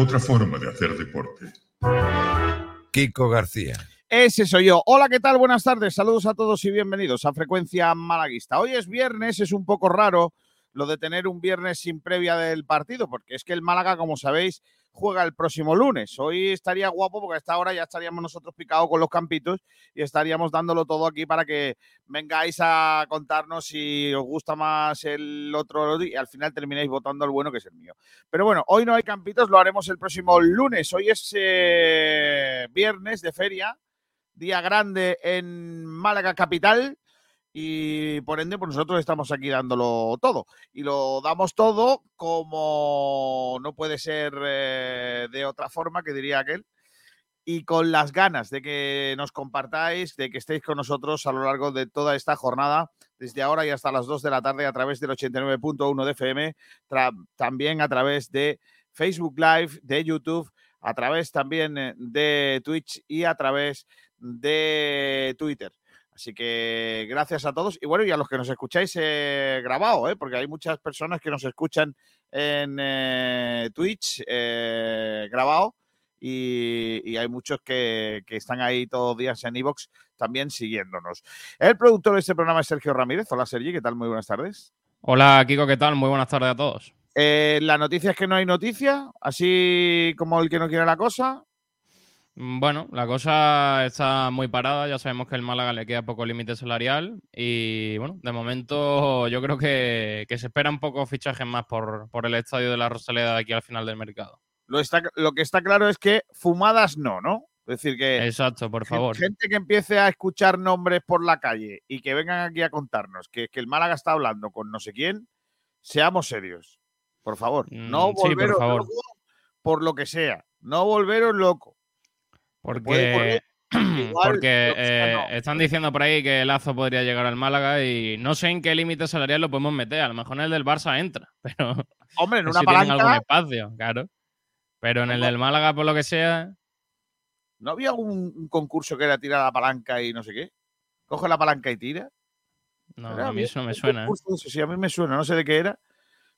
Otra forma de hacer deporte. Kiko García. Ese soy yo. Hola, ¿qué tal? Buenas tardes. Saludos a todos y bienvenidos a Frecuencia Malaguista. Hoy es viernes, es un poco raro lo de tener un viernes sin previa del partido, porque es que el Málaga, como sabéis, juega el próximo lunes. Hoy estaría guapo porque a esta hora ya estaríamos nosotros picados con los campitos y estaríamos dándolo todo aquí para que vengáis a contarnos si os gusta más el otro y al final termináis votando el bueno que es el mío. Pero bueno, hoy no hay campitos, lo haremos el próximo lunes. Hoy es eh, viernes de feria, día grande en Málaga Capital y por ende, pues nosotros estamos aquí dándolo todo. Y lo damos todo como no puede ser eh, de otra forma, que diría aquel, y con las ganas de que nos compartáis, de que estéis con nosotros a lo largo de toda esta jornada, desde ahora y hasta las 2 de la tarde a través del 89.1 de FM, también a través de Facebook Live, de YouTube, a través también eh, de Twitch y a través de Twitter. Así que gracias a todos y bueno, y a los que nos escucháis eh, grabado, ¿eh? porque hay muchas personas que nos escuchan en eh, Twitch grabado y, hay muchos que, están ahí todos los días en Evox también siguiéndonos. El productor de este programa es Sergio Ramírez. Hola Sergi, ¿qué tal? Muy buenas tardes. Hola Kiko, ¿qué tal? Muy buenas tardes a todos. la noticia es que no hay noticia, así como el que no quiere la cosa. Mm, bueno, la cosa está muy parada. Ya sabemos que el Málaga le queda poco límite salarial. Y bueno, de momento yo creo que, se esperan pocos fichajes más por, el estadio de la Rosaleda de aquí al final del mercado. Lo, está, lo que está claro es que fumadas no, ¿no? Es decir, que. Exacto, por favor. Gente que empiece a escuchar nombres por la calle y que vengan aquí a contarnos que, que el Málaga está hablando con no sé quién, seamos serios. Por favor. No mm, volveros por, por lo que sea. No volveros loco. Porque, porque eh, están diciendo por ahí que Lazo podría llegar al Málaga y no sé en qué límite salarial lo podemos meter. A lo mejor en el del Barça entra, pero. Hombre, en una si palanca. algún espacio, claro. Pero en el del Málaga, por lo que sea. ¿No había un, concurso que era tirar la palanca y no sé qué? Coge la palanca y tira. No, a mí eso me suena. ¿eh? Sí, a mí me suena, no sé de qué era.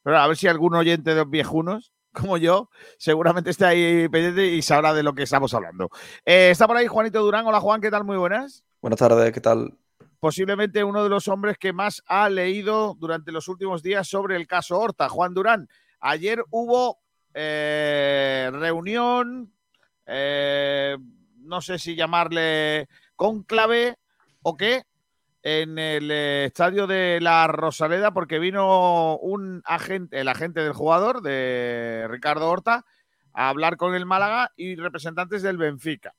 Pero a ver si algún oyente de los viejunos como yo, seguramente está ahí pendiente y sabrá de lo que estamos hablando. Eh, está por ahí Juanito Durán. Hola Juan, ¿qué tal? Muy buenas. Buenas tardes, ¿qué tal? Posiblemente uno de los hombres que más ha leído durante los últimos días sobre el caso Horta. Juan Durán, ayer hubo eh, reunión, eh, no sé si llamarle conclave o qué, en el eh, estadio de la Rosaleda porque vino un agente, el agente del jugador, de Ricardo Horta, a hablar con el Málaga y representantes del Benfica.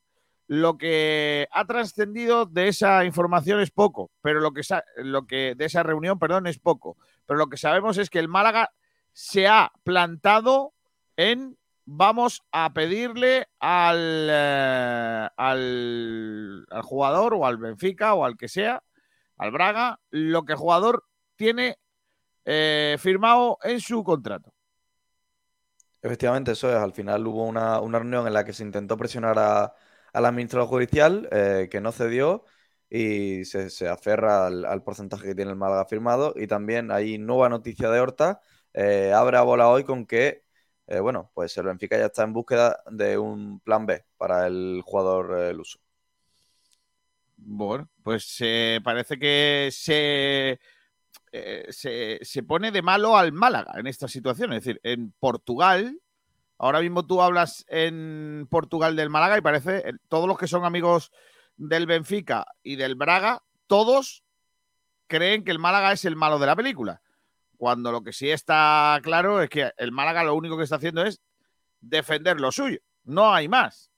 Lo que ha trascendido de esa información es poco, pero lo que, lo que de esa reunión, perdón, es poco. Pero lo que sabemos es que el Málaga se ha plantado en vamos a pedirle al, eh, al, al jugador o al Benfica o al que sea al Braga lo que el jugador tiene eh, firmado en su contrato. Efectivamente, eso es. Al final hubo una, reunión en la que se intentó presionar a, la ministra judicial, eh, que no cedió y se, aferra al, porcentaje que tiene el Málaga firmado. Y también hay nueva noticia de Horta. Eh, abre a bola hoy con que, bueno, pues el Benfica ya está en búsqueda de un plan B para el jugador luso. Bueno, pues parece que eh, se, se, pone de malo al Málaga en esta situación. Es decir, en Portugal, ahora mismo tú hablas en Portugal del Málaga y parece, eh, todos los que son amigos del Benfica y del Braga, todos creen que el Málaga es el malo de la película. Cuando lo que sí está claro es que el Málaga lo único que está haciendo es defender lo suyo. No hay más.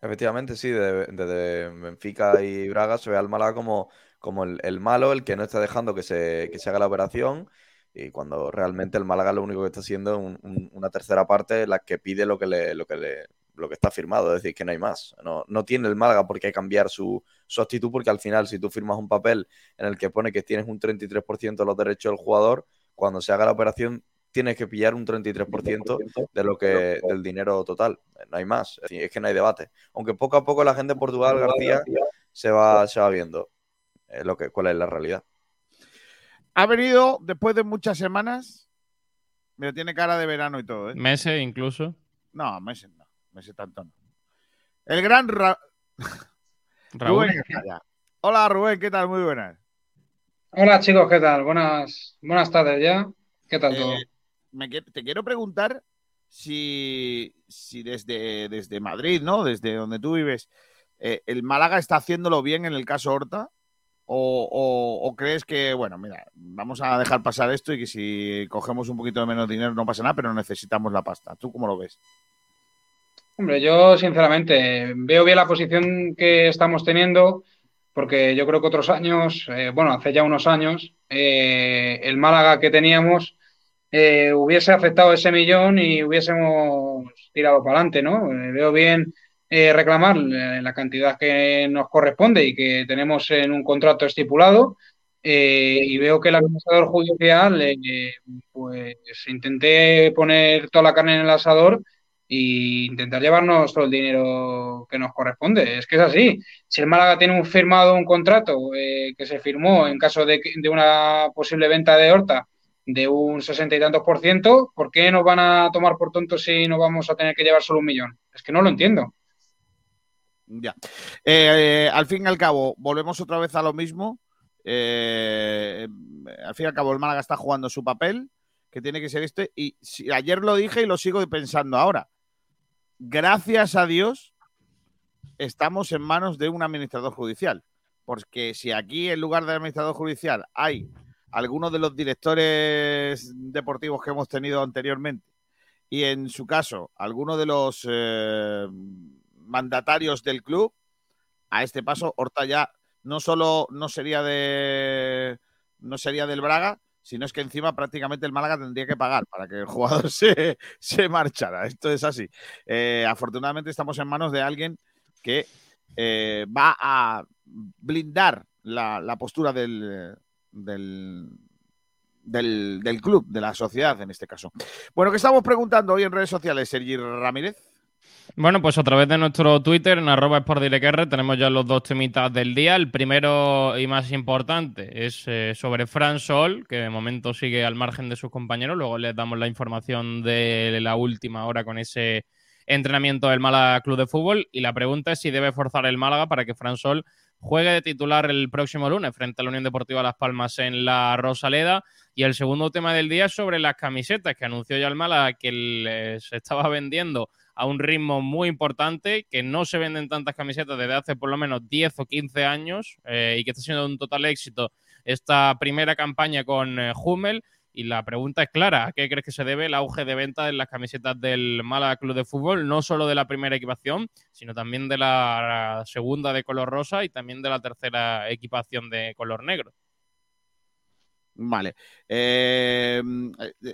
Efectivamente, sí, desde, Benfica y Braga se ve al Málaga como, como el, malo, el que no está dejando que se, que se haga la operación, y cuando realmente el Málaga lo único que está haciendo es una tercera parte la que pide lo que le, lo que le, lo que está firmado, es decir, que no hay más. No, no tiene el Málaga por qué cambiar su, su actitud, porque al final, si tú firmas un papel en el que pone que tienes un 33% de los derechos del jugador, cuando se haga la operación tienes que pillar un 33% de lo que del dinero total. No hay más. Es, que no hay debate. Aunque poco a poco la gente de Portugal, García, se va, se va viendo eh, lo que, cuál es la realidad. Ha venido después de muchas semanas Mira, tiene cara de verano y todo, ¿eh? Meses incluso. No, meses no. Meses tanto no. El gran Ra- Raúl. Rubén. Hola, Rubén, ¿qué tal? Muy buenas. Hola chicos, ¿qué tal? Buenas, buenas tardes ya. ¿Qué tal todo? Te quiero preguntar si, si desde, desde Madrid, ¿no? Desde donde tú vives, eh, ¿el Málaga está haciéndolo bien en el caso Horta? O crees que, bueno, mira, vamos a dejar pasar esto y que si cogemos un poquito de menos dinero no pasa nada, pero necesitamos la pasta? ¿Tú cómo lo ves? Hombre, yo sinceramente veo bien la posición que estamos teniendo, porque yo creo que otros años, eh, bueno, hace ya unos años, eh, el Málaga que teníamos eh, hubiese aceptado ese millón y hubiésemos tirado para adelante, ¿no? Eh, veo bien eh, reclamar eh, la cantidad que nos corresponde y que tenemos en un contrato estipulado. eh, y veo que el administrador judicial, eh, pues intenté poner toda la carne en el asador e intentar llevarnos todo el dinero que nos corresponde. Es que es así. Si el Málaga tiene un firmado un contrato que se firmó en caso de, de una posible venta de Horta de un sesenta y tantos por ciento, ¿por qué nos van a tomar por tontos si no vamos a tener que llevar solo un millón? Es que no lo entiendo. Ya. Eh, al fin y al cabo, volvemos otra vez a lo mismo. Eh, al fin y al cabo, el Málaga está jugando su papel, que tiene que ser este. Y si- ayer lo dije y lo sigo pensando ahora. Gracias a Dios, estamos en manos de un administrador judicial. Porque si aquí, en lugar del administrador judicial, hay algunos de los directores deportivos que hemos tenido anteriormente, y en su caso, algunos de los eh, mandatarios del club, a este paso, Horta ya no solo no sería de no sería del Braga, sino es que encima prácticamente el Málaga tendría que pagar para que el jugador se, se marchara. Esto es así. Eh, afortunadamente estamos en manos de alguien que eh, va a blindar la, la postura del, del, del, del club, de la sociedad en este caso. Bueno, que estamos preguntando hoy en redes sociales, Sergi Ramírez. Bueno, pues a través de nuestro Twitter, en arroba sportdirecr, tenemos ya los dos temitas del día. El primero y más importante es eh, sobre Fran Sol, que de momento sigue al margen de sus compañeros. Luego les damos la información de la última hora con ese entrenamiento del Málaga Club de Fútbol. Y la pregunta es si debe forzar el Málaga para que Fran Sol juegue de titular el próximo lunes frente a la Unión Deportiva Las Palmas en la Rosaleda. Y el segundo tema del día es sobre las camisetas, que anunció ya Málaga que le- se estaba vendiendo a un ritmo muy importante, que no se venden tantas camisetas desde hace por lo menos 10 o 15 años eh, y que está siendo un total éxito esta primera campaña con eh, Hummel. Y la pregunta es clara, ¿a qué crees que se debe el auge de venta de las camisetas del Málaga Club de Fútbol? No solo de la primera equipación, sino también de la segunda de color rosa y también de la tercera equipación de color negro. Vale. Eh,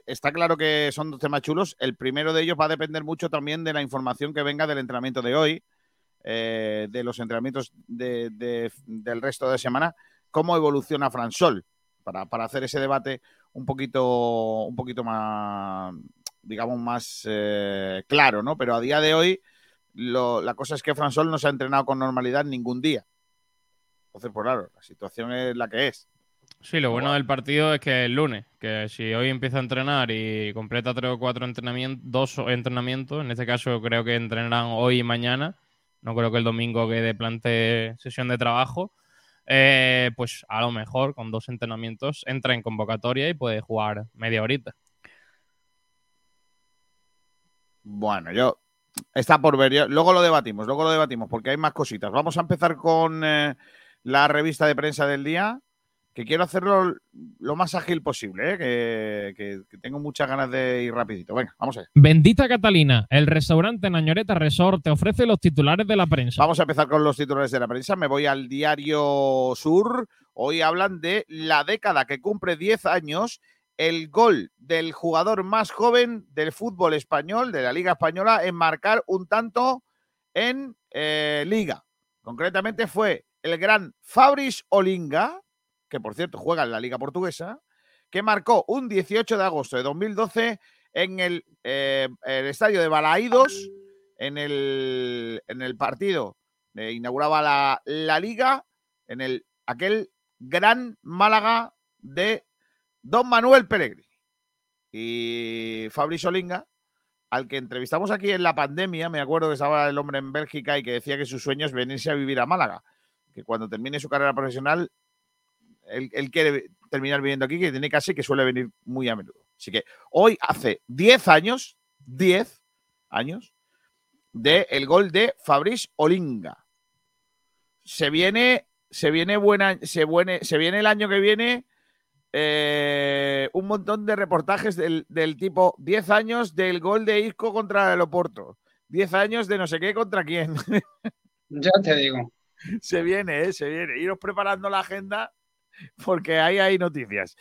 está claro que son dos temas chulos. El primero de ellos va a depender mucho también de la información que venga del entrenamiento de hoy, eh, de los entrenamientos de- del resto de semana, cómo evoluciona Fransol, para, para hacer ese debate un poquito, un poquito más, digamos, más eh, claro, ¿no? Pero a día de hoy, lo- la cosa es que Fransol no se ha entrenado con normalidad ningún día. Entonces, pues claro, la situación es la que es. Sí, lo bueno del partido es que el lunes, que si hoy empieza a entrenar y completa tres o cuatro entrenamientos, dos entrenamientos, en este caso creo que entrenarán hoy y mañana, no creo que el domingo quede plante sesión de trabajo, eh, pues a lo mejor con dos entrenamientos entra en convocatoria y puede jugar media horita. Bueno, yo está por ver. yo- luego lo debatimos, luego lo debatimos, porque hay más cositas. Vamos a empezar con eh, la revista de prensa del día, que quiero hacerlo lo más ágil posible, ¿eh? que, que- que tengo muchas ganas de ir rapidito. Venga, vamos allá. Bendita Catalina, el restaurante Nañoreta Resort te ofrece los titulares de la prensa. Vamos a empezar con los titulares de la prensa. Me voy al diario Sur. Hoy hablan de la década que cumple 10 años, el gol del jugador más joven del fútbol español, de la Liga Española, en marcar un tanto en eh, Liga. Concretamente fue el gran Fabris Olinga, que por cierto juega en la Liga Portuguesa, que marcó un 18 de agosto de 2012 en el, eh, el estadio de Balaídos, en el, en el partido eh, inauguraba la, la liga, en el, aquel gran Málaga de Don Manuel Pellegrini. y Fabri Olinga, al que entrevistamos aquí en la pandemia, me acuerdo que estaba el hombre en Bélgica y que decía que su sueño es venirse a vivir a Málaga, que cuando termine su carrera profesional, él, él quiere terminar viviendo aquí, que tiene casi que suele venir muy a menudo. Así que hoy hace 10 años, 10 años, de el gol de Fabrice Olinga. Se viene, se viene buena, se, viene, se viene el año que viene eh, un montón de reportajes del, del, tipo 10 años del gol de Isco contra el Oporto. 10 años de no sé qué contra quién. Ya te digo. Se viene, ¿eh? se viene. Iros preparando la agenda porque ahí hay noticias.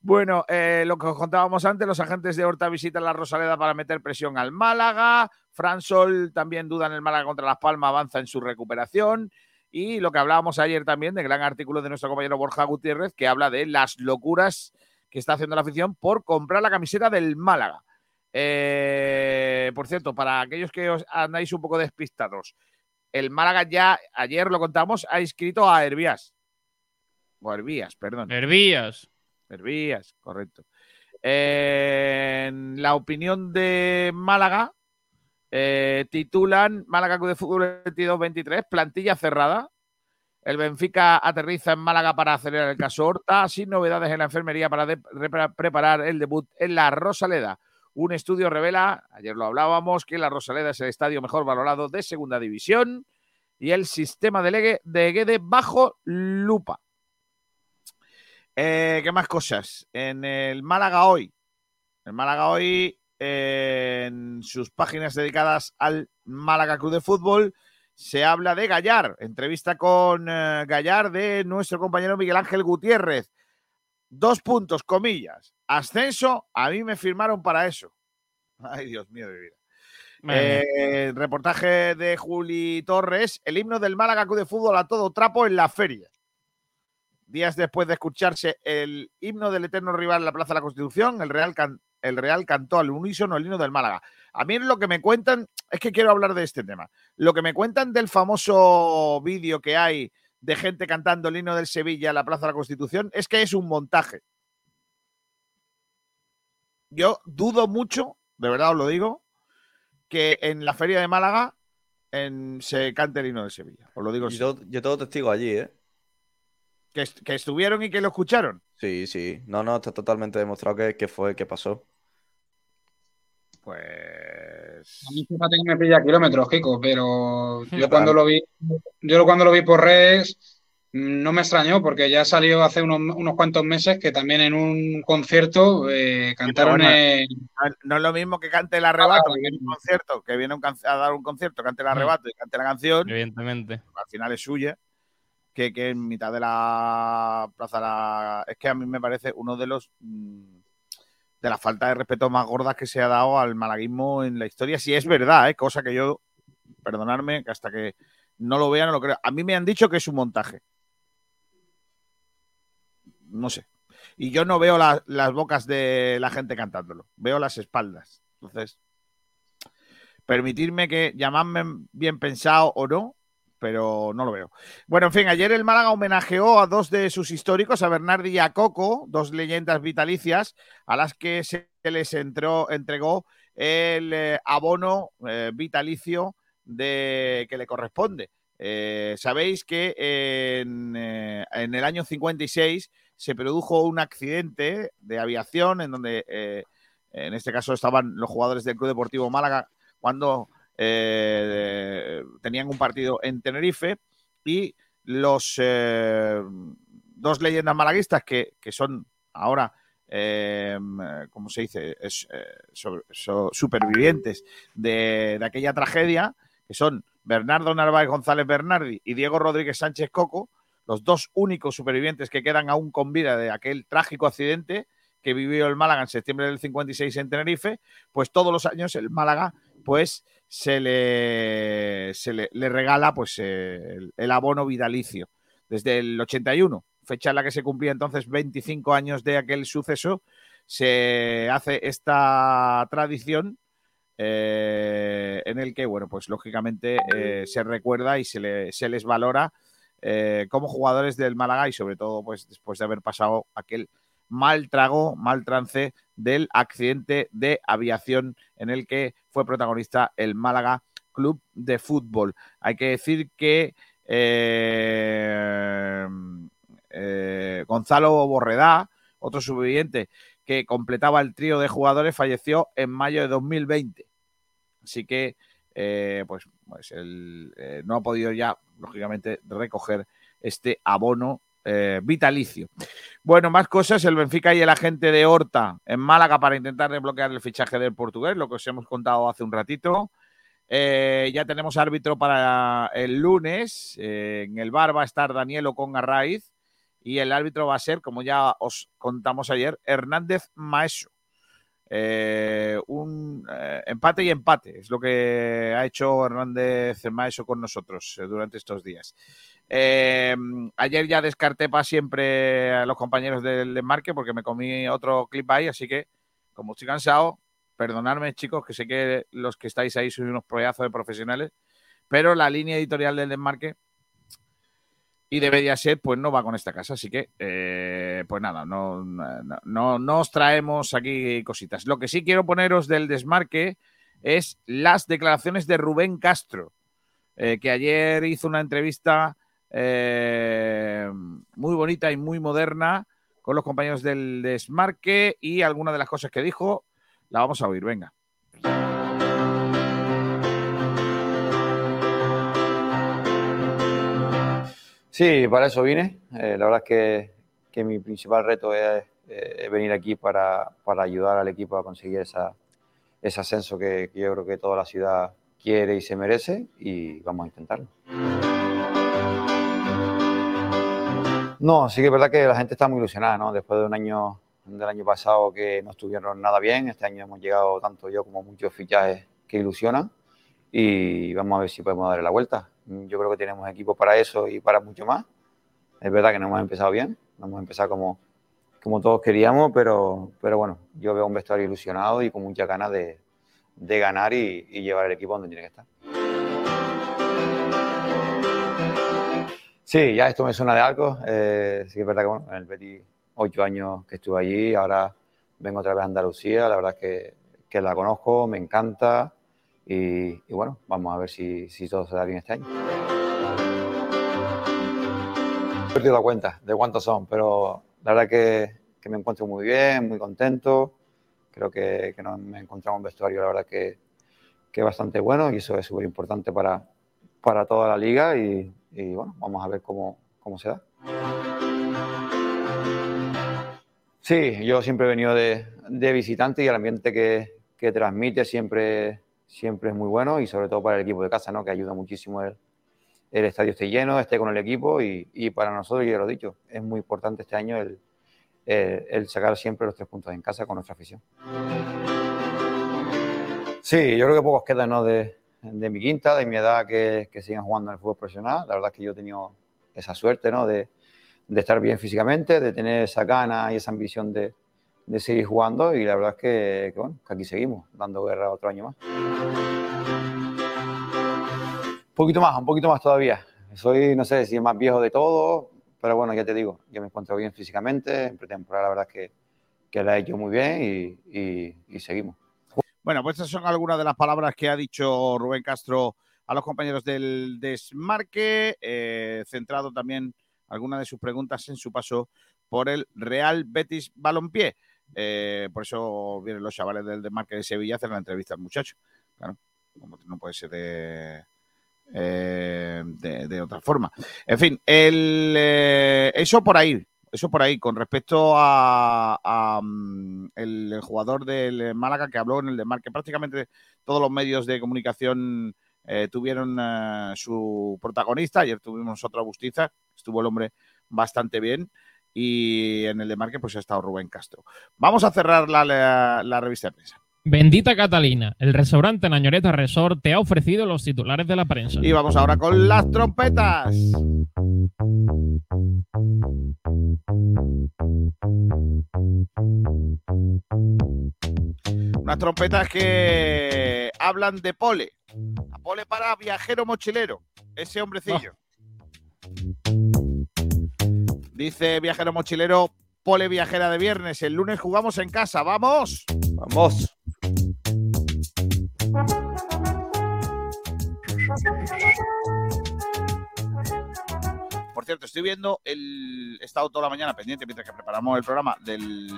Bueno, eh, lo que os contábamos antes, los agentes de Horta visitan la Rosaleda para meter presión al Málaga. Fran Sol también duda en el Málaga contra Las Palmas, avanza en su recuperación. Y lo que hablábamos ayer también, del gran artículo de nuestro compañero Borja Gutiérrez, que habla de las locuras que está haciendo la afición por comprar la camiseta del Málaga. Eh, por cierto, para aquellos que os andáis un poco despistados, el Málaga ya, ayer lo contamos, ha inscrito a Hervías. O Hervías, perdón. Hervías. Hervías, correcto. Eh, en la opinión de Málaga, eh, titulan Málaga Club de Fútbol 22-23, plantilla cerrada. El Benfica aterriza en Málaga para acelerar el caso Horta, sin novedades en la enfermería para preparar el debut en la Rosaleda. Un estudio revela, ayer lo hablábamos, que la Rosaleda es el estadio mejor valorado de segunda división y el sistema de, de Guede bajo lupa. Eh, ¿Qué más cosas? En el Málaga hoy. El Málaga hoy, eh, en sus páginas dedicadas al Málaga Club de Fútbol, se habla de Gallar. Entrevista con eh, Gallar de nuestro compañero Miguel Ángel Gutiérrez. Dos puntos, comillas. Ascenso, a mí me firmaron para eso. Ay, Dios mío de vida. Eh, reportaje de Juli Torres, el himno del Málaga Club de Fútbol a todo trapo en la feria. Días después de escucharse el himno del eterno rival en la Plaza de la Constitución, el Real, can el Real cantó al unísono el himno del Málaga. A mí lo que me cuentan, es que quiero hablar de este tema. Lo que me cuentan del famoso vídeo que hay de gente cantando el himno del Sevilla en la Plaza de la Constitución es que es un montaje. Yo dudo mucho, de verdad os lo digo, que en la feria de Málaga en, se cante el himno de Sevilla. Os lo digo. Yo, yo tengo testigo allí, ¿eh? Que, que, estuvieron y que lo escucharon. Sí, sí. No, no, está totalmente demostrado que, que fue, que pasó. Pues. A mí fíjate que me pilla kilómetros, Kiko, pero yo cuando lo vi, yo cuando lo vi por redes no me extrañó porque ya salió hace unos, unos cuantos meses que también en un concierto eh, cantaron. Bueno, el... no, es lo mismo que cante el arrebato, ah, que viene un concierto, que viene un a dar un concierto, cante el arrebato y cante la canción. Evidentemente. Al final es suya. Que, que en mitad de la plaza la... es que a mí me parece uno de los mm, de las faltas de respeto más gordas que se ha dado al malaguismo en la historia, si es verdad, ¿eh? cosa que yo, perdonarme, que hasta que no lo vea no lo creo. A mí me han dicho que es un montaje. No sé. Y yo no veo la, las bocas de la gente cantándolo, veo las espaldas. Entonces, permitirme que llamadme bien pensado o no, pero no lo veo. Bueno, en fin, ayer el Málaga homenajeó a dos de sus históricos, a Bernardi y a Coco, dos leyendas vitalicias, a las que se les entró, entregó el eh, abono eh, vitalicio de, que le corresponde. Eh, Sabéis que en, en, el año 56 se produjo un accidente de aviación en donde, en este caso, estaban los jugadores del Club Deportivo Málaga cuando eh, tenían un partido en Tenerife y los eh, dos leyendas malaguistas que, que son ahora, eh, ¿cómo se dice?, supervivientes de, de, aquella tragedia, que son Bernardo Narváez González Bernardi y Diego Rodríguez Sánchez Coco, los dos únicos supervivientes que quedan aún con vida de aquel trágico accidente que vivió el Málaga en septiembre del 56 en Tenerife, pues todos los años el Málaga pues se le, se le, regala pues el, el, abono vitalicio desde el 81, fecha en la que se cumplía entonces 25 años de aquel suceso, se hace esta tradición eh, en el que, bueno, pues lógicamente eh, se recuerda y se, le, se les valora eh, como jugadores del Málaga y sobre todo, pues después de haber pasado aquel mal trago, mal trance del accidente de aviación en el que fue protagonista el Málaga Club de Fútbol. Hay que decir que eh, eh, Gonzalo Borredá, otro superviviente que completaba el trío de jugadores, falleció en mayo de 2020. Así que, eh, pues, pues no ha podido ya, lógicamente, recoger este abono eh, vitalicio. Bueno, más cosas. El Benfica y el agente de Horta en Málaga para intentar desbloquear el fichaje del portugués, lo que os hemos contado hace un ratito. Eh, ya tenemos árbitro para el lunes. Eh, en el bar va a estar Daniel Oconga Raiz y el árbitro va a ser, como ya os contamos ayer, Hernández Maeso. Eh, un eh, empate y empate es lo que ha hecho Hernández Maeso con nosotros eh, durante estos días. Eh, ayer ya descarté para siempre a los compañeros del desmarque porque me comí otro clip ahí, así que como estoy cansado, perdonadme chicos, que sé que los que estáis ahí sois unos proyazos de profesionales, pero la línea editorial del desmarque y de Mediaset pues no va con esta casa, así que eh, pues nada, no, no, os traemos aquí cositas. Lo que sí quiero poneros del desmarque es las declaraciones de Rubén Castro, eh, que ayer hizo una entrevista eh, muy bonita y muy moderna con los compañeros del desmarque y algunas de las cosas que dijo la vamos a oír, venga. Sí, para eso vine. Eh, la verdad es que, que mi principal reto es, eh, venir aquí para, para, ayudar al equipo a conseguir ese ascenso que, que, yo creo que toda la ciudad quiere y se merece y vamos a intentarlo. No, sí que es verdad que la gente está muy ilusionada, ¿no? Después de un año del año pasado que no estuvieron nada bien, este año hemos llegado tanto yo como muchos fichajes que ilusionan y vamos a ver si podemos darle la vuelta. Yo creo que tenemos equipo para eso y para mucho más. Es verdad que no hemos empezado bien, no hemos empezado como, como todos queríamos, pero, pero bueno, yo veo un vestuario ilusionado y con muchas ganas de, de ganar y, y, llevar el equipo donde tiene que estar. Sí, ya esto me suena de algo. Eh, sí es verdad que bueno, en el Betis ocho años que estuve allí, ahora vengo otra vez a Andalucía, la verdad es que, que la conozco, me encanta y, y, bueno, vamos a ver si, si todo se da bien este año. He perdido la cuenta de cuántos son, pero la verdad que, que me encuentro muy bien, muy contento. Creo que, que nos me encontramos un vestuario, la verdad que, que bastante bueno y eso es súper importante para, para toda la liga y, y, bueno, vamos a ver cómo, cómo se da. Sí, yo siempre he venido de, de visitante y el ambiente que, que transmite siempre siempre es muy bueno y sobre todo para el equipo de casa, ¿no? que ayuda muchísimo el, el estadio esté lleno, esté con el equipo y, y, para nosotros, ya lo he dicho, es muy importante este año el, el, sacar siempre los tres puntos en casa con nuestra afición. Sí, yo creo que pocos quedan ¿no? de, de mi quinta, de mi edad, que, que sigan jugando en el fútbol profesional. La verdad es que yo he tenido esa suerte ¿no? de, de estar bien físicamente, de tener esa gana y esa ambición de, de seguir jugando y la verdad es que, bueno, que aquí seguimos, dando guerra otro año más. Un poquito más, un poquito más todavía. Soy, no sé si es más viejo de todo, pero bueno, ya te digo, yo me encuentro bien físicamente, en pretemporada la verdad es que, que la he hecho muy bien y, y, y seguimos. Bueno, pues estas son algunas de las palabras que ha dicho Rubén Castro a los compañeros del Desmarque, eh, centrado también algunas de sus preguntas en su paso por el Real Betis Balompié. Eh, por eso vienen los chavales del Desmarque de Sevilla a hacer la entrevista al muchacho. Claro, no puede ser de, eh, de, otra forma. En fin, el, eh, eso por ahí. Eso por ahí, con respecto a, um, el, jugador del Málaga que habló en el Desmarque, prácticamente todos los medios de comunicación eh, tuvieron su protagonista. Ayer tuvimos otra Bustiza, estuvo el hombre bastante bien y en el de Marque pues ha estado Rubén Castro. Vamos a cerrar la, la, la, revista de prensa. Bendita Catalina, el restaurante Nañoreta Resort te ha ofrecido los titulares de la prensa. Y vamos ahora con las trompetas. Unas trompetas que hablan de pole. A pole para viajero mochilero, ese hombrecillo. Oh. Dice Viajero Mochilero, pole viajera de viernes. El lunes jugamos en casa. ¡Vamos! Vamos. Por cierto, estoy viendo el. He estado toda la mañana pendiente mientras que preparamos el programa del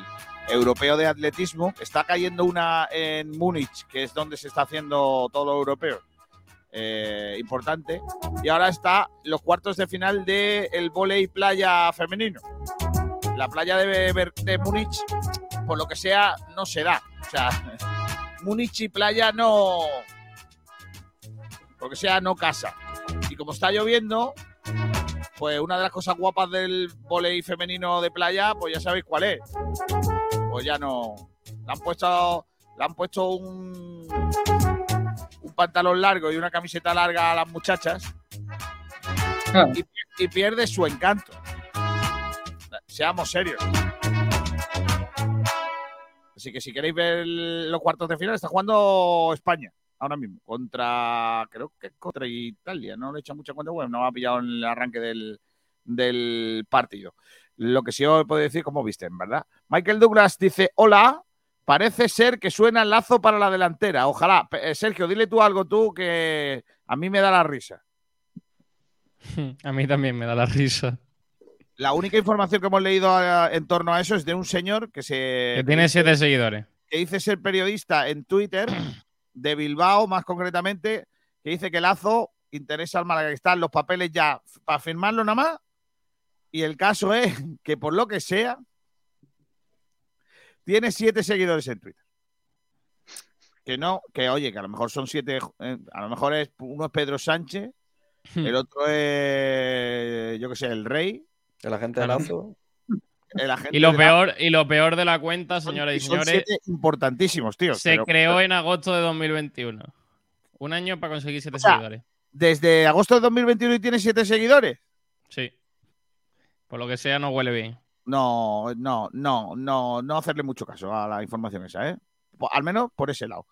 europeo de atletismo. Está cayendo una en Múnich, que es donde se está haciendo todo lo europeo. Eh, importante. Y ahora está los cuartos de final del el volei playa femenino. La playa de, de Múnich, por lo que sea, no se da. O sea, Múnich y playa no. Por lo que sea, no casa. Y como está lloviendo, pues una de las cosas guapas del volei femenino de playa, pues ya sabéis cuál es. Pues ya no. Le han puesto, le han puesto un pantalón largo y una camiseta larga a las muchachas Ah, y, y pierde su encanto. Seamos serios. Así que si queréis ver el- los cuartos de final, está jugando España ahora mismo contra, creo que contra Italia. No le he hecho mucha cuenta, bueno, no me ha pillado en el arranque del, del partido. Lo que sí os puedo decir, como visten, ¿verdad? Michael Douglas dice: Hola, parece ser que suena el lazo para la delantera. Ojalá. Eh, Sergio, dile tú algo tú que a mí me da la risa. A mí también me da la risa. La única información que hemos leído eh, en torno a eso es de un señor que se Que tiene siete seguidores. que dice ser periodista en Twitter de Bilbao, más concretamente, que dice que Lazo interesa al Málaga, que están los papeles ya para firmarlo nada más. Y el caso es que por lo que sea, tiene siete seguidores en Twitter. Que no, que oye, que a lo mejor son siete, eh, a lo mejor es uno es Pedro Sánchez, el otro es, yo qué sé, el rey, El agente de. Lazo. el agente Y lo la- peor, y lo peor de la cuenta, señoras y son señores, siete importantísimos, tío. se pero- creó en agosto de 2021. Un año para conseguir siete O sea, seguidores. desde agosto de 2021 y tiene siete seguidores. Sí. Por lo que sea, no huele bien. No, no, no, no, no hacerle mucho caso a la información esa, ¿eh? Al menos por ese lado.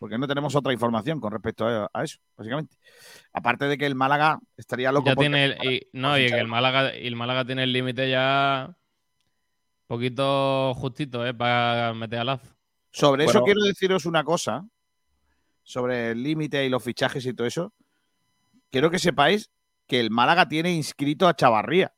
Porque no tenemos otra información con respecto a, a eso, básicamente. Aparte de que el Málaga estaría loco. Ya tiene el, y, no, y que el Málaga, y el Málaga tiene el límite ya poquito justito, ¿eh? Para meter a Lazo. Sobre eso quiero deciros una cosa. Sobre el límite y los fichajes y todo eso. Quiero que sepáis que el Málaga tiene inscrito a Chavarría.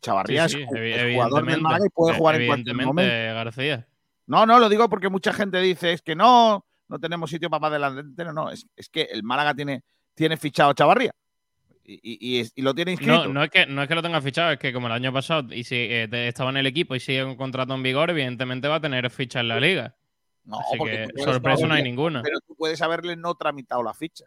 Chavarría Sí, sí, es, jugador del. Málaga y puede jugar en cualquier Evidentemente, momento. García. No, no, lo digo porque mucha gente dice es que no, no tenemos sitio para más delantero. No, es, es que el Málaga tiene, tiene fichado a Chavarría y, y- y lo tiene inscrito. No, no, es que, no es que lo tenga fichado, es que como el año pasado y si, eh, estaba en el equipo y sigue un contrato en vigor, evidentemente va a tener ficha en la liga. No, Así porque que sorpresa no hay ninguna. Pero tú puedes haberle no tramitado la ficha.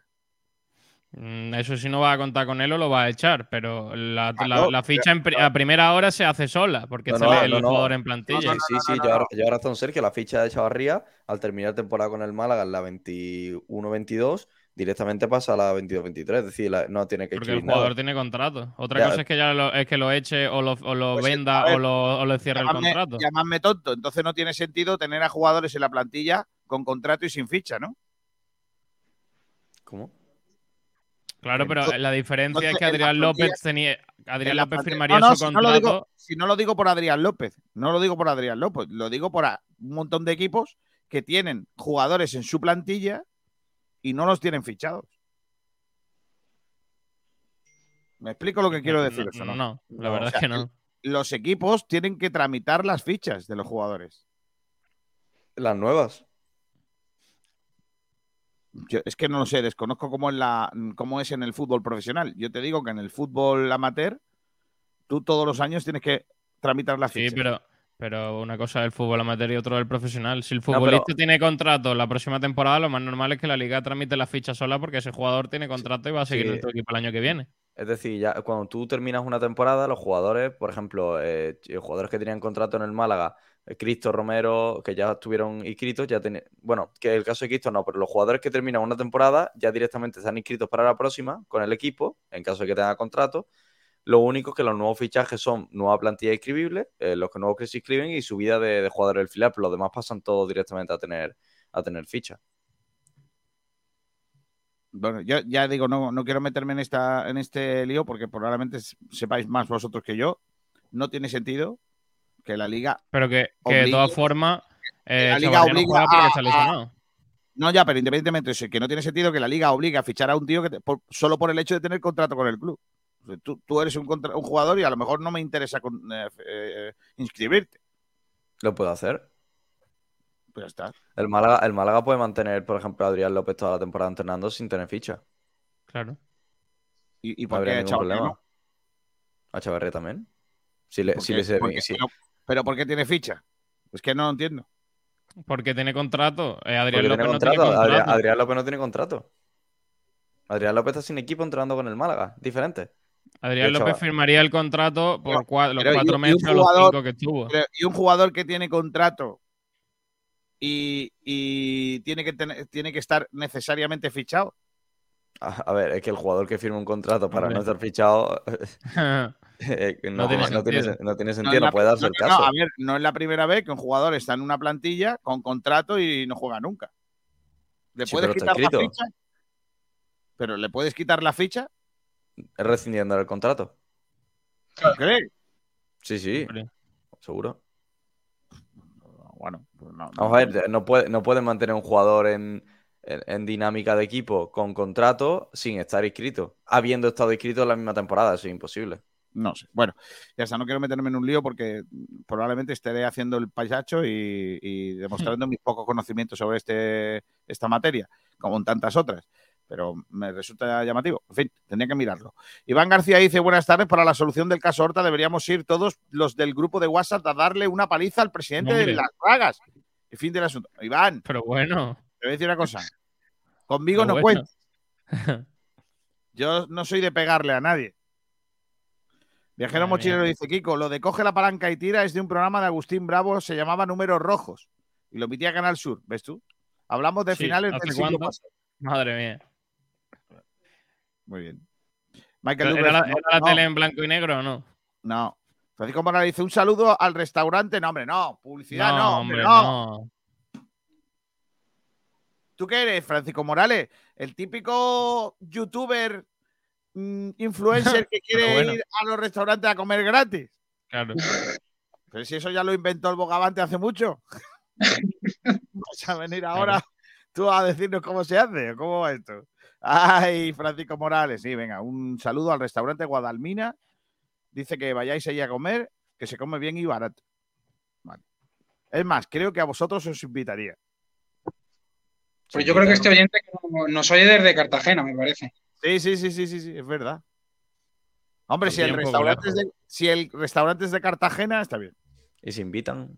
Mm, Eso sí no va a contar con él o lo va a echar, pero la, Ah, la- no, la ficha en a primera hora se hace sola, porque No, está no, el no, no. jugador en plantilla. Sí, no, sí, no, sí, no. lleva razón Sergio. La ficha de Chavarría, al terminar temporada con el Málaga en la 21-22, directamente pasa a la 22-23. Es decir, la- no tiene que Porque el jugador nada. tiene contrato. Otra Ya. cosa es que ya lo, es que lo eche o lo, o lo Pues venda ver, o, lo, o le cierre el contrato. llamadme tonto. Entonces no tiene sentido tener a jugadores en la plantilla con contrato y sin ficha, ¿no? ¿Cómo? Claro, pero Entonces- la diferencia es que Adrián López tenía. Adrián López firmaría No, no, su si no, lo contrato. digo, si no lo digo por Adrián López, no lo digo por Adrián López, lo digo por a- un montón de equipos que tienen jugadores en su plantilla y no los tienen fichados. ¿Me explico lo que quiero decir? no, eso, no? no, la No, verdad o sea, es que no. Los equipos tienen que tramitar las fichas de los jugadores. Las nuevas. Yo- es que no lo sé, desconozco cómo es, la, cómo es en el fútbol profesional. Yo te digo que en el fútbol amateur, tú todos los años tienes que tramitar las Sí, fichas. pero, pero una cosa es el fútbol amateur y otro es el profesional. Si el pero- futbolista tiene contrato la próxima temporada, lo más normal es que la liga tramite la ficha sola porque ese jugador tiene contrato y va a seguir Sí. en tu equipo el año que viene. Es decir, ya cuando tú terminas una temporada, los jugadores, por ejemplo, eh, ch- jugadores que tenían contrato en el Málaga, eh, Cristo, Romero, que ya estuvieron inscritos, ya tenían. Bueno, que el caso de Cristo no, pero los jugadores que terminan una temporada ya directamente están inscritos para la próxima con el equipo, en caso de que tenga contrato. Lo único que los nuevos fichajes son nueva plantilla inscribible, eh, los que nuevos que se inscriben y subida de, jugadores del filial, pero los demás pasan todos directamente a tener, a tener ficha. Bueno, yo ya digo, no, no quiero meterme en, esta, en este lío porque probablemente sepáis más vosotros que yo. No tiene sentido Que la liga. Pero que, que de todas formas, eh, la liga no obliga juega porque a- está a- lesionado. No, ya, pero independientemente de eso, que no tiene sentido que la liga obligue a fichar a un tío que te- por- solo por el hecho de tener contrato con el club. Tú, tú eres un, contra- un jugador y a lo mejor no me interesa con- eh, eh, inscribirte. Lo puedo hacer. Pues ya está. El Málaga, el Málaga puede mantener, por ejemplo, a Adrián López toda la temporada entrenando sin tener ficha. Claro. ¿Y, y No por habría qué Chavarría problema. no? A Chavarría también. Si le, ¿Por si le si- pero, ¿por qué tiene ficha? Es que no lo entiendo. Porque tiene contrato. Eh, Adrián porque López tiene no contrato. tiene Adrián, contrato. Adrián López no tiene contrato. Adrián López está sin equipo entrenando con el Málaga. Diferente. Adrián López firmaría el contrato por Pero- cua- los cuatro y meses o los cinco que estuvo. Pero, y un jugador que tiene contrato y, y tiene, que tener- tiene que estar necesariamente fichado. A, a ver, es que el jugador que firma un contrato para no estar fichado eh, no, No tiene no tiene, no tiene sentido, no, la- puede darse el caso. a ver, no es la primera vez que un jugador está en una plantilla con contrato y no juega nunca. ¿Le Sí, puedes quitar la ficha? ¿Pero le puedes quitar la ficha? Es rescindiendo el contrato. ¿Crees? Sí, sí, seguro. Bueno, pues no. Vamos a ver, no puede, no pueden mantener un jugador en, en- en dinámica de equipo con contrato sin estar inscrito. Habiendo estado inscrito en la misma temporada, eso es imposible. No sé. Bueno, ya está, no quiero meterme en un lío porque probablemente estaré haciendo el payacho y, y demostrando mis pocos conocimientos sobre este, esta materia, como en tantas otras. Pero me resulta llamativo. En fin, tendría que mirarlo. Iván García dice: Buenas tardes. Para la solución del caso Horta, deberíamos ir todos los del grupo de WhatsApp a darle una paliza al presidente de las Ragas. Y fin del asunto. Iván, Pero bueno. te voy a decir una cosa. Conmigo Pero no bueno. Yo no soy de pegarle a nadie. Viajero Madre Mochilero mía. dice, Kiko, lo de coge la palanca y tira es de un programa de Agustín Bravo, se llamaba Números Rojos. Y lo emitía Canal Sur, ¿ves tú? Hablamos de Sí, finales ¿hace del siglo pasado. Madre mía. Muy bien. Michael ¿Era, la, Dubrez, era la no, tele en blanco y negro o no? No. Francisco Morales dice, un saludo al restaurante. No, hombre, no. Publicidad, no, hombre, no. no. ¿Tú qué eres, Francisco Morales? El típico youtuber influencer que quiere bueno. ir a los restaurantes a comer gratis. Claro. Pero si eso ya lo inventó el Bogavante hace mucho. Vas a venir ahora tú a decirnos cómo se hace o cómo va esto. Ay, Francisco Morales. Sí, venga, un saludo al restaurante Guadalmina. Dice que vayáis allí a comer, que se come bien y barato. Vale. Es más, creo que a vosotros os invitaría. Pues yo creo que este oyente no- nos oye desde Cartagena, me parece. Sí, sí, sí, sí, sí, sí, es verdad. Hombre, si el, restaurante es de, si el restaurante es de Cartagena, está bien. Y se invitan.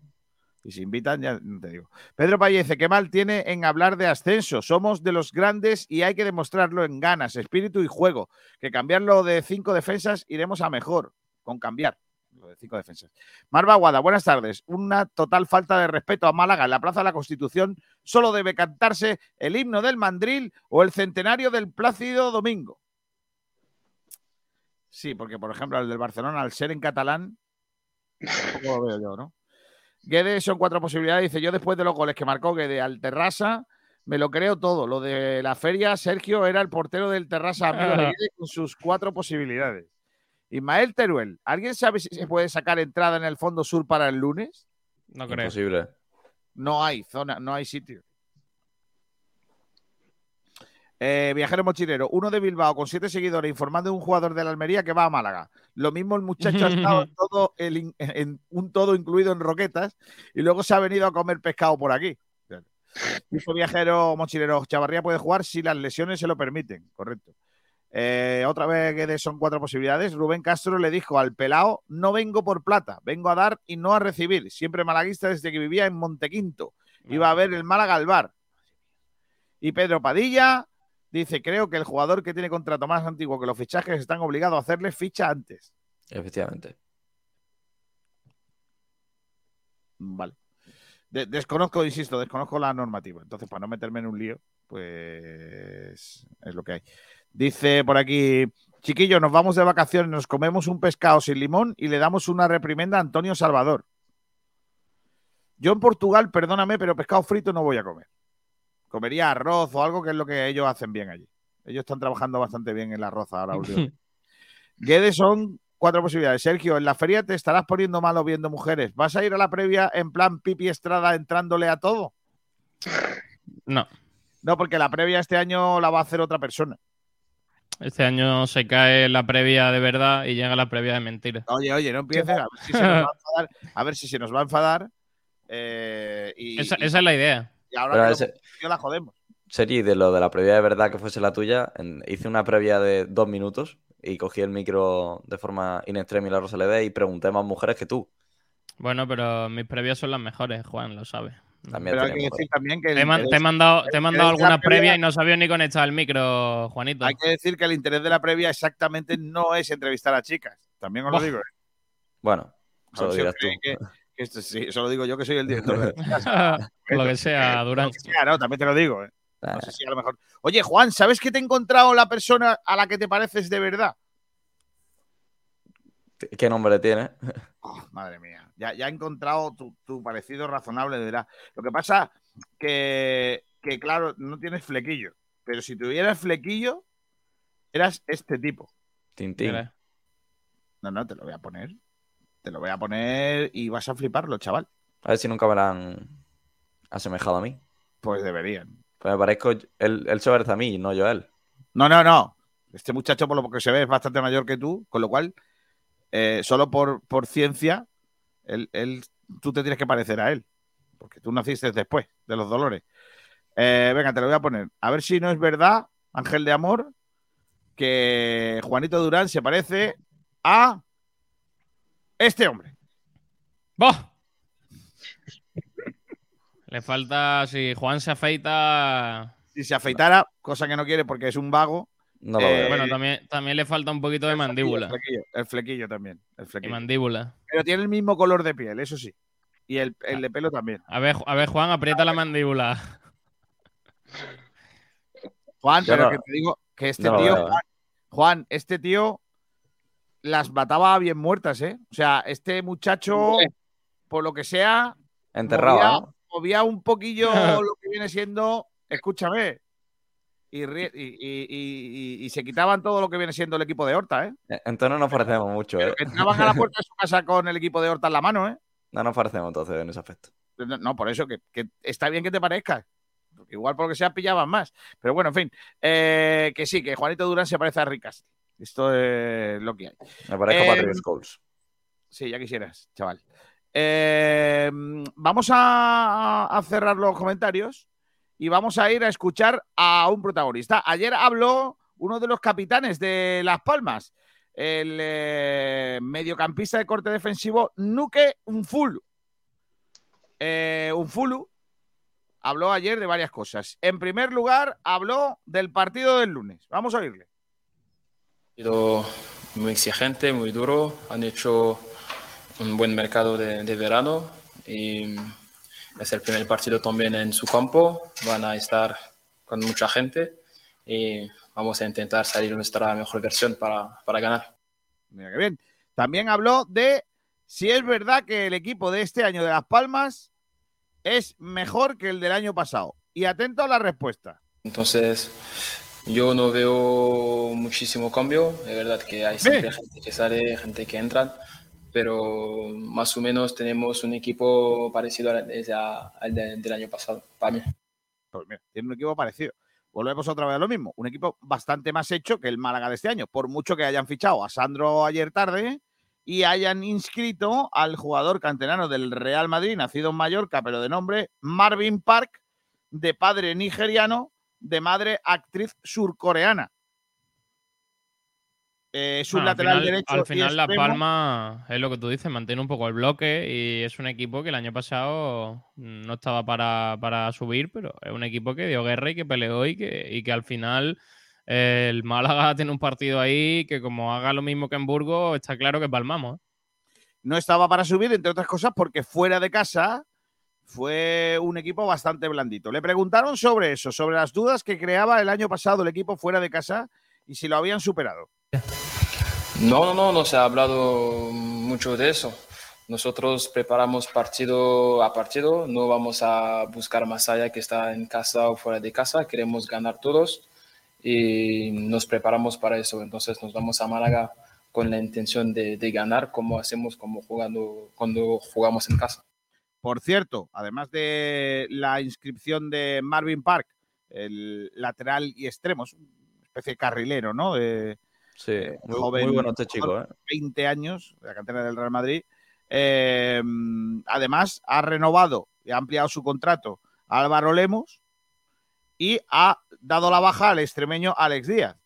Y si invitan, ya no te digo. Pedro Pallece, qué mal tiene en hablar de ascenso. Somos de los grandes y hay que demostrarlo en ganas, espíritu y juego. Que cambiarlo de cinco defensas iremos a mejor, con cambiar. Lo de cinco defensas. Marva Guada, buenas tardes. Una total falta de respeto a Málaga en la Plaza de la Constitución. Solo debe cantarse el himno del mandril o el centenario del Plácido Domingo. Sí, porque por ejemplo el del Barcelona, al ser en catalán, tampoco lo veo yo, ¿no? Guede son cuatro posibilidades. Dice, yo después de los goles que marcó Guede al Terrassa, me lo creo todo. Lo de la feria, Sergio era el portero del Terrassa, amigo de Guede, con sus cuatro posibilidades. Ismael Teruel, ¿alguien sabe si se puede sacar entrada en el fondo sur para el lunes? No creo. Imposible. No hay zona, no hay sitio. Eh, viajero mochilero, uno de Bilbao con siete seguidores informando de un jugador de la Almería que va a Málaga. Lo mismo el muchacho ha estado en, todo el en un todo incluido en roquetas y luego se ha venido a comer pescado por aquí. Dice viajero mochilero, Chavarría puede jugar si las lesiones se lo permiten. Correcto. Eh, otra vez que son cuatro posibilidades. Rubén Castro le dijo al pelao, no vengo por plata, vengo a dar y no a recibir. Siempre malaguista desde que vivía en Montequinto. Iba a ver el Málaga al bar. Y Pedro Padilla dice, creo que el jugador que tiene contrato más antiguo que los fichajes están obligados a hacerle ficha antes. Efectivamente. Vale. De- desconozco, insisto, desconozco la normativa. Entonces, para no meterme en un lío, pues es lo que hay. Dice por aquí, chiquillos, nos vamos de vacaciones, nos comemos un pescado sin limón y le damos una reprimenda a Antonio Salvador. Yo en Portugal, perdóname, pero pescado frito no voy a comer. Comería arroz o algo que es lo que ellos hacen bien allí. Ellos están trabajando bastante bien en el arroz ahora. Guedes son cuatro posibilidades. Sergio, en la feria te estarás poniendo malo viendo mujeres. ¿Vas a ir a la previa en plan Pipi Estrada entrándole a todo? No. No, porque la previa este año la va a hacer otra persona. Este año se cae la previa de verdad y llega la previa de mentira. Oye, oye, no empieces. A ver si se nos va a enfadar. A ver si se nos va a enfadar. eh, y, Esa, y- esa es la idea. y ahora Pero que lo ese- yo la jodemos. Seri, de lo de la previa de verdad que fuese la tuya, en- hice una previa de dos minutos y cogí el micro de forma in extremis la Rosa LD y pregunté más mujeres que tú. Bueno, pero mis previas son las mejores, Juan, lo sabe. También Pero hay que decir también que Te he, te mandado, te he mandado previas previa- y no sabía ni conectar el micro, Juanito. hay que decir que el interés de la previa exactamente no es entrevistar a chicas. También os lo digo. ¿eh? Bueno, eso lo dirás tú. que- que esto sí, eso lo digo yo que soy el director. de la casa. lo que sea, Durán. También te lo digo. ¿eh? Ah, No sé si a lo mejor. Oye, Juan, ¿sabes que te he encontrado la persona a la que te pareces de verdad? ¿Qué nombre tiene? Oh, madre mía, ya, ya he encontrado tu, tu parecido razonable de verdad. Lo que pasa que, que, claro, no tienes flequillo. Pero si tuvieras flequillo, eras este tipo. Tintín. Mira. No, no, te lo voy a poner. Te lo voy a poner y vas a fliparlo, chaval. A ver si nunca me la han asemejado a mí. Pues deberían. Pues me parezco. Él, él se parece a mí, no yo a él. No, no, no. Este muchacho, por lo que se ve, es bastante mayor que tú, con lo cual, eh, solo por, por ciencia, él, él- tú te tienes que parecer a él. Porque tú naciste después de los dolores. Eh, venga, te lo voy a poner. A ver si no es verdad, Ángel de Amor, que Juanito Durán se parece a este hombre. ¡Bah! Le falta, si Juan se afeita, Si se afeitara, cosa que no quiere porque es un vago. No lo Eh, veo. bueno, también, también le falta un poquito de mandíbula. El flequillo, el flequillo también. El Y flequillo. mandíbula. Pero tiene el mismo color de piel, eso sí. Y el, el de pelo también. A ver, a ver, Juan, aprieta la mandíbula. Juan, pero no- que te digo que este no tío. Juan, Juan, este tío las mataba bien muertas, ¿eh? O sea, este muchacho, por lo que sea, movía, ¿no? movía un poquillo lo que viene siendo, escúchame, y, se quitaban todo lo que viene siendo el equipo de Horta, ¿eh? Eh, Entonces no nos parecemos mucho, ¿eh? Pero que entraban a la puerta de su casa con el equipo de Horta en la mano, ¿eh? No nos parecemos entonces en ese aspecto. No, no, por eso, que, que está bien que te parezcas. Porque igual por lo que sea pillaban más. Pero bueno, en fin. eh, que sí, que Juanito Durán se parece a Ricas. Esto es lo que hay. Me parezco Eh, Patrick Scholes. Sí, ya quisieras, chaval. Eh, vamos a, a cerrar los comentarios y vamos a ir a escuchar a un protagonista. Ayer habló uno de los capitanes de Las Palmas, el eh, mediocampista de corte defensivo Nuke Unfulu. Eh, Unfulu habló ayer de varias cosas. En primer lugar, habló del partido del lunes. Vamos a oírle. sido muy exigente, muy duro. Han hecho un buen mercado de, verano es el primer partido también en su campo. Van a estar con mucha gente y vamos a intentar salir nuestra mejor versión para, para ganar. Mira qué bien. También habló de si es verdad que el equipo de este año de Las Palmas es mejor que el del año pasado. Y atento a la respuesta. Entonces, yo no veo muchísimo cambio. Es verdad que hay siempre gente que sale, gente que entra, pero más o menos tenemos un equipo parecido al, al de- del año pasado, para mí. Pues mira, tiene un equipo parecido. Volvemos otra vez a lo mismo. Un equipo bastante más hecho que el Málaga de este año. Por mucho que hayan fichado a Sandro ayer tarde y hayan inscrito al jugador canterano del Real Madrid, nacido en Mallorca, pero de nombre Marvin Park, de padre nigeriano, de madre actriz surcoreana. Eh, es un al lateral final, derecho. al final La. Palma es lo que tú dices, mantiene un poco el bloque y es un equipo que el año pasado no estaba para, para subir, pero es un equipo que dio guerra y que peleó y que, y que al final eh, el Málaga tiene un partido ahí que como haga lo mismo que en Burgos, está claro que palmamos. ¿eh? no estaba para subir, entre otras cosas, porque fuera de casa fue un equipo bastante blandito. Le preguntaron sobre eso, sobre las dudas que creaba el año pasado el equipo fuera de casa y si lo habían superado. No, no, no, no se ha hablado mucho de eso. Nosotros preparamos partido a partido, no vamos a buscar más allá que está en casa o fuera de casa, queremos ganar todos y nos preparamos para eso. Entonces nos vamos a Málaga con la intención de, ganar como hacemos como jugando, cuando jugamos en casa. Por cierto, además de la inscripción de Marvin Park, el lateral y extremo, es una especie de carrilero, ¿no? De, Sí, eh, muy, joven, muy bueno este chico, ¿eh? 20 años, de la cantera del Real Madrid. Eh, además, ha renovado y ha ampliado su contrato a Álvaro Lemos y ha dado la baja al extremeño Alex Díaz,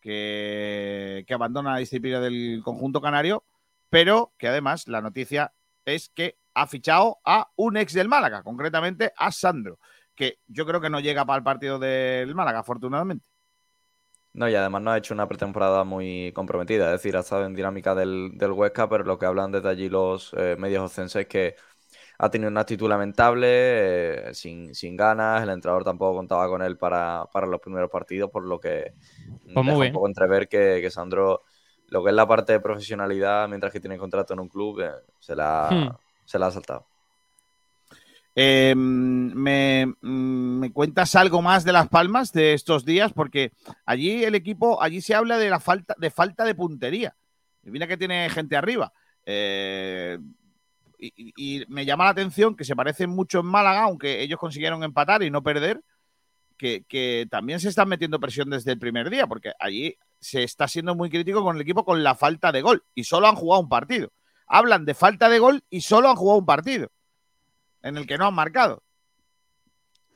que, que abandona la disciplina del conjunto canario, pero que además la noticia es que ha fichado a un ex del Málaga, concretamente a Sandro, que yo creo que no llega para el partido del Málaga, afortunadamente. No, y además no ha hecho una pretemporada muy comprometida, es decir, ha estado en dinámica del, del Huesca, pero lo que hablan desde allí los eh, medios ocenses es que ha tenido una actitud lamentable, eh, sin, sin ganas, el entrenador tampoco contaba con él para, para los primeros partidos, por lo que Pues deja un poco entrever que, que Sandro, lo que es la parte de profesionalidad, mientras que tiene contrato en un club, eh, se, la, Hmm. se la ha saltado. Me, mm, ¿Me cuentas algo más de Las Palmas de estos días? Porque allí el equipo, allí se habla de la falta de, falta de puntería. Mira que tiene gente arriba. Eh, y me llama la atención que se parecen mucho en Málaga, aunque ellos consiguieron empatar y no perder, que, que también se están metiendo presión desde el primer día, porque allí se está siendo muy crítico con el equipo con la falta de gol y solo han jugado un partido. Hablan de falta de gol y solo han jugado un partido en el que no han marcado.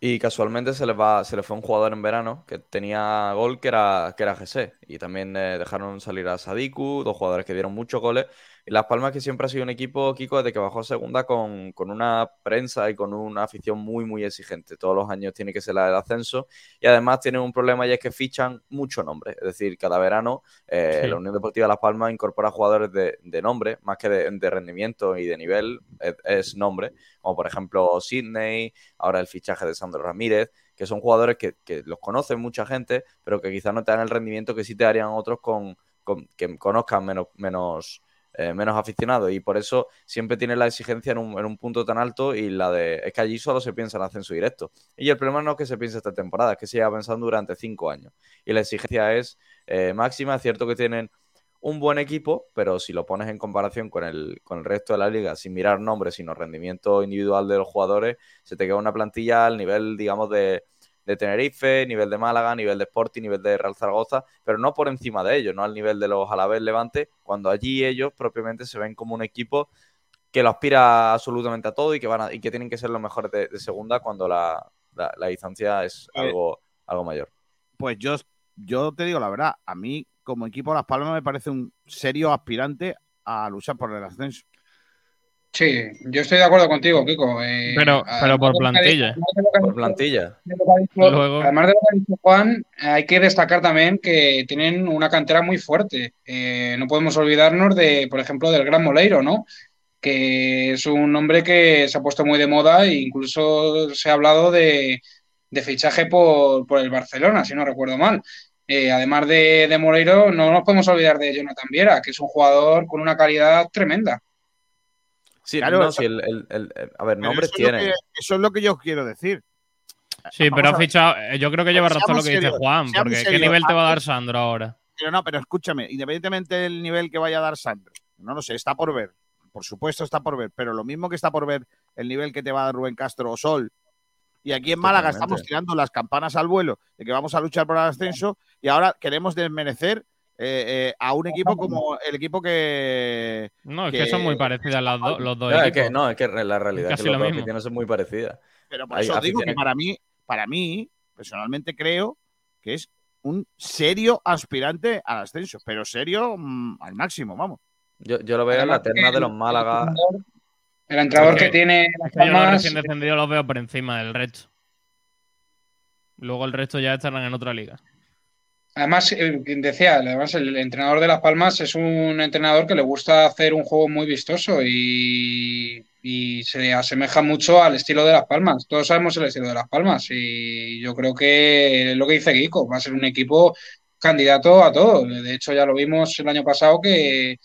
Y casualmente se les va, se les fue un jugador en verano que tenía gol que era, que era GC. Y también eh, dejaron salir a Sadiku, dos jugadores que dieron muchos goles. Y Las Palmas que siempre ha sido un equipo, Kiko, desde que bajó a segunda con, con una prensa y con una afición muy, muy exigente. Todos los años tiene que ser la del ascenso. Y además tienen un problema y es que fichan mucho nombre. Es decir, cada verano eh, Sí. la Unión Deportiva Las Palmas incorpora jugadores de, de nombre, más que de, de rendimiento y de nivel, es, es nombre. Como por ejemplo Sidney, ahora el fichaje de Sandro Ramírez, que son jugadores que, que los conoce mucha gente, pero que quizás no te dan el rendimiento que sí te darían otros con, con- que conozcan menos, menos, eh, menos aficionados. Y por eso siempre tiene la exigencia en un, en un punto tan alto y la de es que allí solo se piensa en ascenso directo. Y el problema no es que se piense esta temporada, es que se lleva pensando durante cinco años. Y la exigencia es eh, máxima. Es cierto que tienen un buen equipo, pero si lo pones en comparación con el, con el resto de la liga, sin mirar nombres, sino rendimiento individual de los jugadores, se te queda una plantilla al nivel, digamos, de, de Tenerife, nivel de Málaga, nivel de Sporting, nivel de Real Zaragoza, pero no por encima de ellos, no al nivel de los Alavés Levante, cuando allí ellos propiamente se ven como un equipo que lo aspira absolutamente a todo y que van a- y que tienen que ser los mejores de, de segunda cuando la, la- la distancia es algo, algo mayor. Pues yo, yo te digo la verdad, a mí como equipo Las Palmas me parece un serio aspirante a luchar por el ascenso. Sí, yo estoy de acuerdo contigo, Kiko. eh, Pero- pero por plantilla. Por plantilla. Además de lo que ha dicho Juan, hay que destacar también que tienen una cantera muy fuerte. Eh, no podemos olvidarnos de, por ejemplo, del Gran Moleiro, ¿no? Que es un hombre que se ha puesto muy de moda e incluso se ha hablado de, de fichaje por, por el Barcelona, si no recuerdo mal. Eh, además de, de Moleiro, no nos podemos olvidar de Jonathan Viera, que es un jugador con una calidad tremenda. Sí, Claro, no, eso- sí, el, el- el- el- a ver, nombres es que, eso es lo que yo quiero decir. Sí, Vamos pero ha fichado. eh, Yo creo que lleva razón lo que dice Juan, porque ¿qué nivel te va a dar Sandro ahora? Pero no, pero escúchame, independientemente del nivel que vaya a dar Sandro, no lo sé, está por ver. Por supuesto está por ver, pero lo mismo que está por ver el nivel que te va a dar Rubén Castro o Sol. Y aquí en Málaga Totalmente. estamos tirando las campanas al vuelo de que vamos a luchar por el ascenso y ahora queremos desmerecer eh, eh, a un equipo como el equipo que... No, es que- que son muy parecidas las do- los dos No, es equipos. que, no, es que la realidad es que los lo dos aficiones son muy parecidas. Pero por Hay eso os digo que aficiones- para mí, para mí, personalmente creo que es un serio aspirante al ascenso, pero serio mm, al máximo, vamos. Yo, yo lo veo en la terna de los Málaga. El entrenador que tiene Las Es que yo los recién descendidos los veo por encima del resto. Luego el resto ya estarán en otra liga. Además, eh, decía, además el entrenador de Las Palmas es un entrenador que le gusta hacer un juego muy vistoso y, y se asemeja mucho al estilo de Las Palmas. Todos sabemos el estilo de Las Palmas y yo creo que lo que dice Kiko, va a ser un equipo candidato a todo. De hecho, ya lo vimos el año pasado que,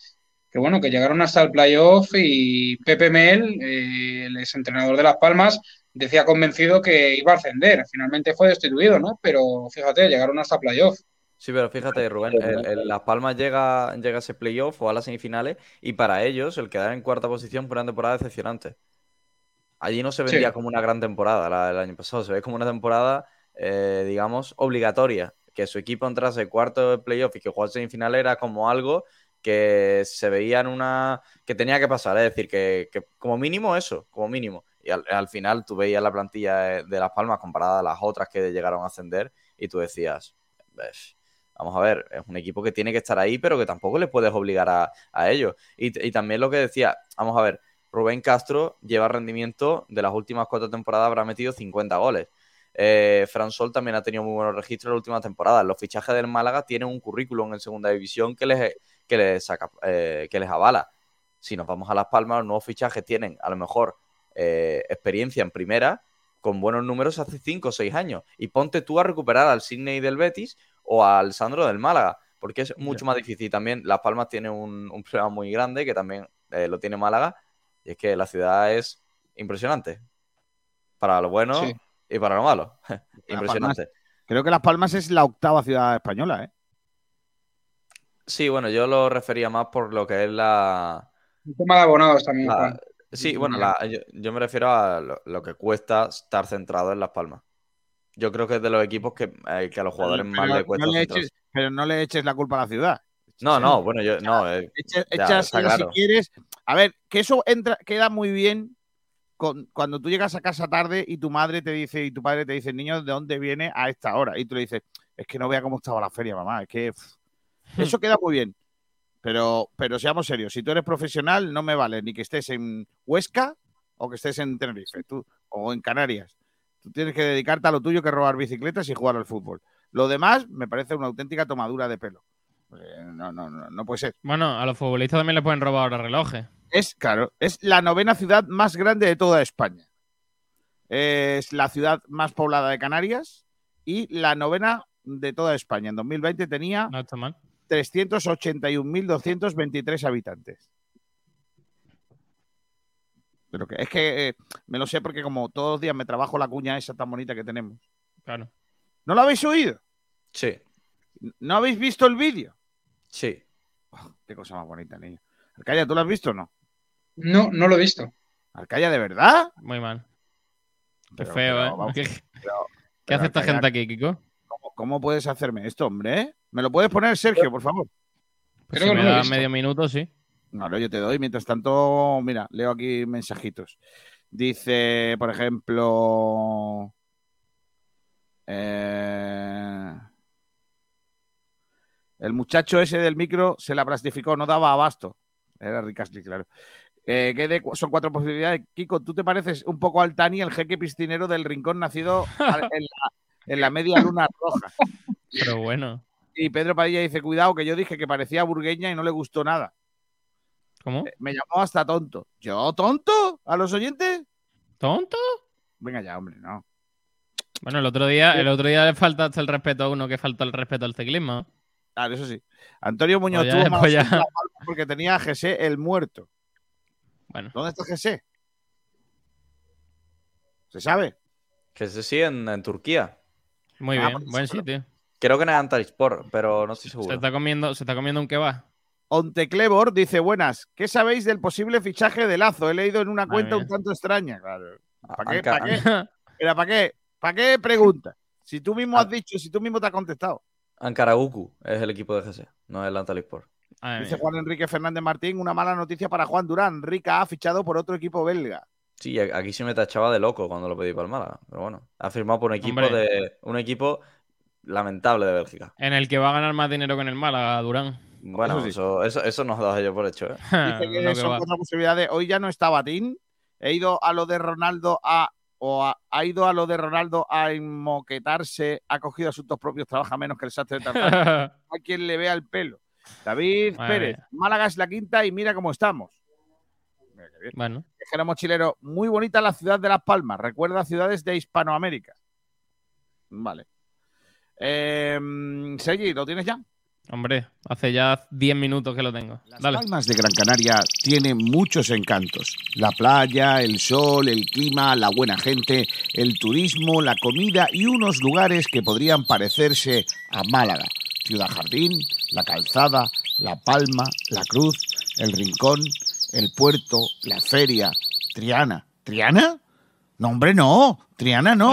que bueno, que llegaron hasta el playoff y Pepe Mel, eh, el exentrenador de Las Palmas, decía convencido que iba a ascender. Finalmente fue destituido, ¿no? Pero fíjate, llegaron hasta playoff. Sí, pero fíjate, Rubén, el- el Las Palmas llega, llega a ese playoff o a las semifinales y para ellos el quedar en cuarta posición fue una temporada decepcionante. Allí no se vendía Sí. como una gran temporada la- el año pasado, se ve como una temporada, eh, digamos, obligatoria. Que su equipo entrase cuarto de playoff y que jugase semifinales era como algo que se veía en una... que tenía que pasar, es decir, que, que como mínimo eso, como mínimo. Y al, al final tú veías la plantilla de, de Las Palmas comparada a las otras que llegaron a ascender y tú decías, "Ves, vamos a ver, es un equipo que tiene que estar ahí, pero que tampoco le puedes obligar a, a ello. Y, también lo que decía, vamos a ver, Rubén Castro lleva rendimiento de las últimas cuatro temporadas, habrá metido 50 goles. Eh, Fran Sol también ha tenido muy buenos registros en las últimas temporadas. Los fichajes del Málaga tienen un currículum en segunda división que les, que les, eh, que les avala. Si nos vamos a Las Palmas, los nuevos fichajes tienen a lo mejor eh, experiencia en primera con buenos números hace 5 o 6 años. Y ponte tú a recuperar al Sidney del Betis o al Sandro del Málaga, porque es mucho más difícil. También Las Palmas tiene un, un problema muy grande que también eh, lo tiene Málaga, y es que la ciudad es impresionante. Para lo bueno Sí. y para lo malo. Impresionante. Creo que Las Palmas es la octava ciudad española, ¿eh? Sí, bueno, yo lo refería más por lo que es la... Un tema de abonados también, la- sí, bueno, la- yo, yo me refiero a lo, lo que cuesta estar centrado en Las Palmas. Yo creo que es de los equipos que, eh, que a los jugadores más Pero le cuesta no le eches, pero no le eches la culpa a la ciudad. No, no, bueno, yo no. eh, Echa- Ya, echas está si claro. quieres. A ver, que eso entra, queda muy bien con- cuando tú llegas a casa tarde y tu madre te dice y tu padre te dice, niño, ¿de dónde viene a esta hora? Y tú le dices, es que no vea cómo estaba la feria, mamá. Es que pff". eso queda muy bien. Pero, pero seamos serios, si tú eres profesional, no me vale ni que estés en Huesca o que estés en Tenerife tú, o en Canarias. Tú tienes que dedicarte a lo tuyo, que robar bicicletas y jugar al fútbol. Lo demás me parece una auténtica tomadura de pelo. Eh, no, no, no, no puede ser. Bueno, a los futbolistas también les pueden robar ahora relojes. Es, claro, es la novena ciudad más grande de toda España. Es la ciudad más poblada de Canarias y la novena de toda España. En 2020 tenía No está mal. 381.223 habitantes. Pero que es que eh, me lo sé porque como todos los días me trabajo la cuña esa tan bonita que tenemos. Claro. ¿No lo habéis oído? sí, ¿No habéis visto el vídeo? sí. Qué cosa más bonita, niño. Arcaya, ¿tú lo has visto o no? No, no lo he visto. Arcaya, ¿de verdad? Muy mal. Qué Pero- feo, pero ¿eh? vamos, ¿Qué, pero- qué pero hace esta Arcaya, gente aquí, Kiko? ¿Cómo, cómo puedes hacerme esto, hombre? ¿Me lo puedes poner, Sergio, por favor? Pues Creo si que me no lo he da visto. medio minuto, sí. No, yo te doy. Mientras tanto, mira, leo aquí mensajitos. Dice, por ejemplo. eh, el muchacho ese del micro se la plastificó, no daba abasto. Era Ricasli, claro. Eh, ¿qué de- son cuatro posibilidades. Kiko, ¿tú te pareces un poco al Tani, el jeque piscinero del rincón nacido en la, en la media luna roja? Pero bueno. Y Pedro Padilla dice, cuidado, que yo dije que parecía burgueña y no le gustó nada. ¿Cómo? Eh, Me llamó hasta tonto. ¿Yo tonto? ¿A los oyentes? ¿Tonto? Venga ya, hombre, no. Bueno, el otro día, el otro día le faltaste el respeto a uno que faltó el respeto al ciclismo. Claro, eso sí. Antonio Muñoz Pues ya- tuvo pues ya. porque tenía a José el muerto. Bueno, ¿Dónde está José? ¿Se sabe? Que se sí en, en Turquía. muy Ah, bien, pues buen sitio. Creo que en Antalyaspor, pero no estoy Se seguro. está comiendo, se está comiendo un kebab. Onteclebor dice, buenas, ¿qué sabéis del posible fichaje de Lazo? He leído en una Madre cuenta mía. un tanto extraña. Claro. ¿Para qué? Anca- ¿Para qué? Mira, ¿para qué? ¿Para qué pregunta? Si tú mismo has dicho, si tú mismo te has contestado. Ankaraguku es el equipo de GC, no es el Antalyaspor. Madre Dice. Juan Enrique Fernández Martín, una mala noticia para Juan Durán. Rica ha fichado por otro equipo belga. Sí, aquí se me tachaba de loco cuando lo pedí para el Málaga, pero bueno, ha firmado por un equipo Hombre. de un equipo lamentable de Bélgica. En el que va a ganar más dinero que en el Málaga, Durán. Bueno, Eso sí. eso, eso, eso nos lo yo por hecho, ¿eh? Dice que que son va. cuatro posibilidades. Hoy ya no está Batín. He ido a lo de Ronaldo a. O ha, ha ido a lo de Ronaldo a inmoquetarse, ha cogido asuntos propios, trabaja menos que el sastre de Tarzán. a quien le vea el pelo. David Madre Pérez, mía. Málaga es la quinta y mira cómo estamos. Mira qué bien. bueno, Viajero mochilero, muy bonita la ciudad de Las Palmas. Recuerda ciudades de Hispanoamérica. Vale. Eh, Sergi, ¿lo tienes ya? Hombre, hace ya 10 minutos que lo tengo. Las Dale. Palmas de Gran Canaria tienen muchos encantos. La playa, el sol, el clima, la buena gente, el turismo, la comida y unos lugares que podrían parecerse a Málaga. Ciudad Jardín, La Calzada, La Palma, La Cruz, El Rincón, El Puerto, La Feria, Triana. ¿Triana? No, hombre, no. Triana no.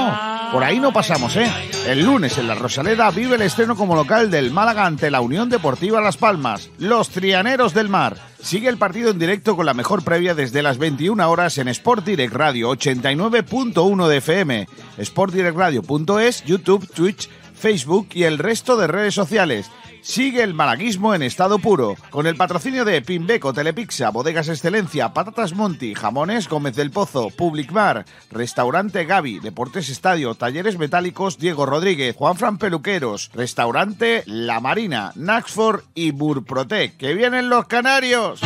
Por ahí no pasamos, ¿eh? El lunes en la Rosaleda vive el estreno como local del Málaga ante la Unión Deportiva Las Palmas. Los Trianeros del Mar. Sigue el partido en directo con la mejor previa desde las 21 horas en Sport Direct Radio 89.1 de FM, sportdirectradio.es, YouTube, Twitch, Facebook y el resto de redes sociales. Sigue el malaguismo en estado puro, con el patrocinio de Pimbeco, Telepixa, Bodegas Excelencia, Patatas Monti, Jamones Gómez del Pozo, Public Bar, Restaurante Gaby, Deportes Estadio, Talleres Metálicos Diego Rodríguez, Juan Fran Peluqueros, Restaurante La Marina, Naxford y Burprotec. ¡Que vienen los canarios!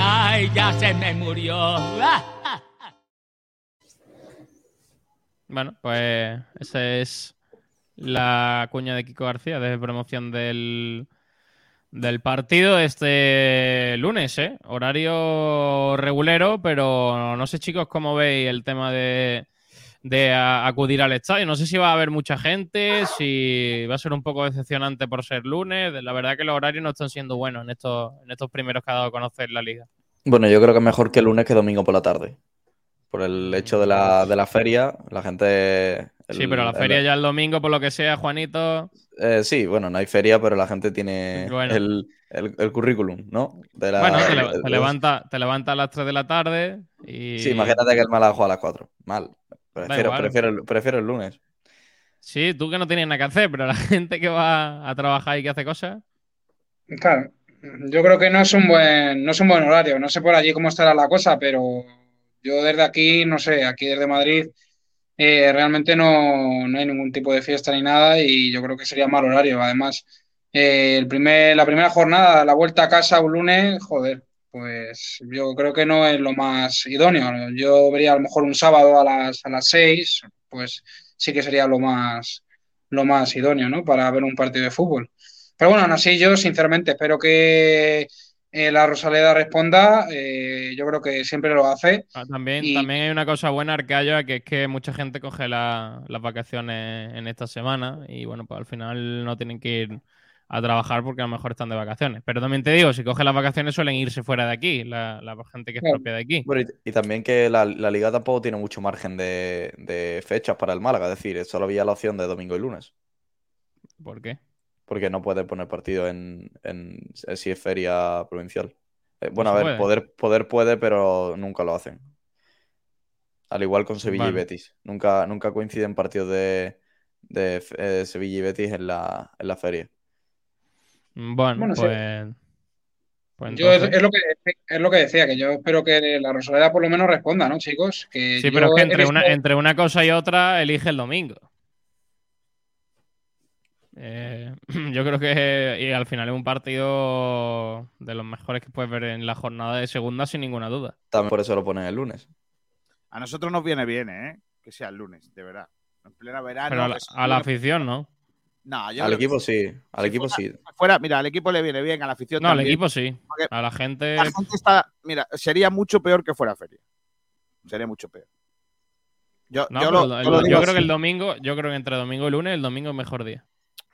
Ay, ya se me murió. Bueno, pues esa es la cuña de Kiko García de promoción del, del partido este lunes, ¿eh? Horario regulero, pero no sé, chicos, cómo veis el tema de, de acudir al estadio. No sé si va a haber mucha gente, si va a ser un poco decepcionante por ser lunes. La verdad que los horarios no están siendo buenos en estos, en estos primeros que ha dado a conocer la liga. Bueno, yo creo que es mejor que lunes que domingo por la tarde. Por el hecho de la, de la feria, la gente. sí, pero la el- feria ya el domingo, por lo que sea, Juanito. eh, sí, bueno, no hay feria, pero la gente tiene Bueno. el, el- el currículum, ¿no? De la- Bueno, te, de- le- te levanta, te levanta a las 3 de la tarde y... Sí, imagínate que el Málaga juega a las 4. Mal. Prefiero, prefiero, el- prefiero el lunes. Sí, tú que no tienes nada que hacer, pero la gente que va a trabajar y que hace cosas... Claro, yo creo que no es un buen, no es un buen horario. No sé por allí cómo estará la cosa, pero yo desde aquí, no sé, aquí desde Madrid, eh, realmente no, no hay ningún tipo de fiesta ni nada y yo creo que sería mal horario. Además, eh, el primer, la primera jornada, la vuelta a casa un lunes, joder, pues yo creo que no es lo más idóneo. Yo vería a lo mejor un sábado a las, a las seis, pues sí que sería lo más, lo más idóneo, ¿no? Para ver un partido de fútbol. Pero bueno, aún así yo sinceramente espero que eh, la Rosaleda responda. eh, yo creo que siempre lo hace. Ah, También, Y- también hay una cosa buena, Arcayo, que es que mucha gente coge la- las vacaciones en esta semana y bueno, pues al final no tienen que ir a trabajar porque a lo mejor están de vacaciones. Pero también te digo, si cogen las vacaciones suelen irse fuera de aquí, la, la gente que es Claro. propia de aquí. Bueno, y, y también que la, la liga tampoco tiene mucho margen de, de fechas para el Málaga. Es decir, solo había la opción de domingo y lunes. ¿Por qué? Porque no puede poner partido en, en si es feria provincial. Eh, bueno, No a ver, poder, poder puede, pero nunca lo hacen. Al igual con Sevilla y. Betis. Nunca, nunca coinciden partidos de, de, eh, Sevilla y Betis en la, en la feria. Bueno, Bueno, sí. pues... pues Yo es, lo que, es lo que decía, que yo espero que la Rosaleda por lo menos responda, ¿no, chicos? Que Sí, pero es que entre visto- una, entre una cosa y otra elige el domingo. Eh, yo creo que y al final es un partido de los mejores que puedes ver en la jornada de segunda sin ninguna duda. También por eso lo ponen el lunes. A nosotros nos viene bien, ¿eh? Que sea el lunes, de verdad. En plena verano. Pero a la, a afición, ¿no? No, yo Al que equipo sí, al si equipo fuera- sí. fuera, mira, al equipo le viene bien, a la afición No, al equipo sí. Porque A la gente. La gente está, mira, sería mucho peor que fuera feria. Sería mucho peor. Yo, No, yo pero lo- el- yo lo yo digo creo que el domingo, yo creo que entre domingo y lunes, el domingo es mejor día.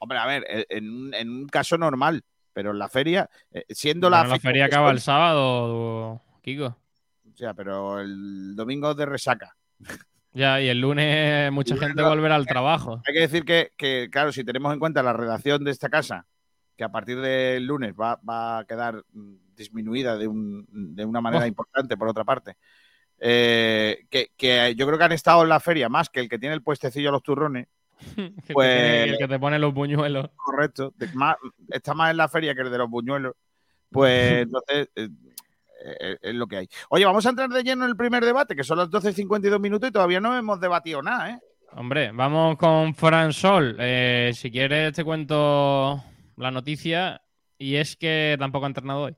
Hombre, a ver, eh, en, un- en un caso normal, pero en la feria, eh, siendo Bueno, la, la feria acaba el sábado, Kiko. O sea, pero el domingo de resaca. Ya, y el lunes mucha El lunes gente volverá al trabajo. Hay que decir que, que, claro, si tenemos en cuenta la redacción de esta casa, que a partir del lunes va, va a quedar mm, disminuida de, un- de una manera Oh. importante, por otra parte, eh, que, que yo creo que han estado en la feria más que el que tiene el puestecillo a los turrones, Pues- el que te pone los buñuelos. correcto, más- está más en la feria que el de los buñuelos, pues entonces eh, eh, es lo que hay. Oye, vamos a entrar de lleno en el primer debate, que son las 12.52 minutos y todavía no hemos debatido nada, ¿eh? Hombre, vamos con Fran Sol. Eh, si quieres te cuento la noticia y es que tampoco ha entrenado hoy.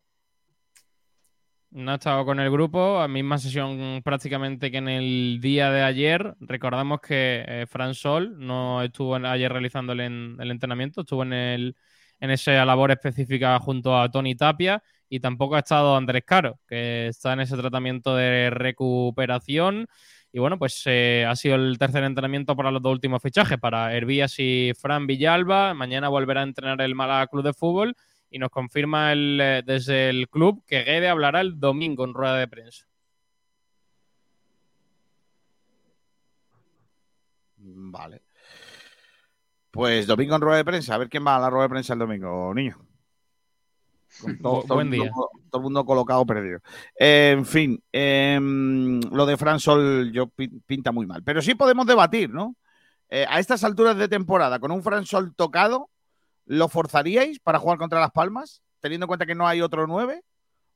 No ha estado con el grupo, a misma sesión prácticamente que en el día de ayer. Recordamos que eh, Fran Sol no estuvo ayer realizando el entrenamiento, estuvo en, el, en esa labor específica junto a Tony Tapia y tampoco ha estado Andrés Caro, que está en ese tratamiento de recuperación Y bueno, pues eh, ha sido el tercer entrenamiento para los dos últimos fichajes, para Hervías y Fran Villalba. Mañana volverá a entrenar el Málaga Club de Fútbol y nos confirma el, eh, desde el club que Guede hablará el domingo en rueda de prensa. Vale. Pues domingo en rueda de prensa. A ver quién va a la rueda de prensa el domingo, niño. Con todo, todo Buen el día. mundo- todo el mundo colocado perdido. Eh, en fin, em, lo de Fran Sol yo pi- pinta muy mal. Pero sí podemos debatir, ¿no? Eh, a estas alturas de temporada, con un Fran Sol tocado, ¿lo forzaríais para jugar contra Las Palmas? Teniendo en cuenta que no hay otro 9.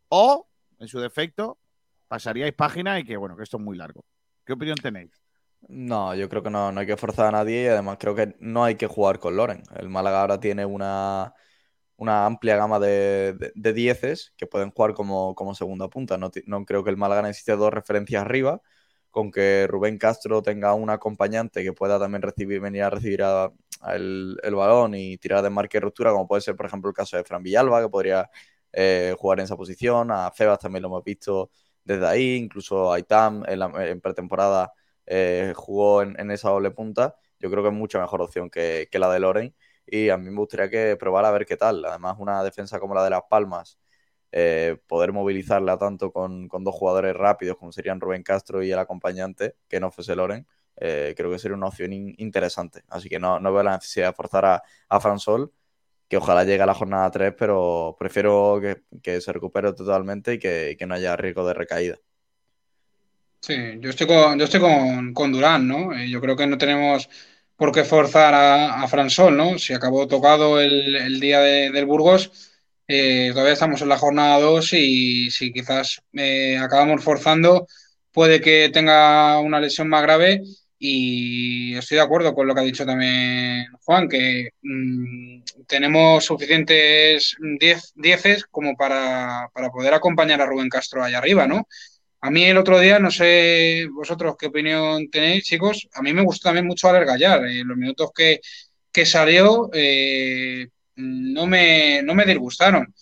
O, en su defecto, pasaríais página y que, bueno, que esto es muy largo. ¿Qué opinión tenéis? No, yo creo que no, no hay que forzar a nadie y además creo que no hay que jugar con Loren. El Málaga ahora tiene una, una amplia gama de, de, de dieces que pueden jugar como, como segunda punta. No, no creo que el Málaga necesite dos referencias arriba, con que Rubén Castro tenga un acompañante que pueda también recibir, venir a recibir a- el, el balón y tirar de marca y ruptura, como puede ser, por ejemplo, el caso de Fran Villalba, que podría eh, jugar en esa posición. A Febas también lo hemos visto desde ahí, incluso a Itam en, la- pretemporada eh, jugó en, en esa doble punta, yo creo que es mucha mejor opción que, que la de Loren. Y a mí me gustaría que probara a ver qué tal. Además, una defensa como la de Las Palmas, eh, poder movilizarla tanto con, con dos jugadores rápidos como serían Rubén Castro y el acompañante, que no fuese Loren, eh, creo que sería una opción in- interesante. Así que no, no veo la necesidad de forzar a, a Fran Sol, que ojalá llegue a la jornada 3, pero prefiero que, que se recupere totalmente y que, que no haya riesgo de recaída. Sí, yo estoy con, yo estoy con, con Durán, ¿no? Eh, yo creo que no tenemos por qué forzar a, a Fran Sol, ¿no? Si acabó tocado el, el día de- del Burgos, eh, todavía estamos en la jornada 2 y si quizás eh, acabamos forzando, puede que tenga una lesión más grave y estoy de acuerdo con lo que ha dicho también Juan, que mm, tenemos suficientes diez, dieces como para, para poder acompañar a Rubén Castro allá arriba, ¿no? A mí el otro día, no sé vosotros qué opinión tenéis, chicos, a mí me gustó también mucho Alex Gallar. eh, los minutos que, que salió no me, no me disgustaron.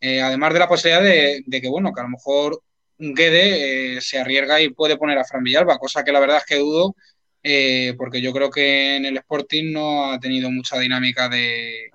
Eh, además de la posibilidad de, que, bueno, que a lo mejor Guede eh, se arriesga y puede poner a Fran Villalba, cosa que la verdad es que dudo, eh, porque yo creo que en el Sporting no ha tenido mucha dinámica de,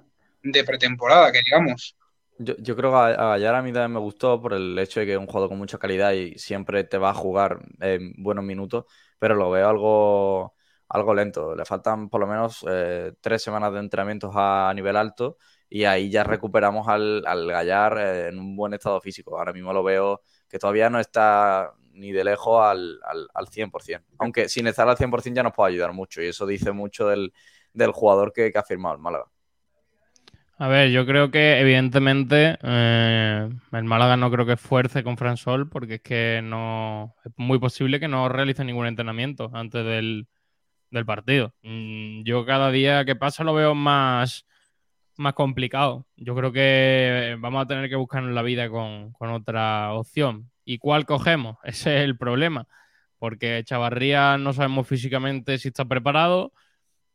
pretemporada, que digamos. Yo, creo que a, a Gallar a mí también me gustó por el hecho de que es un jugador con mucha calidad y siempre te va a jugar en buenos minutos, pero lo veo algo, algo lento. Le faltan por lo menos eh, tres semanas de entrenamientos a, nivel alto y ahí ya recuperamos al, al Gallar eh, en un buen estado físico. Ahora mismo lo veo que todavía no está ni de lejos al, al, al 100%. Aunque sin estar al 100% ya nos puede ayudar mucho y eso dice mucho del, del jugador que, que ha firmado el Málaga. A ver, yo creo que evidentemente eh, el Málaga no creo que esfuerce con Fran Sol porque es que no es muy posible que no realice ningún entrenamiento antes del, del partido. Mm, Yo cada día que pasa lo veo más, más complicado. Yo creo que vamos a tener que buscar en la vida con, con otra opción. ¿Y cuál cogemos? Ese es el problema. Porque Chavarría no sabemos físicamente si está preparado.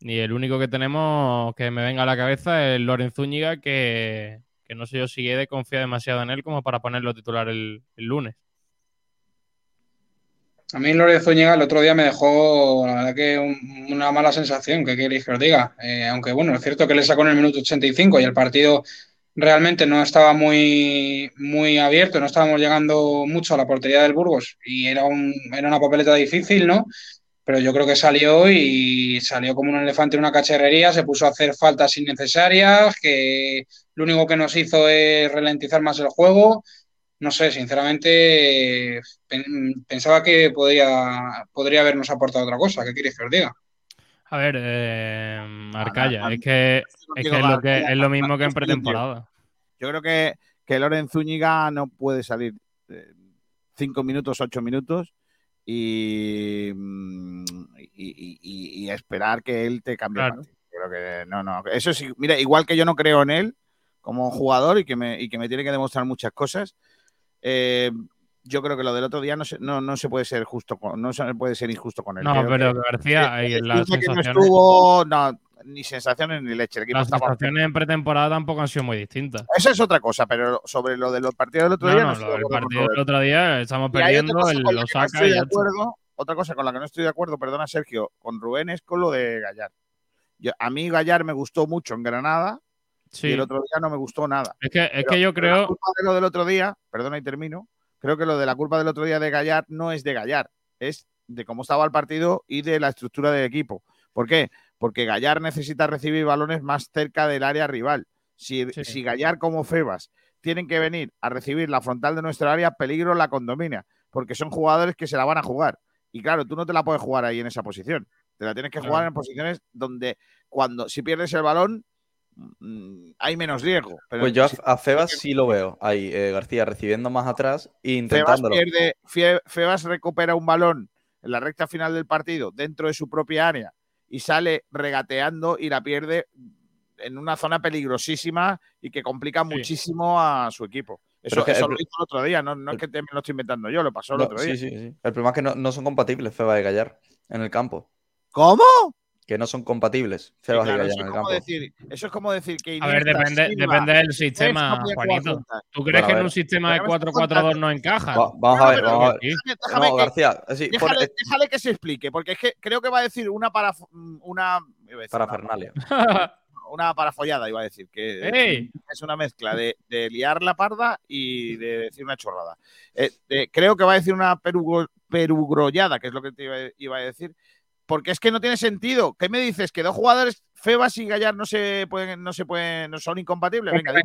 Y el único que tenemos que me venga a la cabeza es Loren Zúñiga, que, que no sé yo si Guede confía demasiado en él como para ponerlo titular el, el lunes. A mí Lorenzo Zúñiga el otro día me dejó, la verdad que un- una mala sensación, que queréis que os diga. Eh, aunque bueno, es cierto que le sacó en el minuto 85 y el partido realmente no estaba muy, muy abierto, no estábamos llegando mucho a la portería del Burgos y era, un, era una papeleta difícil, ¿no? Pero yo creo que salió y salió como un elefante en una cacharrería, se puso a hacer faltas innecesarias, que lo único que nos hizo es ralentizar más el juego. No sé, sinceramente pen- pensaba que podría, podría habernos aportado otra cosa. ¿Qué queréis que os diga? A ver, eh, Arcaya, es que, no es, digo que es, lo que García, es lo mismo que en pretemporada. Yo creo que, que Loren Zúñiga no puede salir eh, cinco minutos, ocho minutos y, mm, y, y- y- y esperar que él te cambie Claro. partido. Creo que no, no. Eso sí, mira, igual que yo no creo en él como jugador y que me, y que me tiene que demostrar muchas cosas. Eh, yo creo que lo del otro día no se, no, no se puede ser justo con, no se puede ser injusto con él. No, Creo pero que- García, ahí las que no estuvo, no, ni sensaciones ni leche. El las sensaciones en pretemporada tampoco han sido muy distintas. Esa es otra cosa, pero sobre lo de los partidos del otro No, día no, lo de del partido del otro día estamos perdiendo, la lo saca y de acuerdo, otra cosa con la que no estoy de acuerdo, perdona Sergio, con Rubén es con lo de Gallar. Yo- a mí Gallar me gustó mucho en Granada Sí. y el otro día no me gustó nada. Es que, es Pero- que yo pero La creo. culpa de lo del otro día, perdona y termino, creo que lo de la culpa del otro día de Gallar no es de Gallar, es de cómo estaba el partido y de la estructura del equipo. ¿Por qué? Porque Gallar necesita recibir balones más cerca del área rival. Si, Sí. si Gallar como Febas tienen que venir a recibir la frontal de nuestra área, peligro la condomina, porque son jugadores que se la van a jugar. Y claro, tú no te la puedes jugar ahí en esa posición. Te la tienes que jugar Claro. en posiciones donde cuando si pierdes el balón hay menos riesgo. Pero Pues yo a, Febas sí lo veo ahí, eh, García, recibiendo más atrás e Febas, intentándolo. pierde, Fie- Febas recupera un balón en la recta final del partido dentro de su propia área y sale regateando y la pierde en una zona peligrosísima y que complica Sí. muchísimo a su equipo. Eso, es que eso el- lo hizo el otro día, no, no es que te- me lo estoy inventando yo, lo pasó el No, otro día. sí, sí, sí. El problema es que no, no son compatibles Febas y Gallar en el campo. ¿Cómo? Que no son compatibles claro, y eso, es como decir, eso es como decir que A ver, depende, Silva, depende del sistema, Juanito. ¿Tú crees Bueno, que en un sistema de Pero me estás 4-4-2 no encaja? Va- vamos a ver, vamos a ver. Sí. Déjame, déjame No, que- García, sí, pon- déjale, eh, déjale que se explique, porque es que creo que va a decir una para una, para una- Fernalia. una parafollada, iba a decir, que es una mezcla de, de liar la parda y de decir una chorrada. Eh, de- creo que va a decir una perugo- perugrollada, que es lo que te iba, iba a decir, porque es que no tiene sentido. ¿Qué me dices? Que dos jugadores, Febas y Gallar, no se pueden, no se pueden, no son incompatibles. Venga, dime,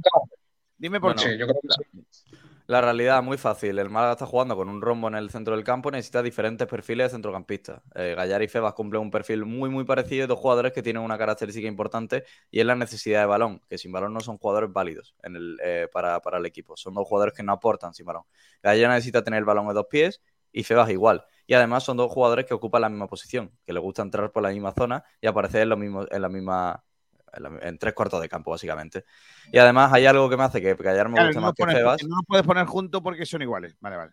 dime por qué. Sí. La realidad es muy fácil. El Málaga está jugando con un rombo en el centro del campo, necesita diferentes perfiles de centrocampistas. Eh, Gallar y Febas cumplen un perfil muy, muy parecido, dos jugadores que tienen una característica importante y es la necesidad de balón, que sin balón no son jugadores válidos en el, eh, para, para el equipo. Son dos jugadores que no aportan sin balón. Gallar necesita tener el balón en dos pies y Febas igual. Y además son dos jugadores que ocupan la misma posición, que les gusta entrar por la misma zona y aparecer en, lo mismo, en la misma... En, la- en tres cuartos de campo, básicamente. Y además hay algo que me hace que Gallar me Claro, guste no, más que Febas. no los puedes poner juntos porque son iguales. Vale, vale.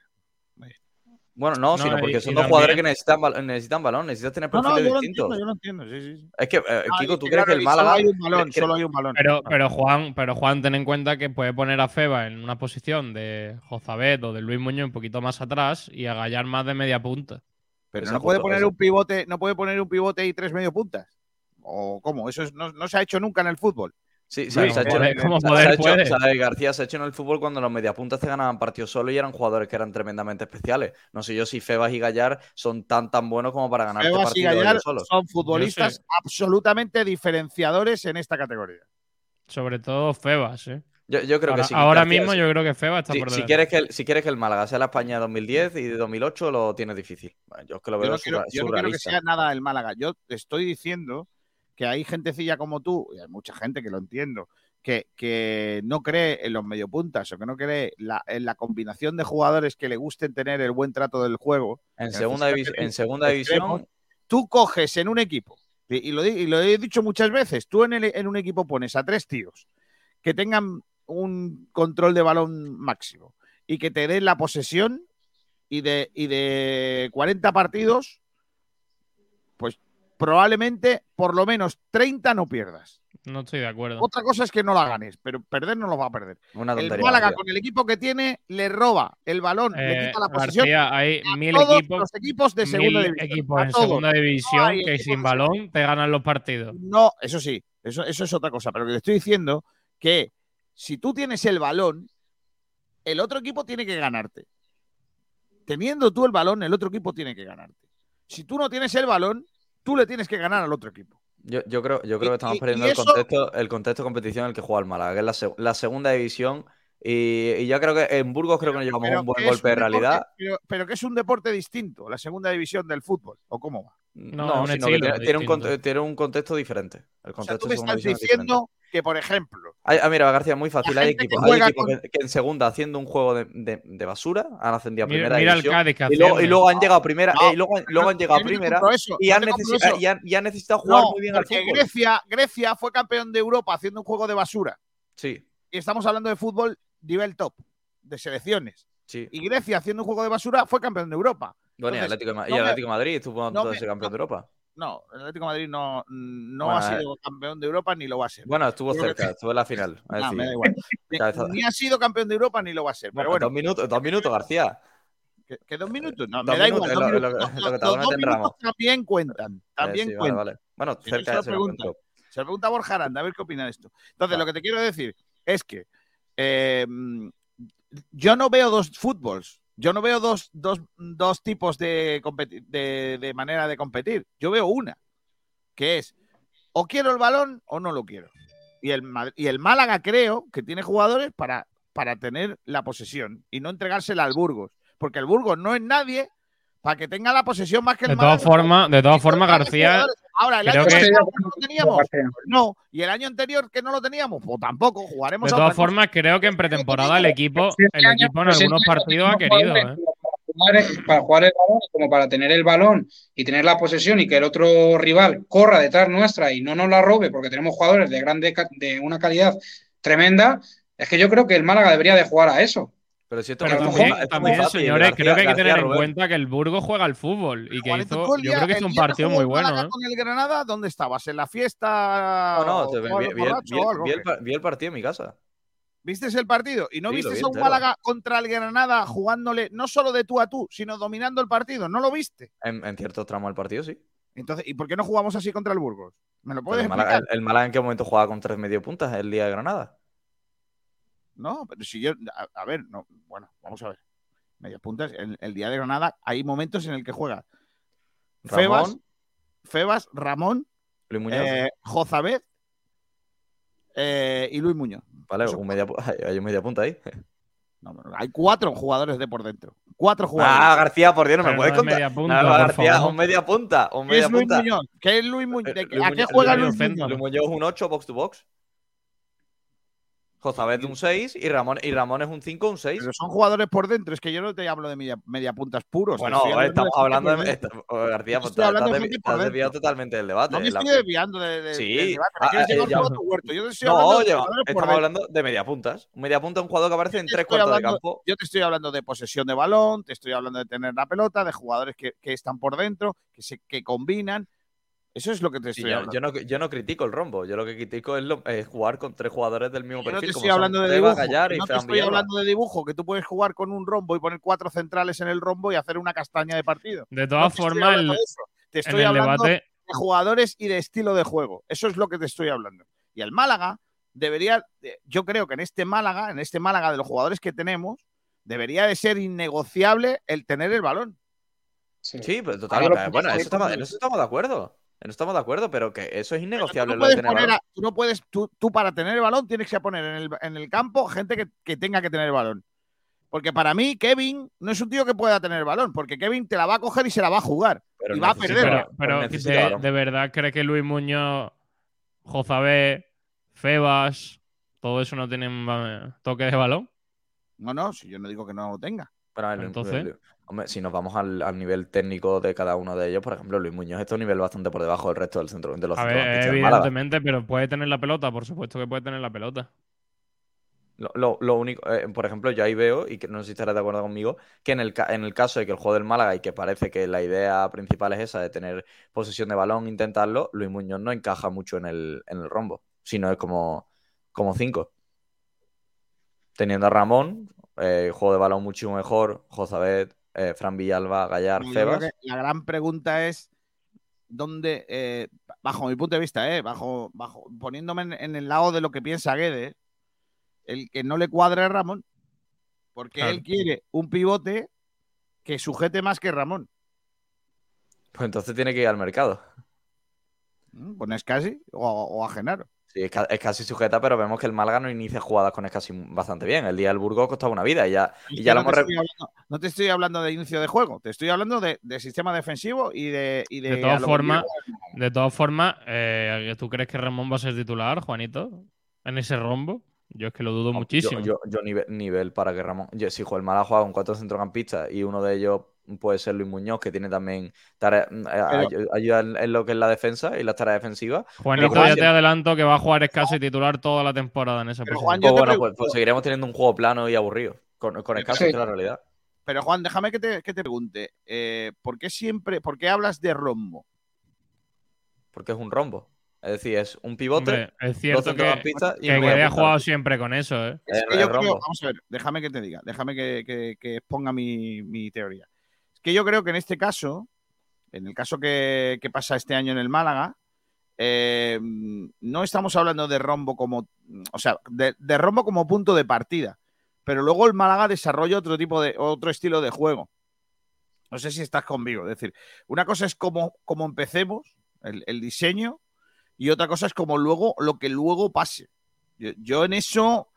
Bueno, no, No, sino porque y son dos jugadores que necesitan, necesitan balón, necesitan tener No, no, perfiles yo lo distintos. entiendo, yo lo entiendo. Sí, sí, sí. Es que, eh, Ah, Kiko, ¿tú crees claro, que el Málaga. Solo hay un balón, que- solo hay un balón. Pero, Ah. pero Juan, pero Juan, ten en cuenta que puede poner a Feba en una posición de Jozabet o de Luis Muñoz un poquito más atrás y a Gallar más de media punta. Pero Esa no puede poner un pivote, no puede poner un pivote y tres medio puntas. ¿O cómo? Eso es- no, no se ha hecho nunca en el fútbol. Sí, sí, Bueno, se ha hecho, poder- como se ha poder hecho- puede. o sea, García se ha hecho en el fútbol cuando los mediapuntas te ganaban partidos solo y eran jugadores que eran tremendamente especiales. No sé yo si Febas y Gallar son tan tan buenos como para ganarte Febas y Gallar solos. son futbolistas Yo absolutamente diferenciadores en esta categoría. Sobre todo Febas, ¿eh? Yo, yo creo ahora que sí. ahora García, mismo yo creo que Febas está Si, por si quieres que el, si quieres que el Málaga sea la España de 2010 y de 2008, lo tienes difícil. Bueno, Yo es que lo Yo veo no, quiero, surra- yo no quiero que sea nada el Málaga. Yo te estoy diciendo que hay gentecilla como tú, y hay mucha gente que lo entiendo, que, que no cree en los mediopuntas o que no cree la- en la combinación de jugadores que le gusten tener el buen trato del juego. En segunda, divis- en segunda división, tú coges en un equipo, y, y lo, y lo he dicho muchas veces, tú en, el- en un equipo pones a tres tíos que tengan un control de balón máximo y que te den la posesión y de, y de 40 partidos, pues probablemente por lo menos 30 no pierdas. No estoy de acuerdo. Otra cosa es que no la ganes, pero perder no lo va a perder. una El. Málaga con el equipo que tiene le roba el balón, le Eh, quita la posesión García, hay a mil todos equipos, los equipos de segunda mil división. equipos en segunda división hay que sin balón te ganan los partidos. No, eso sí, eso, eso es otra cosa. Pero que te estoy diciendo que si tú tienes el balón, el otro equipo tiene que ganarte. Teniendo tú el balón, el otro equipo tiene que ganarte. Si tú no tienes el balón, tú le tienes que ganar al otro equipo. Yo, yo creo, yo creo Y- que estamos perdiendo el, contexto, el contexto de competición en el que juega el Málaga, que es la, la segunda división. Y, y yo creo que en Burgos creo que nos llevamos Pero un buen golpe de un deporte- realidad. pero, pero que es un deporte distinto, la segunda división del fútbol. ¿O cómo va? No, No, sino que tiene, tiene un, tiene un contexto diferente. El O sea, contexto tú me estás diferente. diciendo que, por ejemplo, Ay, ah, mira, García, muy fácil. Hay equipos, hay juega equipos con- que, que en segunda haciendo un juego de, de- de basura han ascendido a Mira, primera mira el división. Cádiz que y, luego, y asciende. luego han llegado a primera, No, eh, y luego, han- luego han llegado a primera eso, y, han y han- y han necesitado jugar no, muy bien al fútbol. Grecia, Grecia fue campeón de Europa haciendo un juego de basura. Sí, Y estamos hablando de fútbol nivel top, de selecciones. sí. Y Grecia haciendo un juego de basura fue campeón de Europa. Bueno, y Entonces, Atlético, y no me- Atlético de Madrid estuvo no de me- ser campeón de Europa. No, el Atlético de Madrid no, no Bueno, ha eh. sido campeón de Europa ni lo va a ser. Bueno, estuvo creo cerca, estuvo en la final. Me da igual. Ni- ha sido campeón de Europa ni lo va a ser. Pero bueno, bueno, dos minutos, dos minutos, García. ¿Que, que dos minutos? No, Dos me da minutos, igual. lo- minutos. lo Los dos minutos también cuentan. Eh, También sí, cuentan. vale. Bueno, cerca se de pregunto. momento. Se lo pregunta a Borja Aranda, a ver qué opina de esto. Entonces, lo que te quiero decir es que eh, yo no veo dos fútbols. Yo no veo dos, dos- dos tipos de, de- de manera de competir. Yo veo una, que es o quiero el balón o no lo quiero. Y el, y el Málaga creo que tiene jugadores para, para tener la posesión y no entregársela al Burgos. Porque el Burgos no es nadie para que tenga la posesión más que el De todas Málaga. formas, de todas formas, García. Ahora, el año que- pasado no lo teníamos. No. Y el año anterior que no lo teníamos, pues tampoco. Jugaremos de todas formas, creo que en pretemporada el equipo, este el equipo en este algunos partidos ha querido, ¿eh? Para jugar, el balón, como para tener el balón y tener la posesión y que el otro rival corra detrás nuestra y no nos la robe porque tenemos jugadores de grande de una calidad tremenda, es que yo creo que el Málaga debería de jugar a eso. Pero si esto Pero es muy también, es muy también, fácil, señores, García- creo que hay que García tener en cuenta que el Burgos juega al fútbol y que hizo, yo creo que hizo el un partido muy el bueno, Málaga ¿eh? con el Granada, ¿dónde estabas? ¿En la fiesta? No, no, te- vi, vi- vi el- borracho vi el- o algo, vi el qué? par- vi el partido en mi casa. ¿Viste el partido? ¿Y no Sí, viste vi a un. Málaga contra el Granada jugándole no solo de tú a tú, sino dominando el partido? ¿No lo viste? En, en ciertos tramos del partido, sí. Entonces, ¿y por qué no jugamos así contra el Burgos? ¿Me lo puedes el, Málaga, explicar? el- el Málaga en qué momento jugaba con tres medio puntas el día de Granada. No, pero si yo. A, a ver, no. Bueno, vamos a ver. Medias puntas. El, el día de Granada hay momentos en el que juega Febas, Ramón, Febas, Ramón, Luis Muñoz. eh, Jozabed eh, y Luis Muñoz. vale, un media, hay, un media punta ahí. No, no, no, hay cuatro jugadores de por dentro. Cuatro jugadores. Ah, García, por Dios, no me puedes no es contar. media punta, No, por García, favor. un media punta. Un ¿Qué media es Luis punta. Muñoz? ¿Qué es Luis Muñoz? Eh, ¿De- Luis ¿A qué juega Luis Luis Muñoz Muñoz? Luis Muñoz es un 8 box to box. Jozabed un 6 y Ramón, y Ramón es un 5 un 6. Pero son jugadores por dentro. Es que yo no te hablo de media, media puntas puros. Bueno, eh, estamos hablando de. esta- oh, García, pues, estoy hablando estás de estás desviado totalmente del debate. No me La- estoy desviando de, de- Sí. del debate. Ah, Me quieres llevar ya. tú a tu huerto. Yo te estoy hablando No, de oye, jugadores por estamos hablando de media puntas. Un media punta es un jugador que aparece en tres cuartos de hablando- campo. Yo te estoy hablando de posesión de balón, te estoy hablando de tener la pelota, de jugadores que, que están por dentro, que, se, que combinan. Eso es lo que te Sí, estoy yo, hablando. yo no, yo no critico el rombo. Yo lo que critico es, lo- es jugar con tres jugadores del mismo Yo no perfil. te como estoy son hablando de dibujo. Gallar y no te estoy Villalba. hablando de dibujo, que tú puedes jugar con un rombo y poner cuatro centrales en el rombo y hacer una castaña de partido. De No todas te estoy formas, hablando el-. Te en estoy el hablando debate, de jugadores y de estilo de juego. Eso es lo que te estoy hablando. Y el Málaga debería, yo creo que en este Málaga, en este Málaga de los jugadores que tenemos, debería de ser innegociable el tener el balón. Sí, pero Ahí total. lo pero, bueno, eso estamos, con- en eso estamos de acuerdo. Eso estamos de acuerdo, pero que eso es Tú innegociable no lo de tener poner balón. a- tú no puedes, tú, tú para tener el balón tienes que poner en el, en el campo gente que, que tenga que tener el balón. Porque para mí, Kevin no es un tío que pueda tener el balón, porque Kevin te la va a coger y se la va a jugar. Pero y va a perder. pero, de, verdad crees que Luis Muñoz, Jozabé, Febas, todo eso no tienen toque de balón? No, no, si yo no digo que no lo tenga. Pero el- Entonces- hombre, si nos vamos al, al nivel técnico de cada uno de ellos, por ejemplo, Luis Muñoz está a un nivel bastante por debajo del resto del centro de los A ver, evidentemente, pero puede tener la pelota, por supuesto que puede tener la pelota. Lo, lo- lo único, eh, por ejemplo, yo ahí veo, y que no sé si estarás de acuerdo conmigo, que en el, en el caso de que el juego del Málaga, y que parece que la idea principal es esa, de tener posesión de balón, intentarlo, Luis Muñoz no encaja mucho en el, en el rombo, sino es como, como cinco. Teniendo a Ramón, eh, juego de balón mucho mejor, Jozabet, eh, Fran Villalba, Gallar, No, Febas. la gran pregunta es dónde, eh, bajo mi punto de vista, eh, bajo, bajo, poniéndome en, en el lado de lo que piensa Guede, el que no le cuadre a Ramón, porque Claro. él quiere un pivote que sujete más que Ramón. Pues entonces tiene que ir al mercado. ¿Mm? Escasi o, o a Genaro. Sí, es, ca- es casi sujeta, pero vemos que el Málaga no inicia jugadas con Escasi bastante bien. El día del Burgos costaba una vida y ya, y ya que lo no, hemos... te estoy hablando, no te estoy hablando de inicio de juego, te estoy hablando de, de sistema defensivo y de. Y de, De todas formas, de todas formas, eh, ¿tú crees que Ramón va a ser titular, Juanito? En ese rombo. Yo es que lo dudo No, muchísimo. Yo, yo, yo nivel, nivel para que Ramón. Yo, si el Málaga juega con cuatro centrocampistas y uno de ellos puede ser Luis Muñoz, que tiene también tareas, eh, ay- ayuda en, en lo que es la defensa y las tareas defensivas. Juanito, Pero, ya te adelanto que va a jugar escaso y titular toda la temporada en esa Pero. Juan, Pues bueno, pues, pues seguiremos teniendo un juego plano y aburrido. Con, con escaso, Sí. es la realidad. Pero Juan, déjame que te, que te pregunte, eh, ¿por qué siempre, por qué hablas de rombo? Porque es un rombo. Es decir, es un pivote, Hombre, es cierto que, centrocampistas y que un media Guede ha punta. jugado siempre con eso, ¿eh? Es que yo creo, vamos a ver, déjame que te diga, déjame que, que- que exponga mi, mi teoría. Que yo creo que en este caso, en el caso que, pasa este año en el Málaga, eh, no estamos hablando de rombo como, o sea, de, rombo como punto de partida, pero luego el Málaga desarrolla otro tipo de, otro estilo de juego. No sé si estás conmigo. Es decir, una cosa es cómo, cómo empecemos, el, diseño, y otra cosa es como luego, lo que luego pase. Yo en eso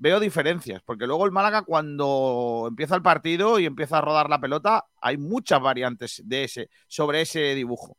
veo diferencias, porque luego el Málaga cuando empieza el partido y empieza a rodar la pelota, hay muchas variantes de ese, sobre ese dibujo.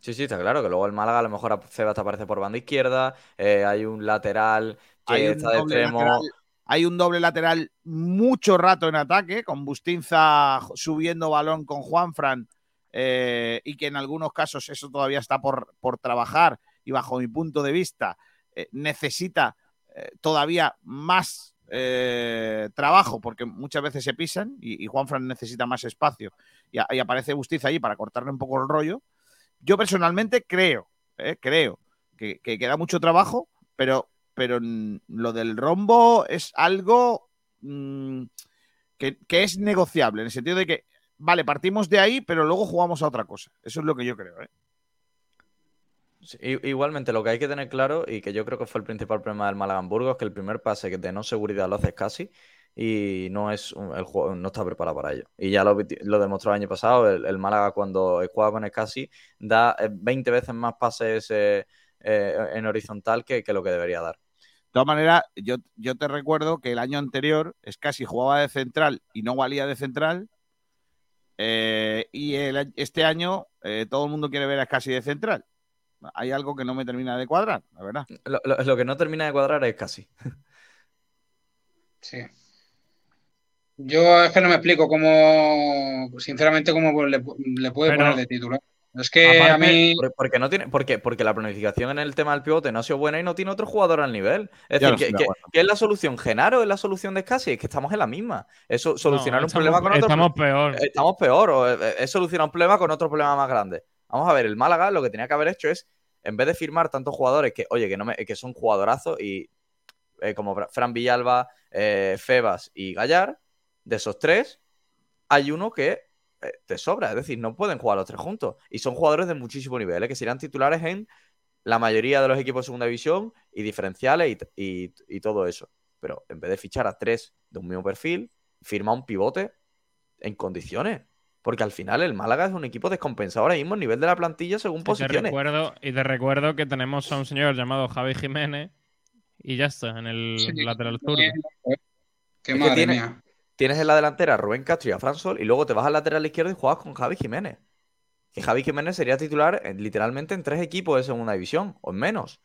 Sí, sí, está claro que luego el Málaga a lo mejor Cebas te aparece por banda izquierda, eh, hay un lateral que Hay un, está de extremo. lateral, hay un doble lateral mucho rato en ataque, con Bustinza subiendo balón con Juanfran, eh, y que en algunos casos eso todavía está por, por trabajar, y bajo mi punto de vista eh, necesita eh, todavía más eh, trabajo, porque muchas veces se pisan, y, y Juanfran necesita más espacio, y, aparece Bustinza ahí para cortarle un poco el rollo. Yo personalmente creo, eh, creo que, que queda mucho trabajo, pero, pero lo del rombo es algo mm, que, es negociable, en el sentido de que, vale, partimos de ahí, pero luego jugamos a otra cosa. Eso es lo que yo creo. Igualmente, lo que hay que tener claro, y que yo creo que fue el principal problema del Málaga en Burgos, es que el primer pase de no seguridad lo haces casi y no es un- el juego no está preparado para ello. Y ya lo, lo demostró el año pasado, el, Málaga cuando juega con Escasi da eh, 20 veces más pases eh, eh, en horizontal que, lo que debería dar. De todas maneras, yo, yo te recuerdo que el año anterior es casi jugaba de central y no valía de central. eh, y este año eh, todo el mundo quiere ver a casi de central. Hay algo que no me termina de cuadrar, la verdad. Lo, lo- lo que no termina de cuadrar es casi. Sí. Yo es que no me explico cómo, sinceramente, cómo le, le puede Pero- poner de titular. Es que a Aparte- mí. Por- Porque no tiene, porque, porque la planificación en el tema del pivote no ha sido buena y no tiene otro jugador al nivel. Es decir, que, de que-. ¿qué es la solución? ¿Genaro es la solución de Scassi? Es que estamos en la misma. Es so- solucionar No, un problema con otro Estamos peor. Estamos peor, o es, es solucionar un problema con otro problema más grande. Vamos a ver, el Málaga lo que tenía que haber hecho es, en vez de firmar tantos jugadores que, oye, que, son jugadorazos y eh, como Fra- Fran Villalba, eh, Febas y Gallar, de esos tres, hay uno que eh, te sobra. Es decir, no pueden jugar los tres juntos. Y son jugadores de muchísimo nivel, que serán titulares en la mayoría de los equipos de segunda división y diferenciales y todo eso. Pero en vez de fichar a tres de un mismo perfil, firma un pivote en condiciones. Porque al final el Málaga es un equipo descompensado ahora mismo a nivel de la plantilla según Y te, posiciones. recuerdo, y te recuerdo que tenemos a un señor llamado Javi Jiménez y ya está, en el Sí, lateral zurdo. Qué Es que madre tiene- mía. Tienes en la delantera a Rubén Castro y a Fran Sol y luego te vas al lateral izquierdo y juegas con Javi Jiménez. Que Javi Jiménez sería titular en- literalmente en tres equipos de segunda división, o en menos.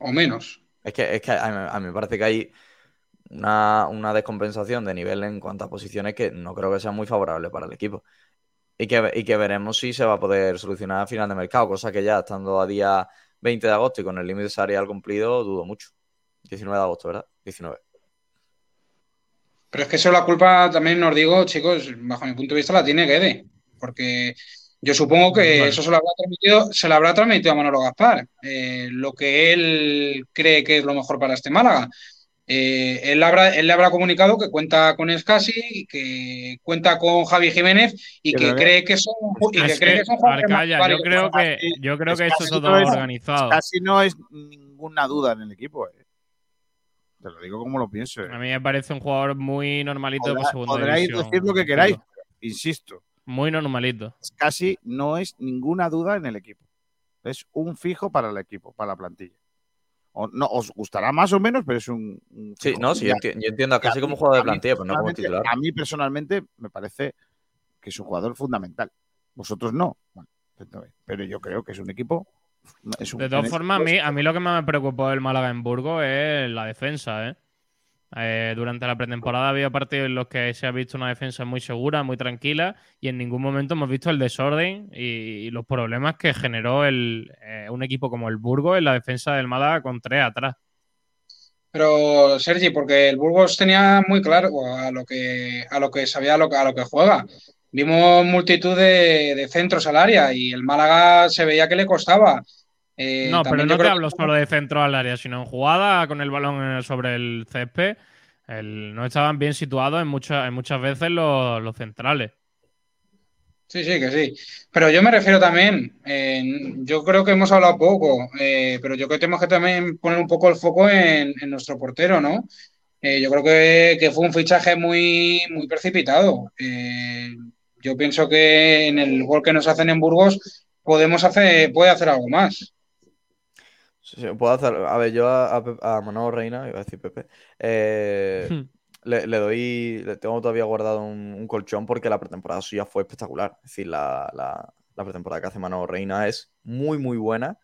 O menos. Es que, es que a, mí, a mí me parece que hay una, una descompensación de nivel en cuanto a posiciones que no creo que sea muy favorable para el equipo. Y que, y que veremos si se va a poder solucionar a final de mercado, cosa que ya estando a día 20 de agosto y con el límite salarial cumplido, dudo mucho. 19 de agosto, ¿verdad? 19. Pero es que eso la culpa también os digo, chicos, bajo mi punto de vista la tiene Guede. Porque yo supongo que Bueno. eso se lo habrá transmitido, se lo habrá transmitido a Manolo Gaspar. eh, lo que él cree que es lo mejor para este Málaga. Eh, él, habrá, él le habrá comunicado que cuenta con Escasi, que cuenta con Javi Jiménez y que cree que son, y que cree son Arcaya, yo creo que, yo creo que Es esto es todo organizado. Casi no es ninguna duda en el equipo. eh. Te lo digo como lo pienso. eh. A mí me parece un jugador muy normalito Podrá- segunda podréis división. decir lo que queráis, pero, insisto, Muy normalito. casi no es ninguna duda en el equipo. Es un fijo para el equipo, para la plantilla. O, no, os gustará más o menos, pero es un. un Sí, no, sí, yo, a- enti- yo entiendo casi como jugador de plantilla, pero no como personalmente- titular. A mí personalmente me parece que es un jugador fundamental. Vosotros no. Bueno, pero yo creo que es un equipo. es un- De todas formas, a mí, a mí lo que más me preocupó del Málaga en Burgos es la defensa, ¿eh? Eh, durante la pretemporada había partidos en los que se ha visto una defensa muy segura, muy tranquila, y en ningún momento hemos visto el desorden y, los problemas que generó el, eh, un equipo como el Burgos en la defensa del Málaga con tres atrás. Pero, Sergi, porque el Burgos tenía muy claro a lo que, a lo que sabía, a lo, a lo que juega. vimos multitud de centros al área y el Málaga se veía que le costaba. Eh, no, pero no te hablo que- solo de centro al área, sino en jugada con el balón sobre el césped. el- no estaban bien situados en, muchas en muchas veces los, los centrales. Sí, sí, que sí. Pero yo me refiero también, eh, yo creo que hemos hablado poco, eh, pero yo creo que tenemos que también poner un poco el foco en, en nuestro portero, ¿no? Eh, yo creo que, que fue un fichaje muy, muy precipitado. Yo pienso que en el gol que nos hacen en Burgos podemos hacer, puede hacer algo más. Sí, sí, puedo hacer. A ver, yo a, a, Manolo Reina, iba a decir Pepe, eh, Hmm. le, le doy. Le tengo todavía guardado un, un colchón porque la pretemporada suya fue espectacular. Es decir, la, la- la pretemporada que hace Manolo Reina es muy, muy buena.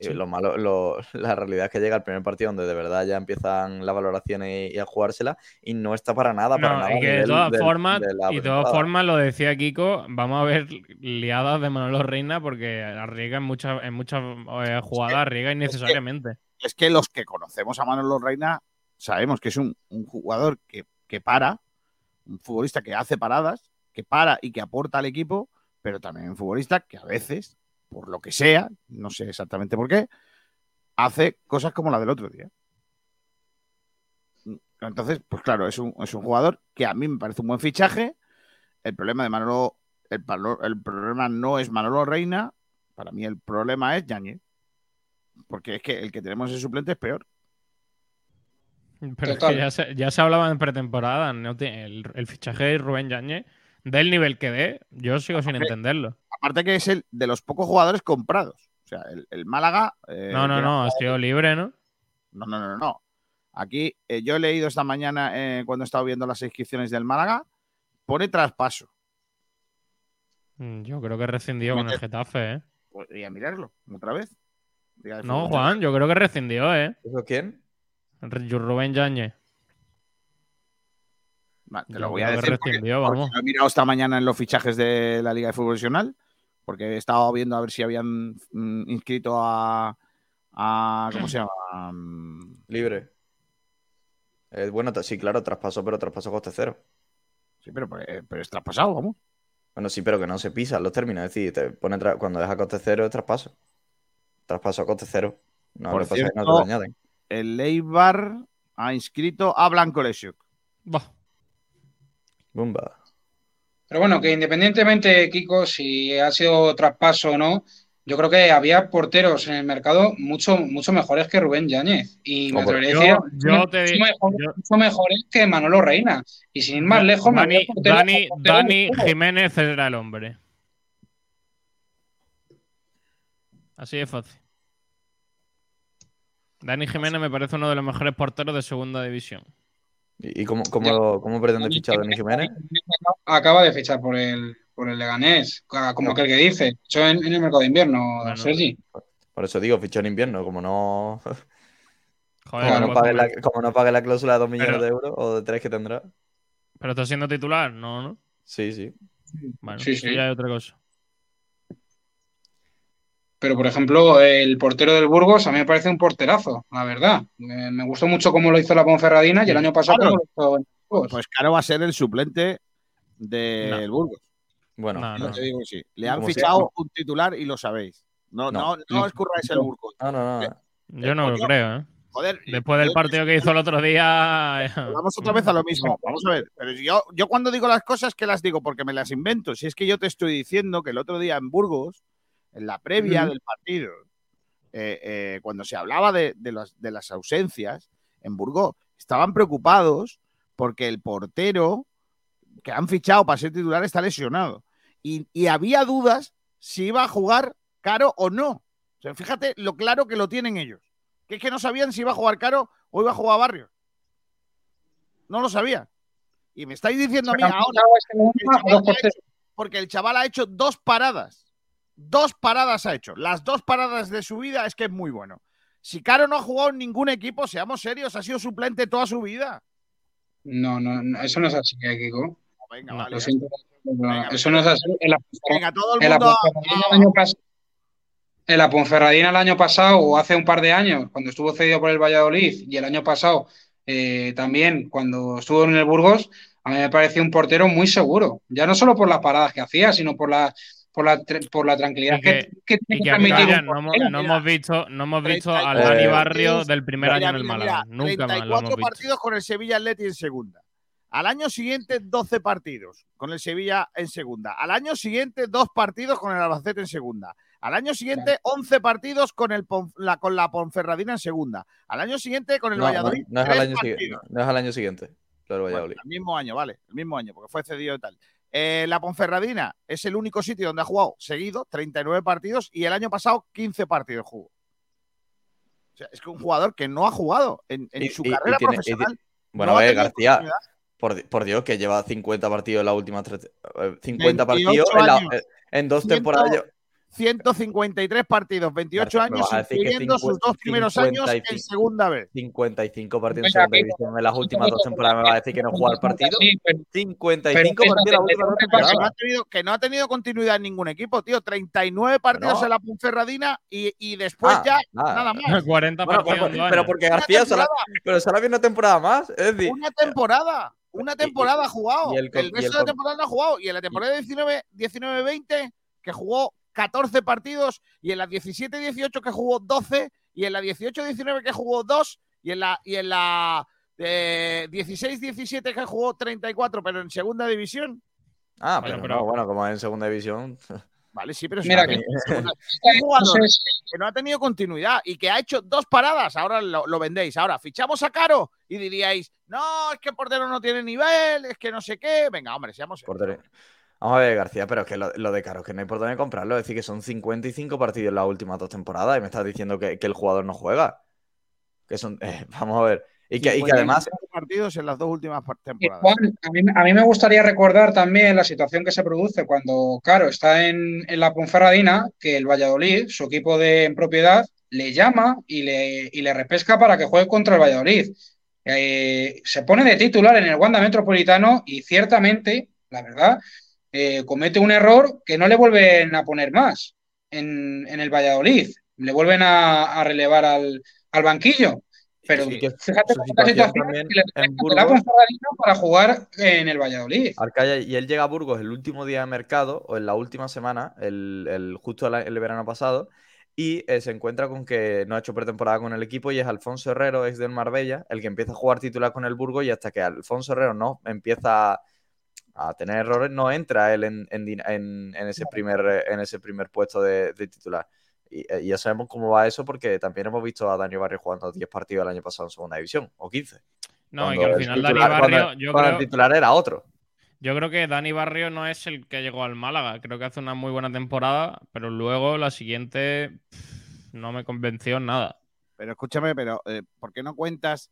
Sí. lo malo, lo- la realidad es que llega el primer partido donde de verdad ya empiezan las valoraciones y, y a jugársela y no está para nada, para No, nada. y a que de todas formas, y de todas formas, lo decía Kiko, vamos a ver liadas de Manolo Reina porque arriesga en muchas, en muchas eh, jugadas, arriesga innecesariamente. Es que los que conocemos a Manolo Reina sabemos que es un, un jugador que, que para, un futbolista que hace paradas, que para y que aporta al equipo, pero también un futbolista que a veces, por lo que sea, no sé exactamente por qué, hace cosas como la del otro día. Entonces, pues claro, es un, es un jugador que a mí me parece un buen fichaje. El problema de Manolo, el, el problema no es Manolo Reina, para mí el problema es Yañez. Porque es que el que tenemos en suplente es peor. Pero es que ya se, ya se hablaba en pretemporada, el, el fichaje de Rubén Yañez, del nivel que dé, yo sigo sin entenderlo. Aparte que es el de los pocos jugadores comprados. O sea, el, el Málaga. eh, No, no, no, ha sido libre, ¿no? No, no, no, no, no. Aquí eh, yo he leído esta mañana eh, cuando he estado viendo las inscripciones del Málaga, pone traspaso. Mm, Yo creo que rescindió con el Getafe, ¿eh? Podría mirarlo otra vez. No. Juan, yo creo que rescindió, ¿eh? ¿Eso quién? Rubén Yañez. Te lo voy a decir porque, lo he mirado esta mañana en los fichajes de la Liga de Fútbol Profesional, porque he estado viendo a ver si habían mm, inscrito a, a- ¿Cómo se llama? Mm, Libre. Eh, bueno, sí, claro, traspaso, pero traspaso coste cero. Sí, pero, eh, pero es traspasado, vamos. Bueno, sí, pero que no se pisan los términos. Es decir, te pone tra- cuando deja coste cero es traspaso. Traspaso a coste cero. No, Por pasa no te cierto, lo añaden. El Eibar ha inscrito a Blanco Lesiuk. Bah, Bumba. Pero bueno, que independientemente, Kiko, si ha sido traspaso o no, yo creo que había porteros en el mercado mucho, mucho mejores que Rubén Yáñez. Y me atrevería a Yo- decir yo mucho, te- mejor- yo- mucho mejores que Manolo Reina. Y sin ir más lejos, me había Dani, porteros- Dani, porteros. Jiménez era el hombre. Así de fácil. Dani Jiménez me parece uno de los mejores porteros de segunda división. ¿Y, y cómo, cómo, cómo pretende fichar a Dani Jiménez? Acaba de fichar por el, por el Leganés, como aquel que dice. Eso en, en el mercado de invierno, Bueno. Sergi. Por eso digo, fichó en invierno. Como no, Joder, como no no, puedo pague la, como no pague la cláusula de 2 millones Pero- de euros o de 3 que tendrá. Pero está siendo titular, no, ¿no? Sí, sí. Bueno, Sí, sí. ya es otra cosa. Pero, por ejemplo, el portero del Burgos a mí me parece un porterazo, la verdad. Me, me gustó mucho cómo lo hizo la Ponferradina y el año pasado Claro. lo hizo Burgos. Pues Caro va a ser el suplente del Burgos. Bueno, No, te digo que sí. Le han fichado sea. un titular y lo sabéis. No, no, No, no, no. escurráis el Burgos. no, no, no. Yo no lo creo, ¿eh? Joder. Después del yo- partido que hizo el otro día. eh, Vamos otra vez a lo mismo. Vamos a ver. Pero yo, yo cuando digo las cosas, que las digo? Porque me las invento. Si es que yo te estoy diciendo que el otro día en Burgos, en la previa del partido, eh, eh, cuando se hablaba de, de las, de las ausencias, en Burgos estaban preocupados porque el portero que han fichado para ser titular está lesionado. Y, y había dudas si iba a jugar Caro o no. O sea, fíjate lo claro que lo tienen ellos. Que es que no sabían si iba a jugar Caro o iba a jugar Barrios. No lo sabía. Y me estáis diciendo a mí ahora, porque el chaval ha hecho dos paradas. Dos paradas ha hecho. Las dos paradas de su vida es que es muy bueno. Si Caro no ha jugado en ningún equipo, seamos serios, ha sido suplente toda su vida. No, no, no, eso no es así, eh, Kiko. Venga, No, vale, Lo ya siento, pero Venga, eso no es así. En la, Venga, todo el en la mundo. Ponferradina el año pas- en la Ponferradina el año pasado, o hace un par de años, cuando estuvo cedido por el Valladolid, y el año pasado eh, también, cuando estuvo en el Burgos, a mí me pareció un portero muy seguro. Ya no solo por las paradas que hacía, sino por la, por la, por la tranquilidad Y que- que, que tiene Y que mira, no, hemos, no hemos visto, no hemos visto al 34 Dani Barrio del primer Mira, año en el Málaga. mira, Nunca más lo 34 hemos visto. partidos con el Sevilla Atleti en segunda. Al año siguiente, 12 partidos con el Sevilla en segunda. Al año siguiente, dos partidos con el Albacete en segunda. Al año siguiente, 11 partidos con, el Pon- la, con la Ponferradina en segunda. Al año siguiente, con el No, no, Valladolid. no es al año. No es al año siguiente. Lo del Bueno, Valladolid. el mismo año, vale, el mismo año, porque fue cedido y tal. Eh, la Ponferradina es el único sitio donde ha jugado seguido 39 partidos y el año pasado 15 partidos jugó. O sea, es que un jugador que no ha jugado en, en Y- su y- y carrera tiene- profesional. Bueno, no a ver, García, por, di- por Dios, que lleva 50 partidos en tres. eh, 50 28 partidos en, la- eh, dos 100 temporadas. Lle- 153 partidos, 28 García, me años, incluyendo sus dos primeros años en 55. segunda vez. 55 partidos en segunda división en las últimas dos temporadas. Me va a decir que no juega el partido. Sí, pero- 55 pero partidos en las últimas dos fíjate, ¿qué Que no, ha tenido, no continuidad en ningún equipo, tío. 39 partidos Bueno. en la Ponferradina y, y después Ah, ya nada. nada más. 40 Bueno, partidos pero, pero porque Una García solo, pero solo había una temporada más. Es decir, una temporada. Una y- temporada ha jugado. y el el, y resto el de temporada no ha jugado. Y en la temporada 19 19-20, que jugó 14 partidos, y en la 17-18 que jugó 12, y en la 18-19 que jugó 2, y en la, y en la eh, 16-17 que jugó 34, pero en segunda división. Ah, Bueno, pero, pero- no, bueno, como en segunda división. Vale, sí, pero es Mira que- segunda- un jugador que no ha tenido continuidad y que ha hecho dos paradas, ahora lo, lo vendéis. Ahora fichamos a Caro y diríais, no, es que el portero no tiene nivel, es que no sé qué. Venga, hombre, seamos. Portero. Vamos a ver, García, pero es que lo, lo de Caro, es que no hay por dónde comprarlo. Es decir, que son 55 partidos en las últimas dos temporadas y me estás diciendo que, que el jugador no juega. Que son. eh, vamos a ver. Y que, y que además. 55 partidos en las dos últimas temporadas. Juan, a mí, a mí me gustaría recordar también la situación que se produce cuando Caro está en, en la Ponferradina, que el Valladolid, su equipo de en propiedad, le llama y le, y le repesca para que juegue contra el Valladolid. Eh, se pone de titular en el Wanda Metropolitano y ciertamente, la verdad, eh, comete un error que no le vuelven a poner más en, en el Valladolid. Le vuelven a, a relevar al, al banquillo. Pero que fíjate su situación situación también que le en repesca de la Burgos. Ponferradina para jugar en el Valladolid. Arcaya, y él llega a Burgos el último día de mercado, o en la última semana, el, el- justo el, el verano pasado, y eh, se encuentra con que no ha hecho pretemporada con el equipo y es Alfonso Herrero, ex del Marbella, el que empieza a jugar titular con el Burgos y hasta que Alfonso Herrero no empieza a tener errores, no entra él en, en din- en- en ese, primer, eh, en ese primer puesto de, de titular. Y, eh, y ya sabemos cómo va eso porque también hemos visto a Daniel Barrio jugando 10 partidos el año pasado en segunda división, o 15. No, y cuando que al final Dani titular- cuando- Barrio, yo cuando creo, el titular era otro. yo creo que Dani Barrio no es el que llegó al Málaga. Creo que hace una muy buena temporada, pero luego la siguiente pff, no me convenció en nada. Pero escúchame, pero eh, ¿por qué no cuentas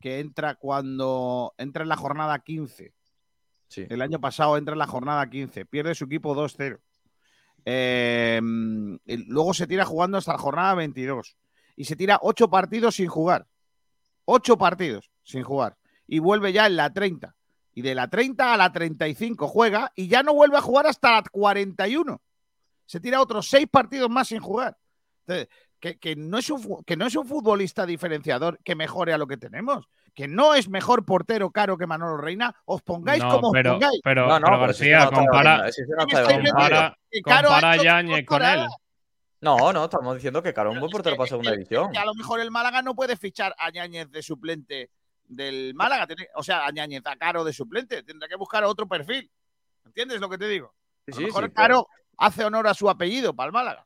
que entra cuando entra en la jornada 15? El año pasado entra en la jornada 15, pierde su equipo 2-0. Eh, y luego se tira jugando hasta la jornada 22 y se tira 8 partidos sin jugar. 8 partidos sin jugar. Y vuelve ya en la 30. Y de la 30 a la 35 juega y ya no vuelve a jugar hasta la 41. Se tira otros 6 partidos más sin jugar. Entonces, que, que no es un, que no es un futbolista diferenciador que mejore a lo que tenemos. Que no es mejor portero caro que Manolo Reina. Os pongáis No, como os pero, pongáis. pero, No, no, pero García, compara, debatiendo, si eso no ¿Qué me está estáis debatiendo. compara, a Yáñez con él. No, no, estamos diciendo que Caro es un buen portero que- para segunda que- división. que a lo mejor el Málaga no puede fichar a Ñañez de suplente del Málaga. tiene- o sea, a Ñañez, a Caro de suplente. Tendrá que buscar otro perfil. ¿Entiendes lo que te digo? A sí, lo mejor sí, Caro hace honor a su apellido para el Málaga.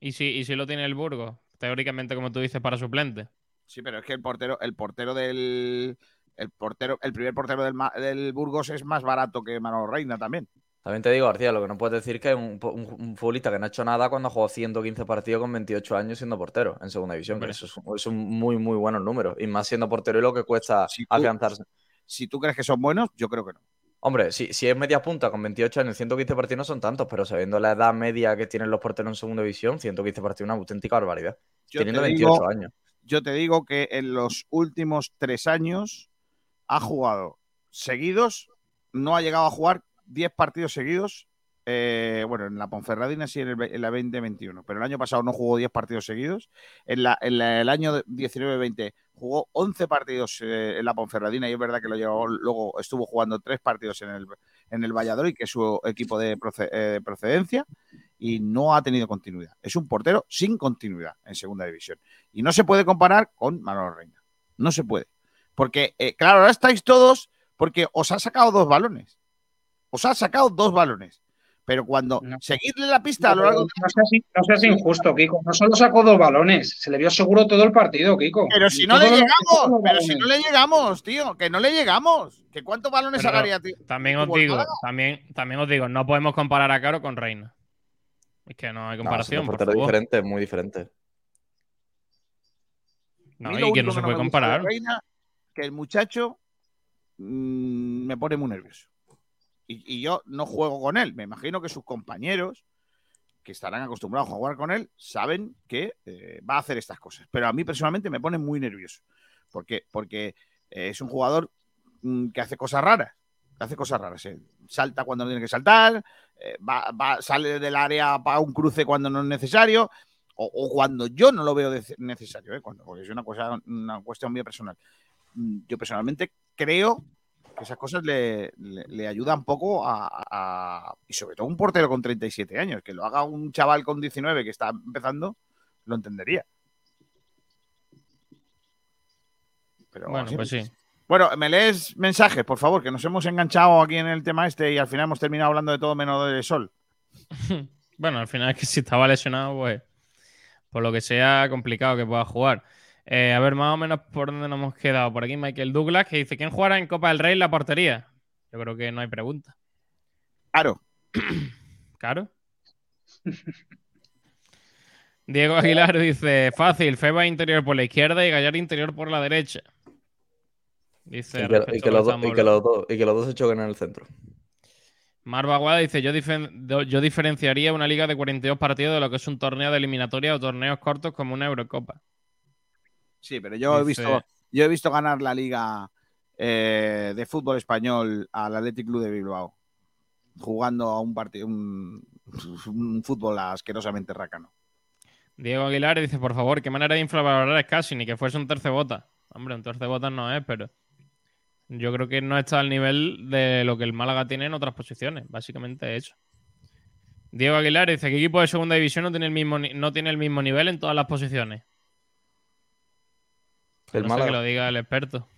Y si, y si lo tiene el Burgos, teóricamente, como tú dices, para suplente. Sí, pero es que el portero, el portero del. El portero, el primer portero del, del Burgos es más barato que Manolo Reina también. También te digo, García, lo que no puedes decir que es un, un- un futbolista que no ha hecho nada cuando ha jugado 115 partidos con 28 años siendo portero en segunda división. que eso es, un- es un muy, muy buenos números. Y más siendo portero y lo que cuesta Si tú- afianzarse. Si tú crees que son buenos, yo creo que no. Hombre, si, si es media punta con 28 años, 115 partidos no son tantos, pero sabiendo la edad media que tienen los porteros en segunda división, 115 partidos es una auténtica barbaridad. Yo teniendo te 28 digo- años. Yo te digo que en los últimos tres años ha jugado seguidos, no ha llegado a jugar 10 partidos seguidos eh, bueno, en la Ponferradina sí en, el, en la 2021, pero el año pasado no jugó 10 partidos seguidos. En, la, el año 19-20 jugó 11 partidos eh, en la Ponferradina y es verdad que lo llevó, luego estuvo jugando 3 partidos en el, en el Valladolid, que es su equipo de eh, procedencia, y no ha tenido continuidad. Es un portero sin continuidad en segunda división. Y no se puede comparar con Manolo Reina. No se puede. Porque, eh, claro, ahora estáis todos porque os ha sacado dos balones. Os ha sacado dos balones. Pero cuando No. seguirle la pista a lo largo de... No seas, no seas injusto, Kiko. No solo sacó dos balones, se le vio seguro todo el partido, Kiko. Pero si Y no le llegamos, los pero si no le llegamos, tío, que no le llegamos. ¿Que cuántos balones sacaría, tío? También os digo, también, también os digo, no podemos comparar a Caro con Reina. Es que no hay No, comparación, son por porteros favor. diferentes, muy diferentes. No, y que no se puede comparar. Reina, que el muchacho mm, me pone muy nervioso. Y, y yo no juego con él. Me imagino que sus compañeros, que estarán acostumbrados a jugar con él, saben que eh, va a hacer estas cosas. Pero a mí personalmente me pone muy nervioso. ¿Por qué? Porque eh, es un jugador mm, que hace cosas raras. Hace cosas raras. eh. Salta cuando no tiene que saltar, eh, va, va- sale del área para un cruce cuando no es necesario, o, o cuando yo no lo veo necesario, eh, cuando, porque es una, cosa, una cuestión mía personal. Mm, Yo personalmente creo que esas cosas le, le, le ayudan poco a, a- Y sobre todo un portero con 37 años, que lo haga un chaval con 19 que está empezando, lo entendería. Pero Bueno, pues sí. Bueno, me lees mensajes, por favor, que nos hemos enganchado aquí en el tema este y al final hemos terminado hablando de todo menos de sol. Bueno, al final es que si estaba lesionado, pues por lo que sea complicado que pueda jugar. Eh, a ver, más o menos por dónde nos hemos quedado. Por aquí Michael Douglas, que dice, ¿quién jugará en Copa del Rey la portería? Yo creo que no hay pregunta. Claro. ¿Claro? Diego Aguilar dice, fácil, Feba interior por la izquierda y Gallar interior por la derecha. Dice, Y que, y los, dos- y que los dos- y que los dos se choquen en el centro. Marva Aguada dice, yo, difen- yo diferenciaría una liga de 42 partidos de lo que es un torneo de eliminatoria o torneos cortos como una Eurocopa. Sí, pero yo he visto, yo he visto ganar la liga eh, de fútbol español al Athletic Club de Bilbao, jugando a un partido, un, un fútbol asquerosamente rácano. Diego Aguilar dice, por favor, qué manera de infravalorar es casi, ni que fuese un tercebota. Hombre, un tercebota no es, pero yo creo que no está al nivel de lo que el Málaga tiene en otras posiciones, básicamente eso. Diego Aguilar dice, ¿qué equipo de segunda división no tiene el mismo, no tiene el mismo nivel en todas las posiciones? El no sé Málaga. que lo diga el experto.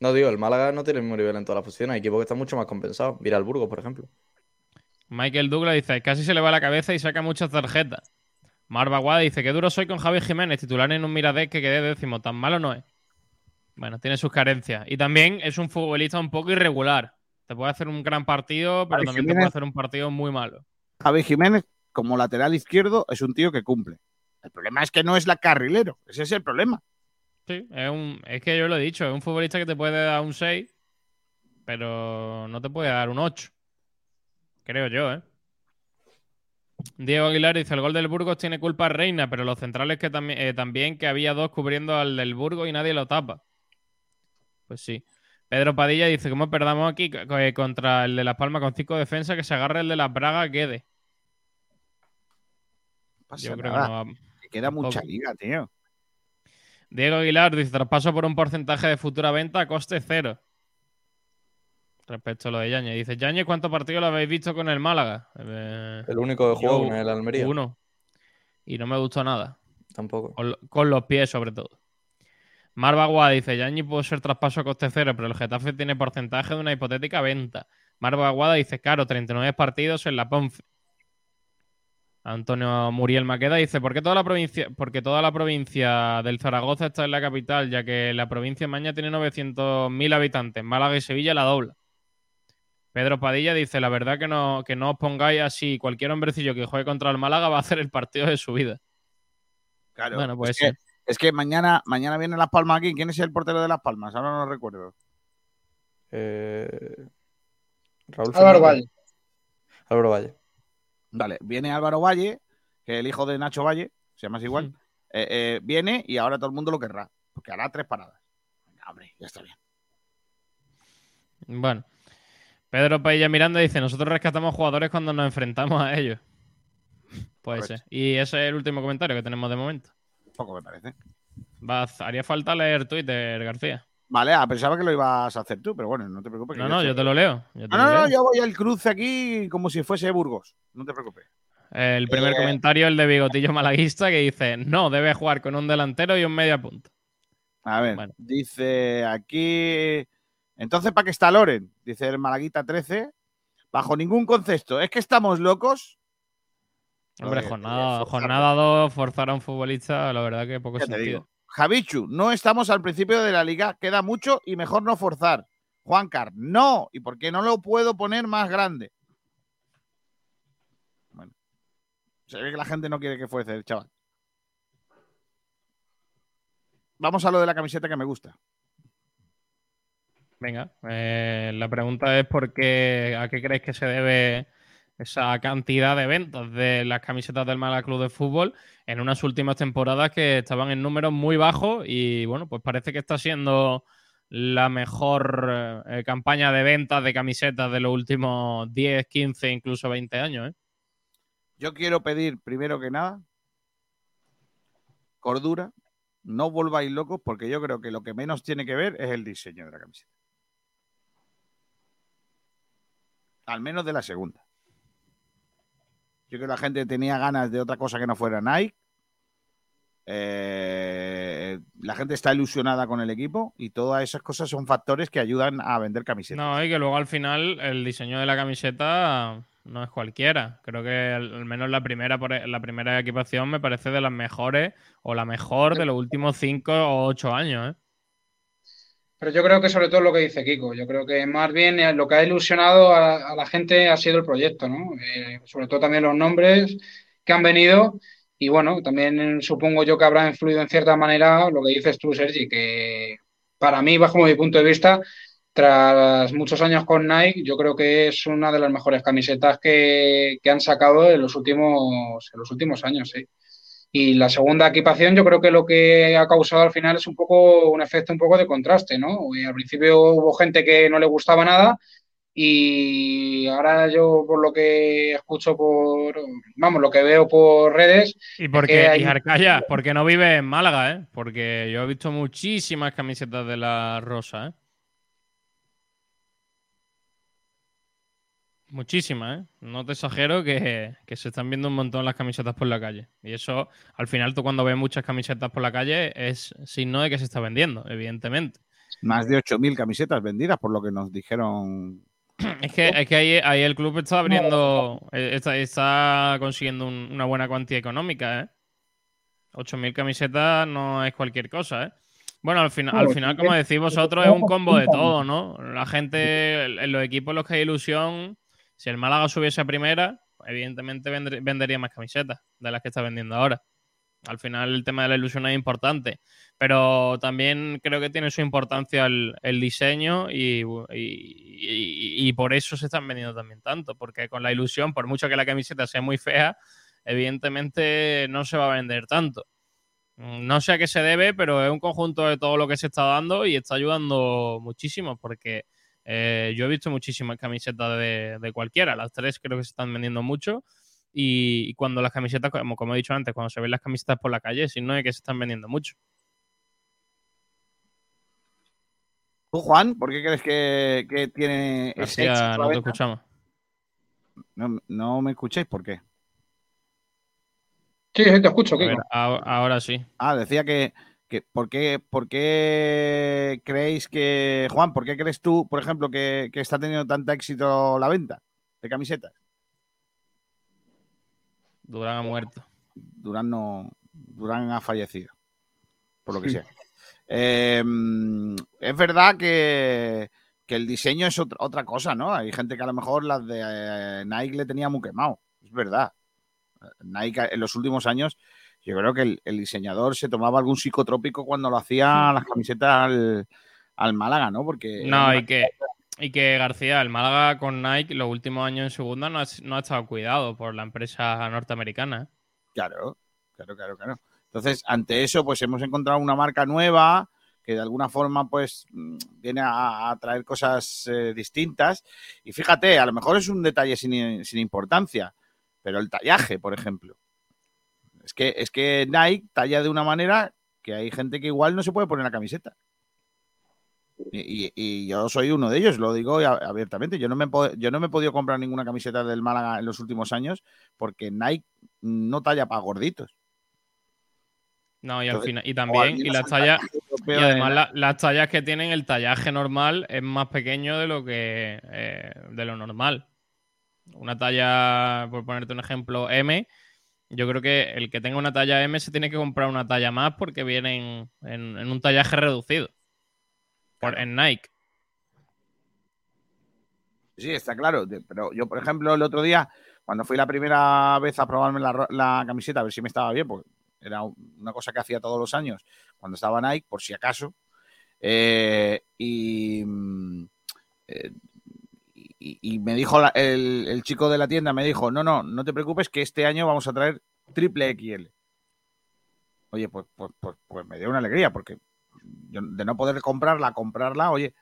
No digo, el Málaga no tiene el mismo nivel en todas las posiciones. Hay equipos que están mucho más compensados. Mira el Burgos, por ejemplo. Michael Douglas dice, casi se le va la cabeza y saca muchas tarjetas. Marva Guada dice, qué duro soy con Javi Jiménez, titular en un Miradés que quedé décimo. Tan malo no es. Bueno, tiene sus carencias. Y también es un futbolista un poco irregular. Te puede hacer un gran partido, pero Javi también te puede hacer un partido muy malo. Javi Jiménez, como lateral izquierdo, es un tío que cumple. El problema es que no es la carrilero. Ese es el problema. Sí, es, un, es que yo lo he dicho, es un futbolista que te puede dar un 6, pero no te puede dar un 8. Creo yo, ¿eh? Diego Aguilar dice, el gol del Burgos tiene culpa Reina, pero los centrales que también, eh, también que había dos cubriendo al del Burgos y nadie lo tapa. Pues sí. Pedro Padilla dice, ¿cómo perdamos aquí eh, contra el de Las Palmas con cinco defensas que se agarre el de las Braga quede? No pasa Yo creo nada. que no va- Que queda mucha liga, tío. Diego Aguilar dice, traspaso por un porcentaje de futura venta a coste cero. Respecto a lo de Yañez. Dice, Yañez, ¿cuántos partidos lo habéis visto con el Málaga? Eh, El único yo jugó con el Almería. Uno. Y no me gustó nada. Tampoco. Con los pies, sobre todo. Marva dice, Yañez puede ser traspaso a coste cero, pero el Getafe tiene porcentaje de una hipotética venta. Marva Guada dice, claro, 39 partidos en la Ponce. Antonio Muriel Maqueda dice, ¿por qué toda la provincia, porque toda la provincia del Zaragoza está en la capital, ya que la provincia de Maña tiene 900.000 habitantes, Málaga y Sevilla la dobla? Pedro Padilla dice, la verdad que no, que no os pongáis así, cualquier hombrecillo que juegue contra el Málaga va a hacer el partido de su vida. Claro. Bueno, pues es, que. Es que mañana, mañana viene Las Palmas aquí. ¿Quién es el portero de Las Palmas? Ahora no lo recuerdo. Eh, Raúl Álvaro. Valle. Álvaro Valle. Vale, viene Álvaro Valle, que es el hijo de Nacho Valle, se llama así igual. Mm. Eh, eh, viene y ahora todo el mundo lo querrá, porque hará tres paradas. Venga, hombre, ya está bien. Bueno, Pedro Paella Miranda dice: Nosotros rescatamos jugadores cuando nos enfrentamos a ellos. Puede Correcto. ser. Y ese es el último comentario que tenemos de momento. Poco me parece. Haría falta leer Twitter, García. Vale, ah, pensaba que lo ibas a hacer tú, pero bueno, no te preocupes. No, no, yo te lo leo. yo te Ah, lo no, no, yo voy al cruce aquí como si fuese Burgos. No te preocupes. El primer Eh, comentario, el de Bigotillo Malaguista, que dice: No, debe jugar con un delantero y un media punta. A ver, Bueno. dice aquí. Entonces, ¿para qué está Loren? Dice el Malaguita 13. Bajo ningún concepto. ¿Es que estamos locos? Hombre, jornada, jornada 2, forzar a un futbolista, la verdad que poco Ya te sentido. digo. Javichu, no estamos al principio de la liga, queda mucho y mejor no forzar. Juancar, no. ¿Y por qué no lo puedo poner más grande? Bueno, se ve que la gente no quiere que fuese el chaval. Vamos a lo de la camiseta que me gusta. Venga, eh, la pregunta es por qué, a qué creéis que se debe esa cantidad de ventas de las camisetas del Málaga Club de Fútbol en unas últimas temporadas que estaban en números muy bajos y bueno, pues parece que está siendo la mejor eh, campaña de ventas de camisetas de los últimos 10, 15, incluso 20 años. ¿eh? Yo quiero pedir, primero que nada, cordura. No volváis locos porque yo creo que lo que menos tiene que ver es el diseño de la camiseta. Al menos de la segunda. Yo creo que la gente tenía ganas de otra cosa que no fuera Nike. Eh, la gente está ilusionada con el equipo y todas esas cosas son factores que ayudan a vender camisetas. No, y que luego al final el diseño de la camiseta no es cualquiera. Creo que al menos la primera, por e- la primera equipación me parece de las mejores o la mejor de los últimos 5 o 8 años. ¿eh? Pero yo creo que sobre todo lo que dice Kiko, yo creo que más bien eh, lo que ha ilusionado a, la gente ha sido el proyecto, ¿no? Eh, sobre todo también los nombres que han venido y bueno, también supongo yo que habrá influido en cierta manera lo que dices tú, Sergi, que para mí, bajo mi punto de vista, tras muchos años con Nike, yo creo que es una de las mejores camisetas que, que han sacado en los últimos, en los últimos años, sí. Y la segunda equipación, yo creo que lo que ha causado al final es un poco un efecto un poco de contraste, ¿no? Y al principio hubo gente que no le gustaba nada y ahora yo por lo que escucho por, vamos, lo que veo por redes, Y es porque, que hay- y Arcaya, porque no vive en Málaga, ¿eh? Porque yo he visto muchísimas camisetas de la Rosa, ¿eh? Muchísimas, ¿eh? No te exagero que, que se están viendo un montón las camisetas por la calle. Y eso, al final, tú cuando ves muchas camisetas por la calle, es signo de que se está vendiendo, evidentemente. Más de 8.000 camisetas vendidas, por lo que nos dijeron. Es que, es que ahí, ahí el club está abriendo, eh, está, está consiguiendo un- una buena cuantía económica, ¿eh? 8.000 camisetas no es cualquier cosa, ¿eh? Bueno, al, final al final, como decís vosotros, es un combo de todo, ¿no? La gente, en los equipos en los que hay ilusión, si el Málaga subiese a primera, evidentemente vendería más camisetas de las que está vendiendo ahora. Al final el tema de la ilusión es importante, pero también creo que tiene su importancia el, diseño y, y- por eso se están vendiendo también tanto, porque con la ilusión, por mucho que la camiseta sea muy fea, evidentemente no se va a vender tanto. No sé a qué se debe, pero es un conjunto de todo lo que se está dando y está ayudando muchísimo, porque eh, yo he visto muchísimas camisetas de, de cualquiera, las tres creo que se están vendiendo mucho. Y, y cuando las camisetas, como, como he dicho antes, cuando se ven las camisetas por la calle, si no es que se están vendiendo mucho. ¿Tú, Juan, por qué crees que, que tiene ese García, no te escuchamos. No, no me escucháis, ¿por qué? sí, te escucho, A ver, Kiko. ahora, ahora sí. Ah, decía que, ¿por, qué, ¿por qué creéis que, Juan, por qué crees tú, por ejemplo, que, que está teniendo tanto éxito la venta de camisetas? Durán ha muerto. Durán no, Durán ha fallecido, por lo que sea. Eh, es verdad que, que el diseño es otra, otra cosa, ¿no? Hay gente que a lo mejor las de eh, Nike le tenía muy quemado, es verdad. Nike en los últimos años, yo creo que el, el diseñador se tomaba algún psicotrópico cuando lo hacía las camisetas al, al Málaga, ¿no? Porque No, y que, y que García, el Málaga con Nike, los últimos años en segunda no ha, no ha estado cuidado por la empresa norteamericana. ¿eh? Claro, claro, claro, claro. Entonces, ante eso, pues hemos encontrado una marca nueva que de alguna forma pues mm, viene a, a traer cosas eh, distintas. Y fíjate, a lo mejor es un detalle sin, sin importancia, pero el tallaje, por ejemplo. Es que, es que Nike talla de una manera que hay gente que igual no se puede poner la camiseta. Y, y- y yo soy uno de ellos, lo digo abiertamente. Yo no, me, yo no me he podido comprar ninguna camiseta del Málaga en los últimos años porque Nike no talla para gorditos. No, y al final, y también, y las tallas, y además la- las tallas que tienen, el tallaje normal es más pequeño de lo que eh, de lo normal. Una talla, por ponerte un ejemplo, M, yo creo que el que tenga una talla M se tiene que comprar una talla más porque viene en, un tallaje reducido. Por, en Nike. Sí, está claro. Pero yo, por ejemplo, el otro día, cuando fui la primera vez a probarme la, camiseta, a ver si me estaba bien, porque era un- una cosa que hacía todos los años cuando estaba Nike, por si acaso. eh, y, mm, eh, y, me dijo la- el, chico de la tienda, me dijo, no, no, no te preocupes que este año vamos a traer triple XL. Oye, pues, pues, pues, pues me dio una alegría, porque yo de no poder comprarla, comprarla, oye,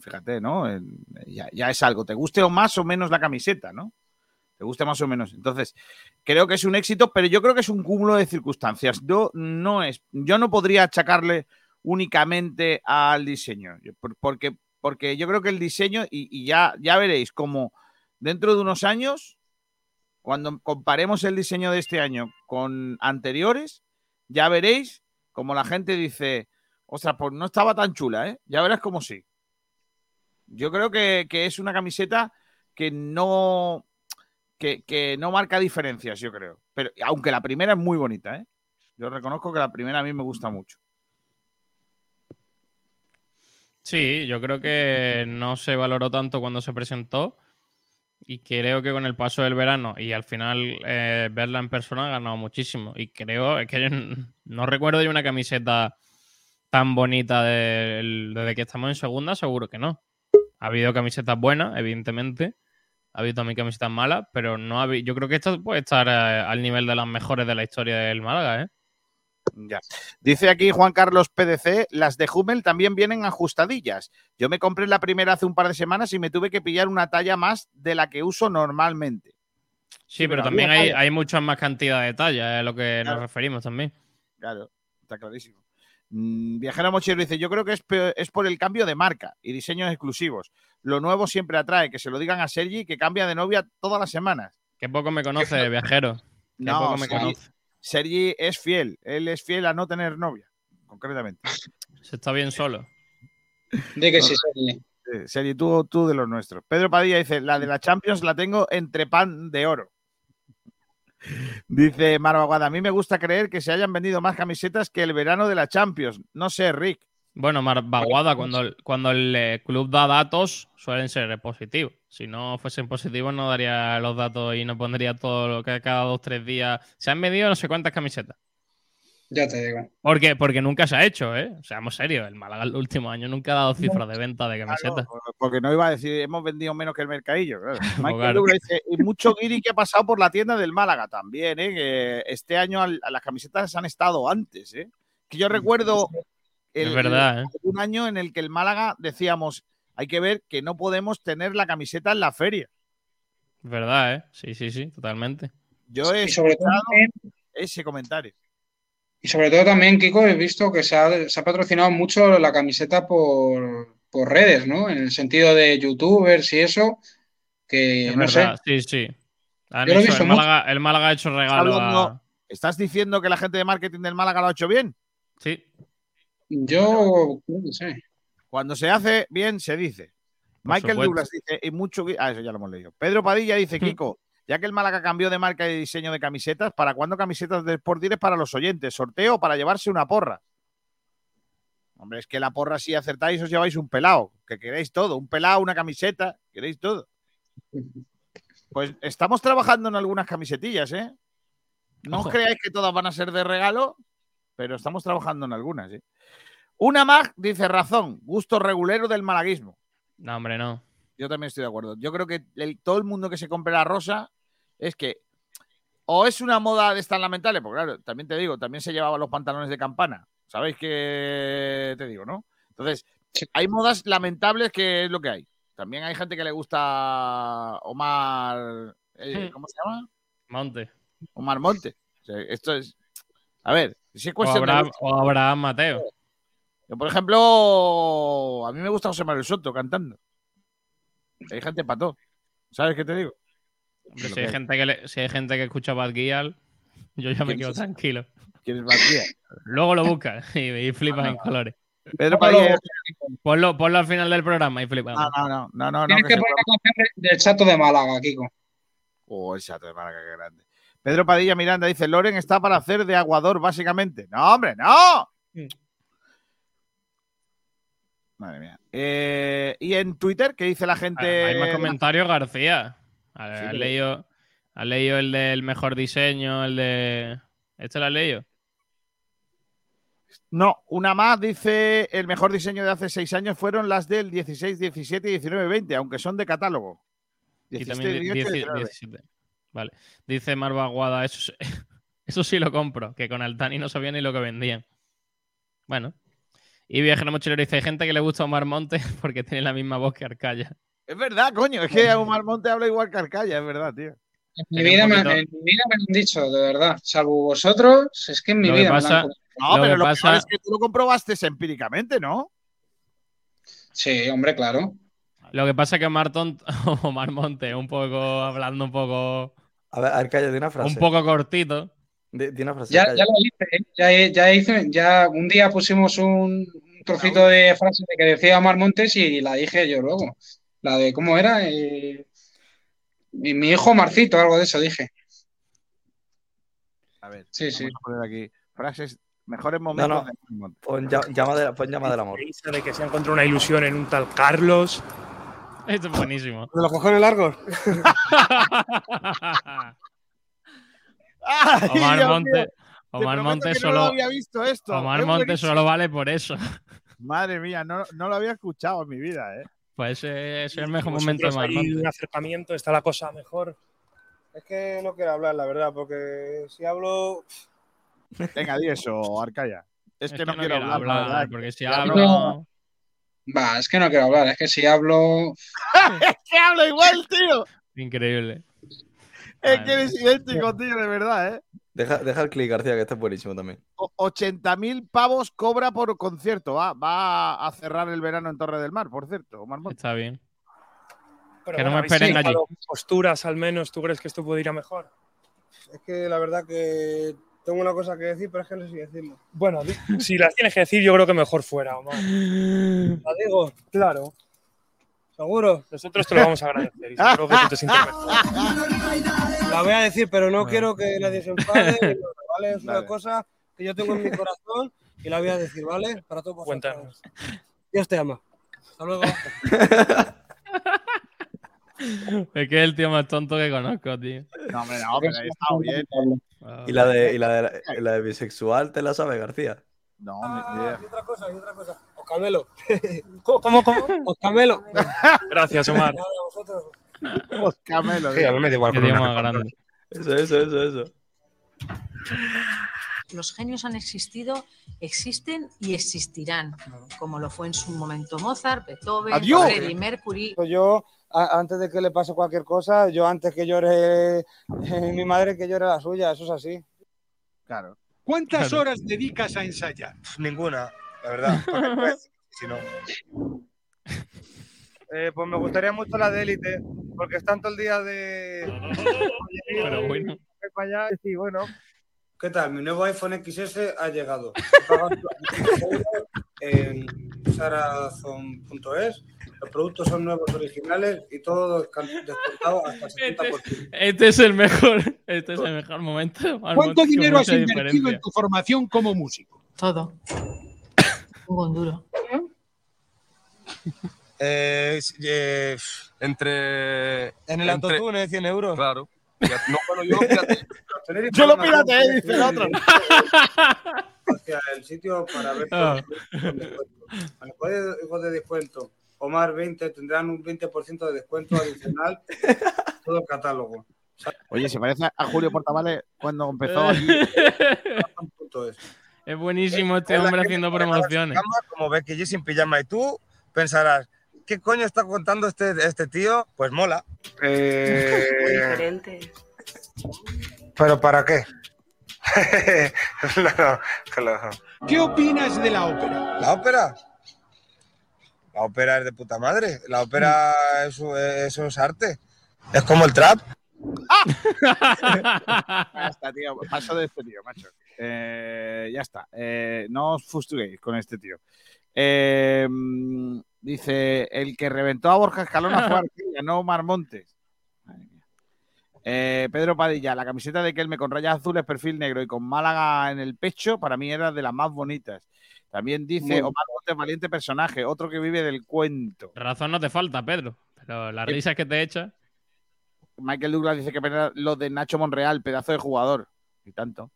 fíjate, ¿no? Ya, ya es algo, te guste o más o menos la camiseta, ¿no? Te guste más o menos. Entonces, creo que es un éxito, pero yo creo que es un cúmulo de circunstancias. Yo no es, yo no podría achacarle únicamente al diseño, porque, porque yo creo que el diseño, y, ya, ya veréis como dentro de unos años, cuando comparemos el diseño de este año con anteriores, ya veréis como la gente dice, ostras, pues no estaba tan chula, ¿eh? Ya verás como sí. Yo creo que, que es una camiseta que no, que, que no marca diferencias, yo creo. Pero aunque la primera es muy bonita, ¿eh? Yo reconozco que la primera a mí me gusta mucho. Sí, yo creo que no se valoró tanto cuando se presentó y creo que con el paso del verano y al final eh, verla en persona ha ganado muchísimo. Y creo es que no recuerdo yo una camiseta tan bonita del- desde que estamos en segunda, seguro que no. Ha habido camisetas buenas, evidentemente. Ha habido también camisetas malas, pero no ha yo creo que esta puede estar eh, al nivel de las mejores de la historia del Málaga, ¿eh? Ya. Dice aquí Juan Carlos PDC, las de Hummel también vienen ajustadillas. Yo me compré la primera hace un par de semanas y me tuve que pillar una talla más de la que uso normalmente. Sí, pero pero también hay, hay muchas más cantidad de tallas, es a lo que Claro. nos referimos también. Claro, está clarísimo. Mm, Viajero Mochero dice, yo creo que es, es por el cambio de marca y diseños exclusivos. Lo nuevo siempre atrae, que se lo digan a Sergi, que cambia de novia todas las semanas. Qué poco me conoce, viajero. Qué No, poco me Sergi, conoce. Sergi es fiel, él es fiel a no tener novia, concretamente. Se está bien solo. Di que sí, Sergi. Sergi, tú, tú de los nuestros. Pedro Padilla dice, la de la Champions la tengo entre pan de oro. Dice Maro Aguada, a mí me gusta creer que se hayan vendido más camisetas que el verano de la Champions. No sé, Rick. Bueno, Mar- Baguada, cuando, el- cuando el eh, club da datos, suelen ser positivos. Si no fuesen positivos, no daría los datos y no pondría todo lo que cada dos tres días. Se han vendido no sé cuántas camisetas. Ya te digo. Porque, porque nunca se ha hecho, ¿eh? Seamos serios, el Málaga el último año nunca ha dado cifras de venta de camisetas. Porque no iba a decir, hemos vendido menos que el mercadillo. claro. Michael claro. Dice, y mucho guiri que ha pasado por la tienda del Málaga también, ¿eh? Que este año al- a las camisetas han estado antes, ¿eh? Que yo recuerdo Es verdad, ¿eh? un año en el que el Málaga decíamos, hay que ver que no podemos tener la camiseta en la feria. Es verdad, ¿eh? Sí, sí, sí, totalmente. Yo he Y sobre todo también- ese comentario. Y sobre todo también, Kiko, he visto que se ha, se ha patrocinado mucho la camiseta por, por redes, ¿no? En el sentido de youtubers y eso, que Es no verdad, sé. sí, sí. Han Yo lo he hecho- visto el, Málaga, el Málaga ha hecho regalo a... ¿Estás diciendo que la gente de marketing del Málaga lo ha hecho bien? Sí. Yo que sí. Cuando se hace bien, se dice. Por Michael supuesto. Douglas dice, y mucho. Ah, eso ya lo hemos leído. Pedro Padilla dice, Kiko, ya que el Málaga cambió de marca y diseño de camisetas, ¿para cuándo camisetas de Sport Direct para los oyentes? ¿Sorteo o para llevarse una porra? Hombre, es que la porra, si acertáis, os lleváis un pelado. Que queréis todo. Un pelado, una camiseta, queréis todo. Pues estamos trabajando en algunas camisetillas, ¿eh? No os creáis que todas van a ser de regalo, pero estamos trabajando en algunas, ¿eh? Una más dice razón, gusto regulero del malaguismo. No, hombre, no. Yo también estoy de acuerdo. Yo creo que el- todo el mundo que se compre la rosa es que o es una moda de estas lamentable, porque claro, también te digo, también se llevaban los pantalones de campana ¿Sabéis qué te digo, no? Entonces, hay modas lamentables que es lo que hay. También hay gente que le gusta Omar. eh, Hmm. ¿Cómo se llama? Monte. Omar Monte. O sea, esto es. A ver, si es O Abraham, o Abraham Mateo. Yo, por ejemplo, a mí me gusta José Manuel Soto cantando. Hay gente pató. ¿Sabes qué te digo? Hombre, si, hay que- gente que le- si hay gente que escucha Bad Gyal, yo ya me ¿Quién quedo es tranquilo. ¿Quién es Batía? Luego lo buscas y, y flipas Ah, en no. colores. Pedro Padilla. Ponlo, ponlo al final del programa y flipas. No, no, no, no, no, no, Tienes que que poner la canción de- del chato de Málaga, Kiko. Oh, el chato de Málaga, qué grande. Pedro Padilla Miranda dice: Loren está para hacer de aguador, básicamente. No, hombre, no. Madre mía. Eh, y en Twitter, ¿qué dice la gente? Hay más comentarios, García. ¿Has, Sí, has pero- leído, has leído el del mejor diseño, el de. ¿Este lo has leído? No, una más dice: el mejor diseño de hace seis años fueron las del 16, 17, 19, 20, aunque son de catálogo. Y 17, también 18, 10 19. 17. Vale. Dice Marva Aguada, eso, sí- eso sí lo compro, que con Altani no sabía ni lo que vendían. Bueno. Y Viajero Mochilero dice, hay gente que le gusta Omar Monte porque tiene la misma voz que Arcaya. Es verdad, coño, es que Omar Monte habla igual que Arcaya, es verdad, tío. En mi, vida me, en mi vida me lo han dicho, de verdad. Salvo vosotros, es que en mi Lo vida me lo pasa- han comentado. No, Lo pero que lo pasa- es que tú lo comprobaste empíricamente, ¿no? Sí, hombre, claro. Lo que pasa es que Omar, Tont- Omar Monte, un poco, hablando un poco, A ver, Arcaya, de una frase. un poco cortito. Di, di una frase. Ya, ya lo hice, ¿eh? ya, ya hice, ya un día pusimos un, un trocito de frase de que decía Omar Montes y la dije yo luego. La de cómo era, Eh, mi, mi hijo Marcito, algo de eso dije. A ver, Sí, sí. vamos a poner aquí frases, mejores No, momentos no. de Omar Monte. Pon, lla- llama, de, pon llama del amor. De que se ha encontrado una ilusión en un tal Carlos. Esto es buenísimo. ¿De los cojones largos? ¡Ay, Omar Monte, Omar Monte no solo, había visto esto. Omar Es Monte solo vale por eso. Madre mía, no, no lo había escuchado en mi vida, ¿eh? Pues ese, ese es el mejor momento de Omar Monte. un acercamiento, está la cosa mejor. Es que no quiero hablar, la verdad, porque si hablo. Venga, di eso, Arcaya. Es, que, no, quiero quiero hablar, la verdad. porque si hablo... Va, es que no quiero hablar, es que si hablo. es que habla igual, tío. Increíble. Es que eres idéntico, tío, de verdad, ¿eh? Deja, deja el clic, García, que este es buenísimo también. O- 80.000 pavos cobra por concierto. Va, va a cerrar el verano en Torre del Mar, por cierto, Omar Monte. Está bien. Pero Que no me esperen allí. Posturas, al menos, ¿tú crees que esto puede ir a mejor? Es que la verdad que tengo una cosa que decir, pero es que no sé si decirlo. Bueno, si las tienes que decir, yo creo que mejor fuera, Omar. ¿La digo? Claro. ¿Seguro? Nosotros te lo vamos a agradecer y seguro que tú te sientes mejor. La voy a decir, pero no quiero que nadie se enfade. ¿Vale? Es una cosa que yo tengo en mi corazón y la voy a decir, ¿vale? Para todos vosotros. Cuéntanos. Dios te ama. Hasta luego. Es que es el tío más tonto que conozco, tío. No, hombre, no, pero ahí está bien. Ah, ¿Y la de, y la de, la de bisexual te la sabe, García? No, Ah, y otra cosa, y otra cosa. Os camelo. ¿Cómo, cómo? cómo? Os camelo. Gracias, Omar. Nada, a vosotros. Os camelo, Sí, a mí me da igual. Más grande. Eso, eso, eso, eso. Los genios han existido, existen y existirán, como lo fue en su momento Mozart, Beethoven, ¡Adiós! Freddie Mercury. Yo, a- antes de que le pase cualquier cosa, yo antes que llore eh, mi madre, que llore la suya, eso es así. Claro. ¿Cuántas Claro. horas dedicas a ensayar? Ninguna, la verdad. pues, si no. Eh, pues me gustaría mucho la de élite, porque están todo el día de... Pero bueno. para allá y bueno. ¿Qué tal? Mi nuevo iPhone XS ha llegado. en sarazon.es. Los productos son nuevos, originales y todo descontado hasta el 70%. Este es el mejor, este es el mejor momento. ¿Cuánto dinero has invertido en diferencia. tu formación como músico? Todo. Un buen duro. Eh, eh, entre. En el entre- autotune, 100 euros. Claro. No, bueno, yo, fíjate, Yo lo pirateé, dice el otro. Hacia el sitio para ver Ah. con descuento. De descuento, Omar 20 tendrán un 20% de descuento adicional todo el catálogo. Oye, se parece a Julio Portavales cuando empezó aquí. Punto es. Es buenísimo este Es hombre haciendo promociones. cama, Como ves que yo sin pijama y tú pensarás, ¿qué coño está contando este, este tío? Pues mola. Eh, diferente. ¿Pero para qué? No, no, claro. ¿Qué opinas de la ópera? ¿La ópera? La ópera es de puta madre. La ópera es, eso es arte. Es como el trap. Ya está, tío. Paso de este tío, macho. Eh, ya está. Eh, no os fustuguéis con este tío. Eh, mm, dice: el que reventó a Borja Escalona fue Arquilla, no Omar Montes. Madre mía. Pedro Padilla, la camiseta de Kelme con rayas azules, perfil negro y con Málaga en el pecho, para mí era de las más bonitas. También dice Omar Montes, valiente personaje, otro que vive del cuento. Razón no te falta, Pedro. Pero las risas que te echa. Michael Douglas dice que pena lo de Nacho Monreal, pedazo de jugador. Y tanto.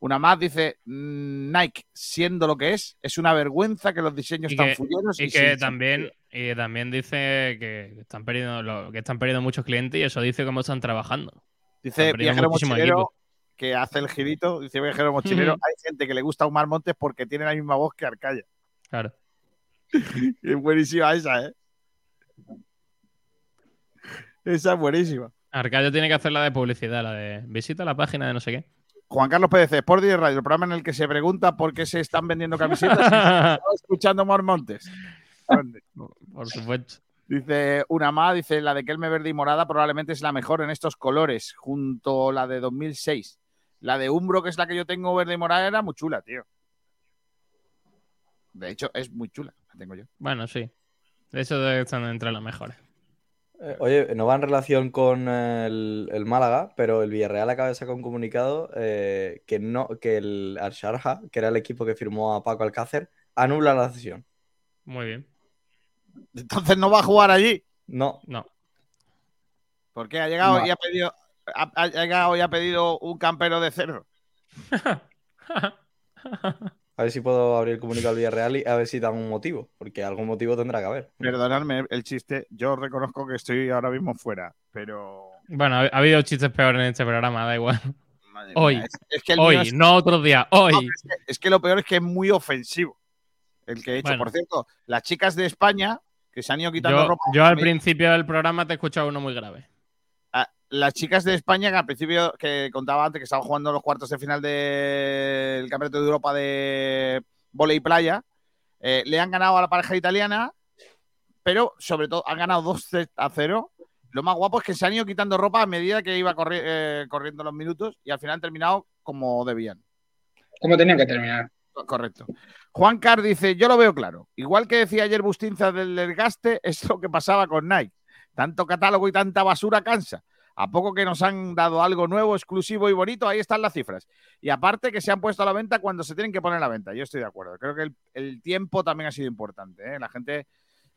Una más dice mm, Nike, siendo lo que es, es una vergüenza que los diseños que, fulleros y y que también, y también dice que están perdiendo lo- que están perdiendo muchos clientes y eso dice cómo están trabajando. Dice Están Viajero muchísimo Mochilero equipo. Que hace el girito. Dice Viajero Mochilero. Ujú. Hay gente que le gusta a Omar Montes porque tiene la misma voz que Arcaya. Claro. Es buenísima esa, ¿eh? Esa es buenísima. Arcadio tiene que hacer la de publicidad, la de visita la página de no sé qué. Juan Carlos Pérez, Sport Direct Radio, el programa en el que se pregunta por qué se están vendiendo camisetas. y escuchando Omar Montes. Por supuesto. Dice una más, dice la de Kelme verde y morada probablemente es la mejor en estos colores, junto a la de 2006. La de Umbro, que es la que yo tengo verde y morada, era muy chula, tío. De hecho, es muy chula, la tengo yo. Bueno, sí. De eso debe estar entre las mejores. Eh, Oye, no va en relación con el, el Málaga, pero el Villarreal acaba de sacar un comunicado eh, que no, que el Al-Sharjah, que era el equipo que firmó a Paco Alcácer, anula la cesión. Muy bien. Entonces no va a jugar allí. No. No. Porque ha llegado No. y ha pedido, ha, ha llegado y ha pedido un campero de cerdo. A ver si puedo abrir el comunicado del Villarreal y a ver si dan un motivo, porque algún motivo tendrá que haber. Perdonadme el chiste, yo reconozco que estoy ahora mismo fuera, pero Bueno, ha, ha habido chistes peores en este programa, da igual. Hoy. es- es que el hoy, es- no otros días. Hoy. No, es, que, es que lo peor es que es muy ofensivo el que he hecho. Bueno. Por cierto, las chicas de España que se han ido quitando Yo, ropa. yo al principio del programa te he escuchado uno muy grave. Las chicas de España que al principio que contaba antes que estaban jugando los cuartos de final del Campeonato de Europa de volei playa, eh, le han ganado a la pareja italiana, pero sobre todo han ganado 2 a 0. Lo más guapo es que se han ido quitando ropa a medida que iba corri- eh, corriendo los minutos y al final han terminado como debían. ¿Cómo tenían que terminar? Correcto. Juan Carr dice, yo lo veo claro. Igual que decía ayer Bustinza del desgaste, es lo que pasaba con Nike. Tanto catálogo y tanta basura cansa. A poco que nos han dado algo nuevo, exclusivo y bonito, ahí están las cifras. Y aparte que se han puesto a la venta cuando se tienen que poner a la venta. Yo estoy de acuerdo. Creo que el, el tiempo también ha sido importante. ¿eh? La gente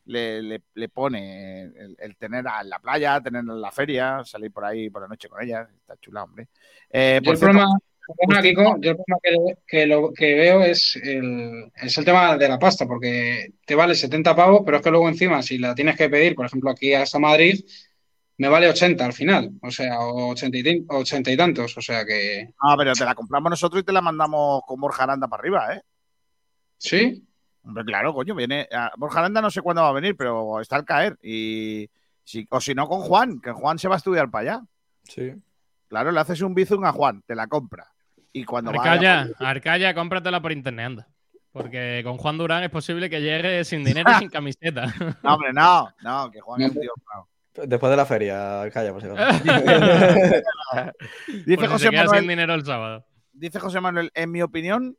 le, le- le pone el, el tener a la playa, tener en la feria, salir por ahí por la noche con ella. Está chula, hombre. Eh, por cierto- Kiko, yo el problema que, que lo que veo es el, es el tema de la pasta, porque te vale 70 pavos, pero es que luego encima, si la tienes que pedir, por ejemplo, aquí hasta Madrid, me vale 80 al final, o sea, o 80 y, tin- 80 y tantos, o sea que... Ah, pero te la compramos nosotros y te la mandamos con Borja Aranda para arriba, ¿eh? ¿Sí? Hombre, claro, coño, viene. ah, Borja Aranda no sé cuándo va a venir, pero está al caer. Y si, o si no, con Juan, que Juan se va a estudiar para allá. Sí. Claro, le haces un bizum a Juan, te la compra. Y cuando Arcaya, vaya. Arcaya, cómpratela por internet, anda. Porque con Juan Durán es posible que llegue sin dinero y sin camiseta. No, hombre, no, no, que Juan es un tío. Después de la feria, calla, por si acaso. Dice José Manuel. sin dinero el sábado. Dice José Manuel, en mi opinión,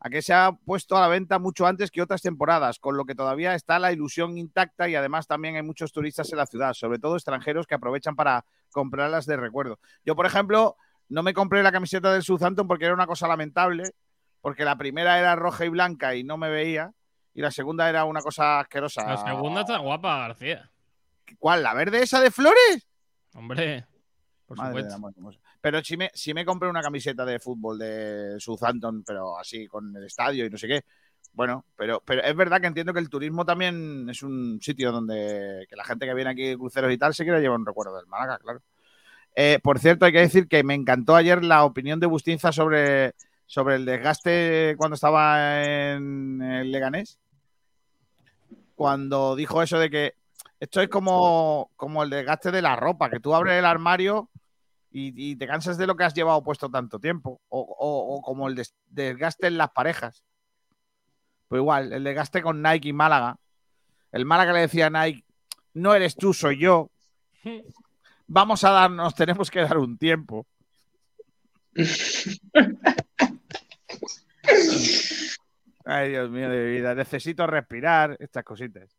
a que se ha puesto a la venta mucho antes que otras temporadas, con lo que todavía está la ilusión intacta y además también hay muchos turistas en la ciudad, sobre todo extranjeros que aprovechan para comprarlas de recuerdo. Yo, por ejemplo, no me compré la camiseta del Southampton porque era una cosa lamentable, porque la primera era roja y blanca y no me veía, y la segunda era una cosa asquerosa. La segunda está guapa, García. ¿Cuál? ¿La verde esa de flores? Hombre, por Madre supuesto. hermoso. Pero si me, si me compré una camiseta de fútbol de Southampton, pero así con el estadio y no sé qué. Bueno, pero, pero es verdad que entiendo que el turismo también es un sitio donde que la gente que viene aquí de cruceros y tal se quiere llevar un recuerdo del Málaga, claro. Eh, por cierto, hay que decir que me encantó ayer la opinión de Bustinza sobre, sobre el desgaste cuando estaba en el Leganés. Cuando dijo eso de que esto es como, como el desgaste de la ropa, que tú abres el armario y, y te cansas de lo que has llevado puesto tanto tiempo. O, o- o como el des- desgaste en las parejas. Pues igual, el desgaste con Nike y Málaga. El Málaga le decía a Nike, no eres tú, soy yo. Vamos a darnos, tenemos que dar un tiempo. Ay, Dios mío de mi vida. Necesito respirar estas cositas.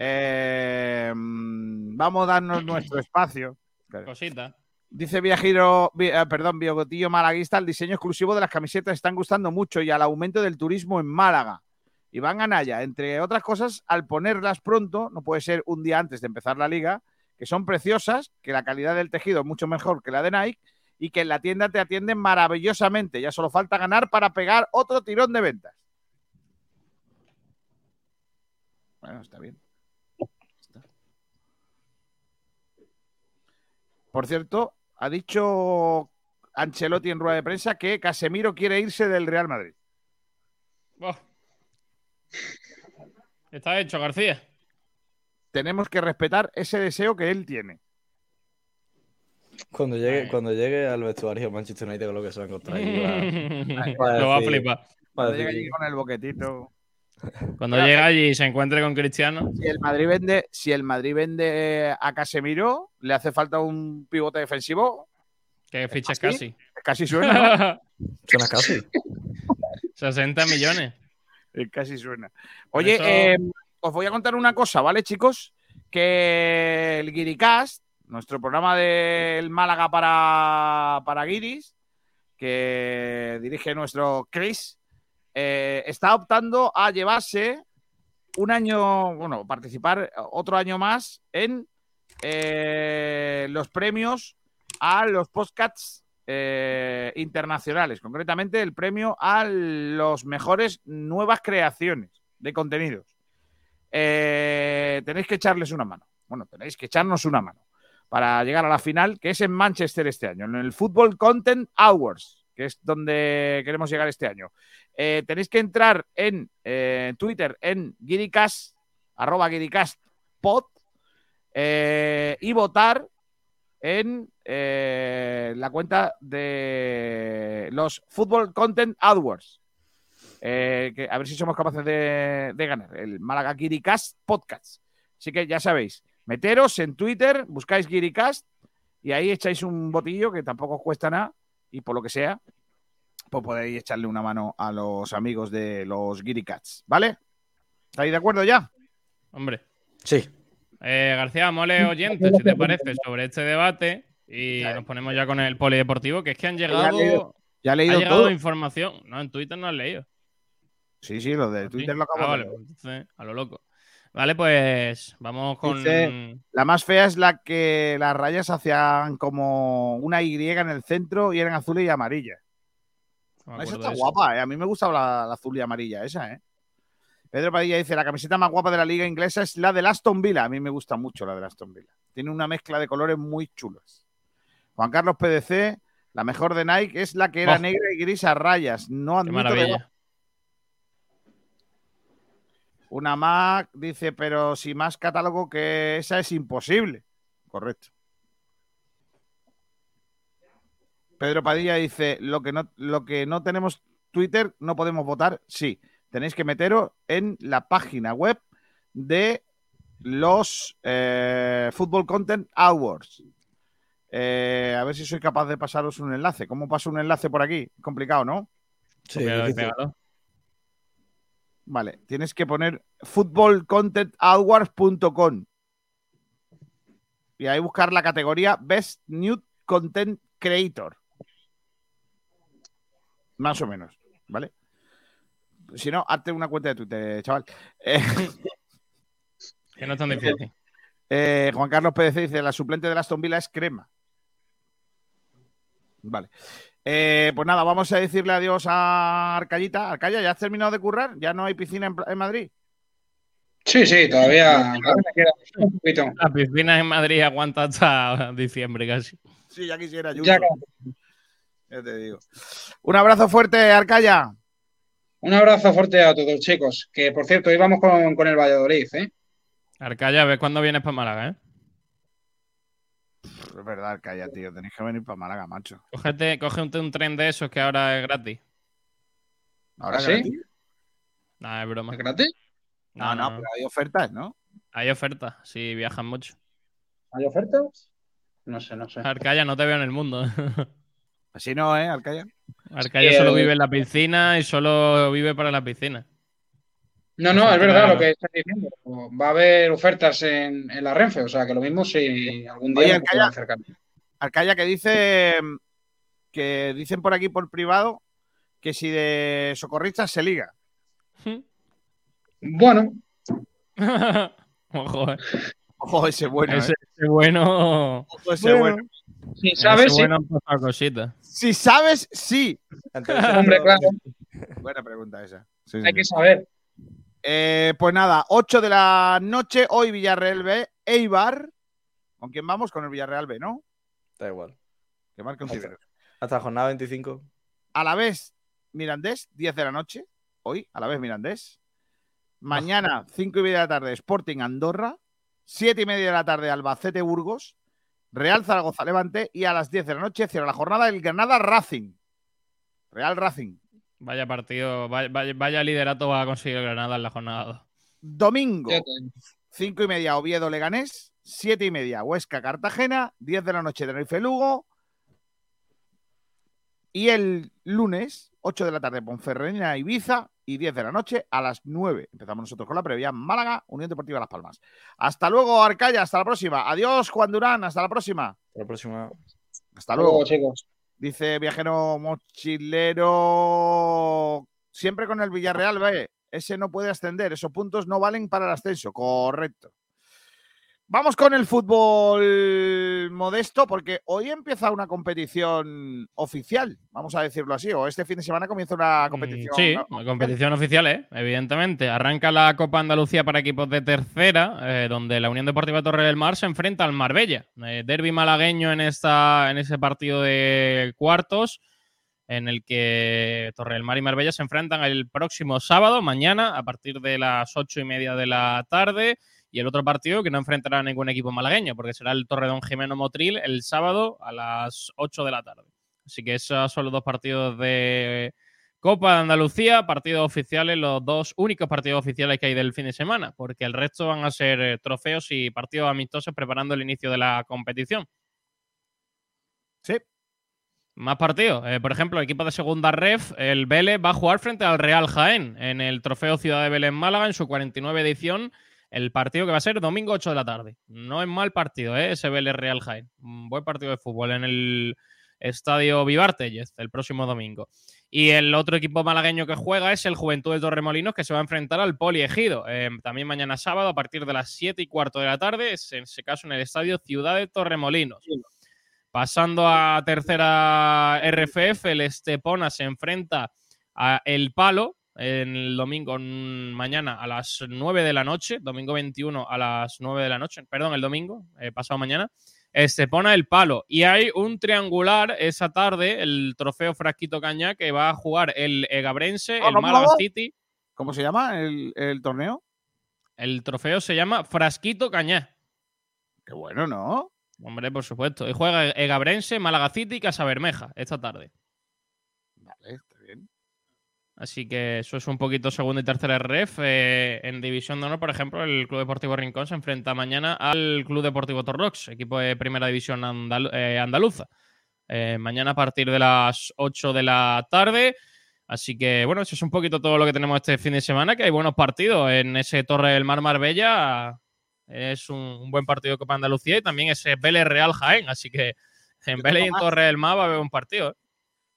Eh, vamos a darnos nuestro espacio. Cosita. Dice Viajero, Vi- eh, perdón, Biogotillo Malaguista, el diseño exclusivo de las camisetas están gustando mucho y al aumento del turismo en Málaga. Iván Anaya, entre otras cosas, al ponerlas pronto, no puede ser un día antes de empezar la liga, que son preciosas, que la calidad del tejido es mucho mejor que la de Nike y que en la tienda te atienden maravillosamente. Ya solo falta ganar para pegar otro tirón de ventas. Bueno, está bien. Por cierto, ha dicho Ancelotti en rueda de prensa que Casemiro quiere irse del Real Madrid. Está hecho, García. Tenemos que respetar ese deseo que él tiene. Cuando llegue, cuando llegue al vestuario de Manchester United con lo que se va a encontrar. ahí Lo va a flipar. va a Cuando decir- llega allí con el boquetito. Cuando llega allí y se encuentre con Cristiano. Si el Madrid vende, si el Madrid vende a Casemiro, le hace falta un pivote defensivo. Que fiches casi. Casi suena. Suena casi. 60 millones. Eh, Casi suena. Oye, Eso- eh, os voy a contar una cosa, ¿vale, chicos? Que el Guiricast, nuestro programa del Málaga para, para Guiris, que dirige nuestro Chris, eh, está optando a llevarse un año, bueno, participar otro año más en eh, los premios a los podcasts eh, internacionales, concretamente el premio a los mejores nuevas creaciones de contenidos. Tenéis que echarles una mano. Bueno, tenéis que echarnos una mano para llegar a la final, que es en Manchester este año, en el Football Content Awards, que es donde queremos llegar este año. Eh, tenéis que entrar en eh, Twitter en Guiricast, arroba Guiricastpod, eh, y votar en eh, la cuenta de los Football Content Awards. Eh, que a ver si somos capaces de, de ganar el Málaga Guiricast Podcast. Así que ya sabéis, meteros en Twitter, buscáis Guiricast y ahí echáis un botillo que tampoco os cuesta nada y por lo que sea, pues podéis echarle una mano a los amigos de los Guiricats, ¿vale? ¿Estáis de acuerdo ya? Hombre. Sí. Eh, García, mole oyente, si te parece, sobre este debate. Y nos ponemos ya con el polideportivo, que es que han Ya he llegado. leído- ya he leído ha llegado todo. información. No, en Twitter no has leído. Sí, sí, lo de Twitter lo acabo Ah, de vale, leer. pues entonces, a lo loco. Vale, pues vamos con. Dice, la más fea es la que las rayas hacían como una Y en el centro y eran azules y amarillas. No esa está guapa, ¿eh? A mí me gusta la, la azul y amarilla esa, ¿eh? Pedro Padilla dice, la camiseta más guapa de la liga inglesa es la de Aston Villa. A mí me gusta mucho la de Aston Villa. Tiene una mezcla de colores muy chulas. Juan Carlos PDC, la mejor de Nike es la que era negra y gris a rayas. No admito. debate. Una Mac dice, pero si más catálogo que esa es imposible. Correcto. Pedro Padilla dice, lo que no, lo que no tenemos Twitter, no podemos votar. Sí, tenéis que meteros en la página web de los eh, Football Content Awards. Eh, a ver si soy capaz de pasaros un enlace. ¿Cómo paso un enlace por aquí? Complicado, ¿no? Sí. Vale, tienes que poner footballcontentawards.com y ahí buscar la categoría Best New Content Creator. Más o menos, ¿vale? Si no, hazte una cuenta de Twitter, chaval. Eh, Que no es tan difícil. eh, Juan Carlos PDC dice, la suplente de Aston Villa es crema. Vale. Eh, pues nada, vamos a decirle adiós a Arcayita. Arcaya, ¿ya has terminado de currar? ¿Ya no hay piscina en, en Madrid? Sí, sí, todavía, un poquito. La piscina en Madrid aguanta hasta diciembre casi. Sí, ya quisiera yo. Ya, Ya te digo. Un abrazo fuerte, Arcaya. Un abrazo fuerte a todos, chicos. Que por cierto, íbamos con, con el Valladolid, ¿eh? Arcaya, ves cuándo vienes para Málaga, ¿eh? Es verdad, Arcaya, tío. Tenéis que venir para Málaga, macho. Cógete, cógete un tren de esos que ahora es gratis. ¿Ahora ¿Ah, sí? gratis? No, es broma. ¿Es gratis? No, no, pero hay ofertas, ¿no? Hay ofertas, si viajan mucho. ¿Hay ofertas? No sé, no sé. Arcaya, no te veo en el mundo. Así no, ¿eh, Arcaya? Arcaya Sí, solo vive en la piscina y solo vive para la piscina. No, no, es verdad lo que estás diciendo. Va a haber ofertas en, en la Renfe, o sea que lo mismo si algún día Oye, Arcaya. acercar. Arcaya, que dice que dicen por aquí por privado que si de socorristas se liga. Bueno, Ojo, eh. Ojo, ese bueno. ese, ¿eh? ese bueno. Ojo, ese bueno. si ese sabes, sí. bueno. Si sabes, sí. Hombre, claro, Buena pregunta esa. Sí, hay sí. que saber. Eh, pues nada, 8 de la noche, hoy Villarreal B, Eibar. ¿Con quién vamos? Con el Villarreal B, ¿no? Da igual. Que marque un Hasta, hasta jornada 25. A la vez, Mirandés, 10 de la noche. Hoy, a la vez, Mirandés. Mañana, 5 y media de la tarde, Sporting Andorra. 7 y media de la tarde, Albacete Burgos. Real Zaragoza Levante. Y a las 10 de la noche, cierra la jornada, el Granada Racing. Real Racing. Vaya partido, vaya, vaya- vaya liderato va a conseguir el Granada en la jornada 2. Domingo, Fíjate. 5 y media, Oviedo Leganés. 7 y media, Huesca Cartagena. 10 de la noche, Tenerife Lugo. Y el lunes, 8 de la tarde, Ponferradina Ibiza. Y 10 de la noche, a las 9. Empezamos nosotros con la previa. Málaga, Unión Deportiva Las Palmas. Hasta luego, Arcaya. Hasta la próxima. Adiós, Juan Durán. Hasta la próxima. Hasta la próxima. Hasta luego. chicos. Dice viajero mochilero. Siempre con el Villarreal, ¿ve? Ese no puede ascender. Esos puntos no valen para el ascenso. Correcto. Vamos con el fútbol modesto, porque hoy empieza una competición oficial, vamos a decirlo así, o este fin de semana comienza una competición. Mm, Sí, ¿no? una competición oficial, ¿eh? evidentemente. Arranca la Copa Andalucía para equipos de tercera, eh, donde la Unión Deportiva Torre del Mar se enfrenta al Marbella. Eh, derby malagueño en, esta, en ese partido de cuartos, en el que Torre del Mar y Marbella se enfrentan el próximo sábado, mañana, a partir de las ocho y media de la tarde. Y el otro partido que no enfrentará a ningún equipo malagueño, porque será el Torredón Jimeno Motril el sábado a las 8 de la tarde. Así que esos son los dos partidos de Copa de Andalucía, partidos oficiales, los dos únicos partidos oficiales que hay del fin de semana, porque el resto van a ser eh, trofeos y partidos amistosos preparando el inicio de la competición. Sí. Más partidos. Eh, por ejemplo, el equipo de segunda ref, el Vélez, va a jugar frente al Real Jaén en el Trofeo Ciudad de Vélez Málaga en su 49 edición. El partido que va a ser domingo 8 de la tarde. No es mal partido, ¿eh? ese Vélez Real Jaén. Un buen partido de fútbol en el Estadio Vivártellez el próximo domingo. Y el otro equipo malagueño que juega es el Juventud de Torremolinos, que se va a enfrentar al Poli Ejido. Eh, también mañana sábado, a partir de las 7 y cuarto de la tarde, es en ese caso en el Estadio Ciudad de Torremolinos. Pasando a tercera RFF, el Estepona se enfrenta a El Palo en el domingo mañana a las 9 de la noche, domingo 21 a las 9 de la noche, perdón, el domingo, eh, pasado mañana. Estepona El Palo. Y hay un triangular esa tarde, el trofeo Frasquito Cañá, que va a jugar el Egabrense, el ¿Cómo, Málaga? City. ¿Cómo se llama el, el torneo? El trofeo se llama Frasquito Cañá. Qué bueno, ¿no? Hombre, por supuesto. Y juega Egabrense, Málaga City y Casa Bermeja esta tarde. Vale. Así que eso es un poquito segunda y tercera ref. Eh, en División de Honor, por ejemplo, el Club Deportivo Rincón se enfrenta mañana al Club Deportivo Torrox, equipo de Primera División eh, andaluza. Eh, mañana a partir de las 8 de la tarde. Así que, bueno, eso es un poquito todo lo que tenemos este fin de semana, que hay buenos partidos en ese Torre del Mar Marbella. Es un, un buen partido Copa Andalucía y también ese Vélez Real Jaén. Así que en Vélez y en. Torre del Mar va a haber un partido.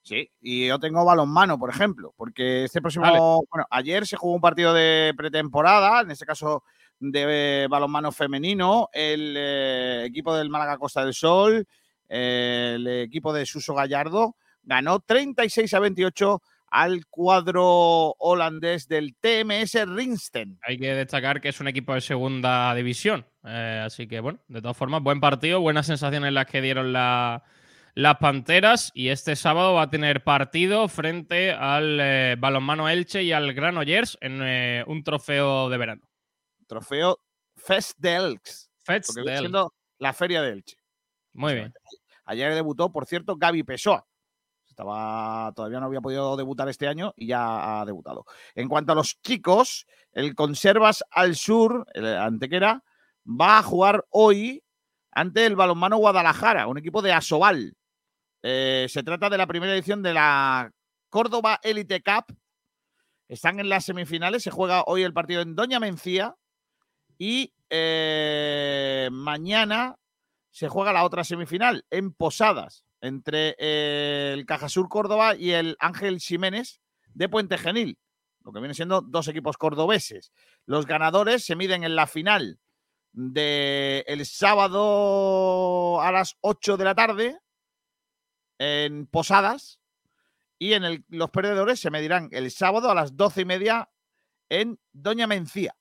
Sí, y yo tengo balonmano, por ejemplo, porque este próximo, Vale. bueno, ayer se jugó un partido de pretemporada, en este caso de eh, balonmano femenino, el eh, equipo del Málaga Costa del Sol, eh, el equipo de Suso Gallardo, ganó 36 a 28 al cuadro holandés del TMS Rinsten. Hay que destacar que es un equipo de segunda división. Eh, así que, bueno, de todas formas, buen partido, buenas sensaciones las que dieron la- las Panteras y este sábado va a tener partido frente al eh, Balonmano Elche y al Granollers en eh, un trofeo de verano. Trofeo Fest de Elx. Fest de siendo la feria de Elche. Muy bien. Ayer debutó, por cierto, Gaby Pessoa. Estaba, todavía no había podido debutar este año y ya ha debutado. En cuanto a los chicos, el Conservas al Sur, el Antequera, va a jugar hoy ante el Balonmano Guadalajara, un equipo de Asobal. Eh, se trata de la primera edición de la Córdoba Elite Cup. Están en las semifinales. Se juega hoy el partido en Doña Mencía. Y eh, mañana se juega la otra semifinal en Posadas, entre eh, el Cajasur Córdoba y el Ángel Jiménez de Puente Genil, lo que viene siendo dos equipos cordobeses. Los ganadores se miden en la final del el sábado a las 8 de la tarde en Posadas y en el- los perdedores se medirán el sábado a las 12 y media en Doña Mencía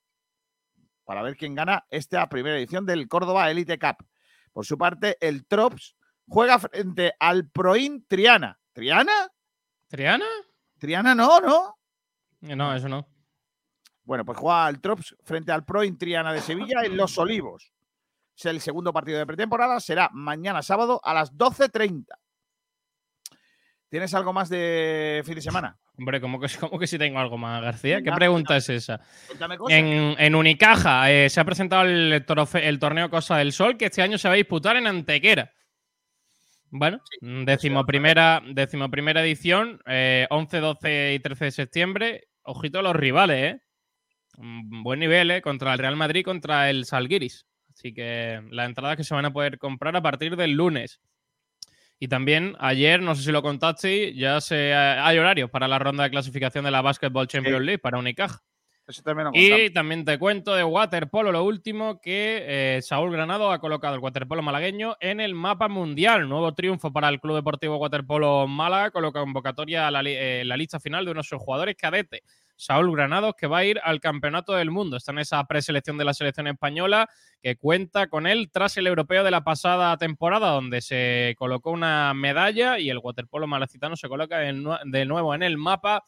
para ver quién gana esta primera edición del Córdoba Elite Cup. Por su parte, el Trops juega frente al Proin Triana. ¿Triana? ¿Triana? Triana no, ¿no? Eh, No, eso no. Bueno, pues juega el Trops frente al Proin Triana de Sevilla en Los Olivos. El segundo partido de pretemporada. Será mañana sábado a las 12.30. ¿Tienes algo más de fin de semana? Hombre, ¿cómo que, cómo que si tengo algo más, García? ¿Qué pregunta es esa? En, en Unicaja eh, se ha presentado el, trofe- el torneo Cosa del Sol, que este año se va a disputar en Antequera. Bueno, decimoprimera, decimoprimera edición, eh, 11, 12 y 13 de septiembre. Ojito a los rivales, ¿eh? Mm, Buen nivel, ¿eh? Contra el Real Madrid, contra el Salguiris. Así que las entradas que se van a poder comprar a partir del lunes. Y también ayer, no sé si lo contaste, ya se, hay horarios para la ronda de clasificación de la Basketball Champions League para Unicaja. Eso también. Y también te cuento de waterpolo, lo último, que eh, Saúl Granado ha colocado el waterpolo malagueño en el mapa mundial. Nuevo triunfo para el Club Deportivo Waterpolo Málaga, con la convocatoria a la, eh, la lista final de uno de sus jugadores cadetes. Saúl Granados, que va a ir al Campeonato del Mundo. Está en esa preselección de la selección española que cuenta con él tras el europeo de la pasada temporada, donde se colocó una medalla y el waterpolo malacitano se coloca de nue- de nuevo en el mapa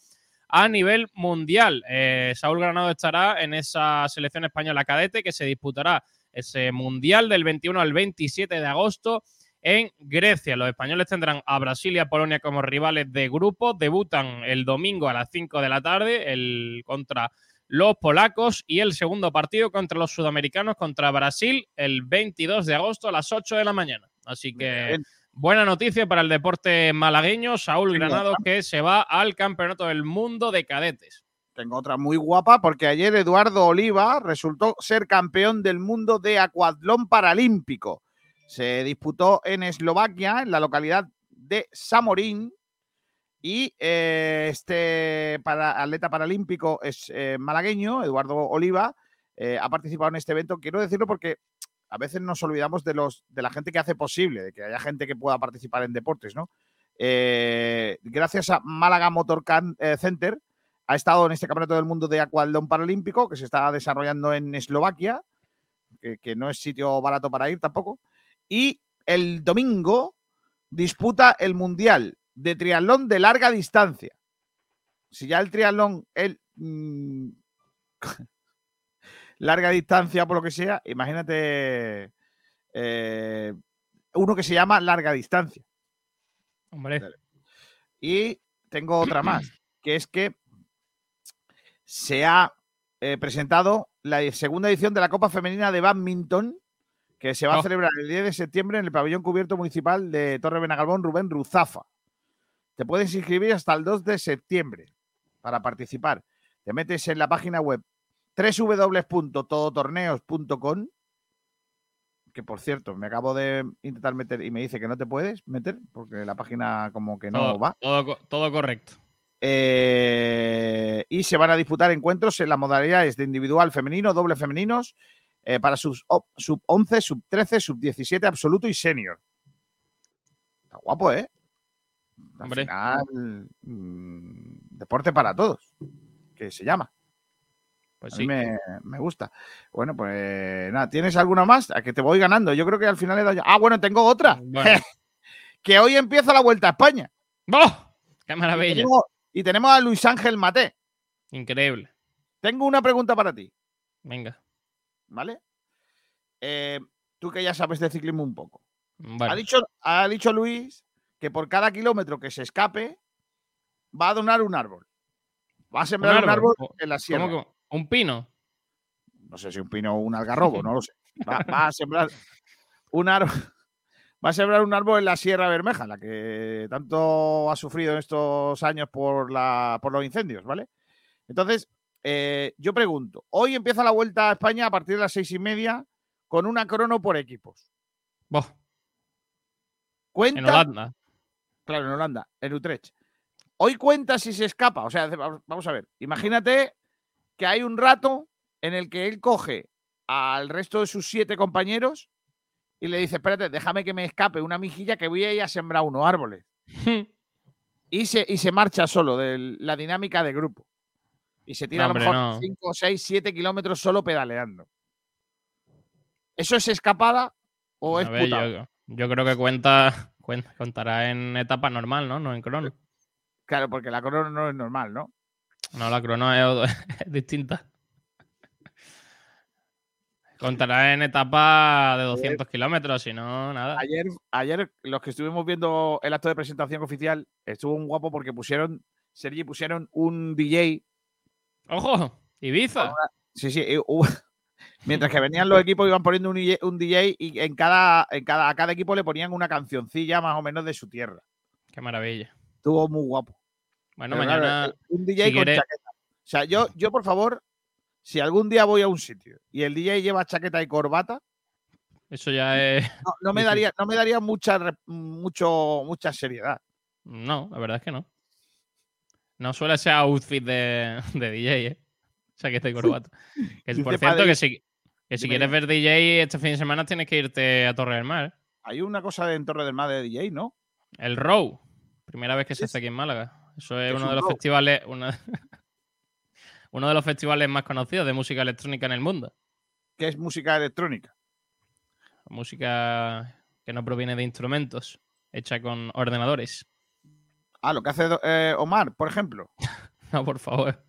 a nivel mundial. Eh, Saúl Granado estará en esa selección española cadete que se disputará ese mundial del 21 al 27 de agosto en Grecia. Los españoles tendrán a Brasil y a Polonia como rivales de grupo. Debutan el domingo a las 5 de la tarde el, contra los polacos y el segundo partido contra los sudamericanos contra Brasil el 22 de agosto a las 8 de la mañana. Así que Bien. buena noticia para el deporte malagueño. Saúl Granado que se va al Campeonato del Mundo de Cadetes. Tengo otra muy guapa porque ayer Eduardo Oliva resultó ser campeón del mundo de acuatlón paralímpico. Se disputó en Eslovaquia, en la localidad de Samorín. Y eh, este para, atleta paralímpico es eh, malagueño, Eduardo Oliva, eh, ha participado en este evento. Quiero decirlo porque a veces nos olvidamos de, los, de la gente que hace posible, de que haya gente que pueda participar en deportes, ¿no? Gracias a Málaga Motor Center, ha estado en este Campeonato del Mundo de Aqualdón Paralímpico, que se está desarrollando en Eslovaquia, que, que no es sitio barato para ir tampoco. Y el domingo disputa el Mundial de Triatlón de larga distancia. Si ya el triatlón, el mm, larga distancia, por lo que sea, imagínate eh, uno que se llama larga distancia. Hombre. Y tengo otra más, que es que se ha eh, presentado la segunda edición de la Copa Femenina de Badminton, que se va a celebrar el 10 de septiembre en el pabellón cubierto municipal de Torre Benagalbón Rubén Ruzafa. Te puedes inscribir hasta el 2 de septiembre para participar. Te metes en la página web www.todotorneos.com que por cierto, me acabo de intentar meter y me dice que no te puedes meter porque la página como que no todo, va. todo todo correcto. Eh, y se van a disputar encuentros en las modalidades de individual femenino, doble femeninos, eh, para sus oh, sub 11, sub 13, sub 17 absoluto y senior. Está guapo, ¿eh? Al Hombre. final, mm, deporte para todos, que se llama. Pues A mí sí. me, me gusta. Bueno, pues nada, ¿tienes alguna más? A que te voy ganando. Yo creo que al final he dado ya- Ah, bueno, tengo otra. Bueno. que hoy empieza la Vuelta a España. ¡Oh! ¡Qué Y maravilla! tenemos, y tenemos a Luis Ángel Maté. Increíble. Tengo una pregunta para ti, Venga. ¿Vale? Eh, tú que ya sabes de ciclismo un poco. Vale. Ha, dicho, ha dicho Luis que por cada kilómetro que se escape va a donar un árbol. Va a sembrar un árbol, ¿Cómo- en la sierra. cómo que- ¿Un pino? No sé si un pino o un algarrobo, no lo sé. Va, va a sembrar un árbol. Va a sembrar un árbol en la Sierra Bermeja, la que tanto ha sufrido en estos años por, la, por los incendios, ¿vale? Entonces, eh, yo pregunto, hoy empieza la vuelta a España a partir de las seis y media con una crono por equipos. Boh, ¿Cuenta? en Holanda. Claro, en Holanda, en Utrecht. Hoy cuenta si se escapa. O sea, vamos vamos a ver. Imagínate que hay un rato en el que él coge al resto de sus siete compañeros y le dice: Espérate, déjame que me escape una mijilla que voy a ir a sembrar unos árboles. y, se, y se marcha solo de la dinámica de grupo. Y se tira No, a lo hombre, mejor no. 5, 6, 7 kilómetros solo pedaleando. ¿Eso es escapada o es A ver, putada? yo, yo creo que cuenta, cuen- contará en etapa normal, ¿no? No en crono. Claro, porque la crono no es normal, ¿no? No, la crono es, es distinta. Contará en etapa de 200 kilómetros, si no, nada. Ayer, ayer, los que estuvimos viendo el acto de presentación oficial, estuvo un guapo porque pusieron, Sergi, pusieron un DJ. ¡Ojo! ¡Ibiza! Sí, sí. hubo- mientras que venían los equipos, iban poniendo un, DJ un DJ y en cada, en cada, a cada equipo le ponían una cancioncilla más o menos de su tierra. ¡Qué maravilla! Estuvo muy guapo. Bueno, Pero mañana. eh, un DJ si con quieres- chaqueta. O sea, yo, yo, por favor, si algún día voy a un sitio y el DJ lleva chaqueta y corbata, Eso ya es. no, no me daría, no me daría mucha, mucho, mucha seriedad. No, la verdad es que no. No suele ser outfit de, de DJ, ¿eh? O sea, que estoy corbata. Que, Dice por cierto, que si, que si quieres ver DJ este fin de semana tienes que irte a Torre del Mar. Hay una cosa en Torre del Mar de DJ, ¿no? El Row. Primera vez que se hace aquí en Málaga. Eso es es uno un de los row? festivales. una- uno de los festivales más conocidos de música electrónica en el mundo. que es música electrónica. Música que no proviene de instrumentos, hecha con ordenadores. Ah, lo que hace eh, Omar, por ejemplo. No, por favor.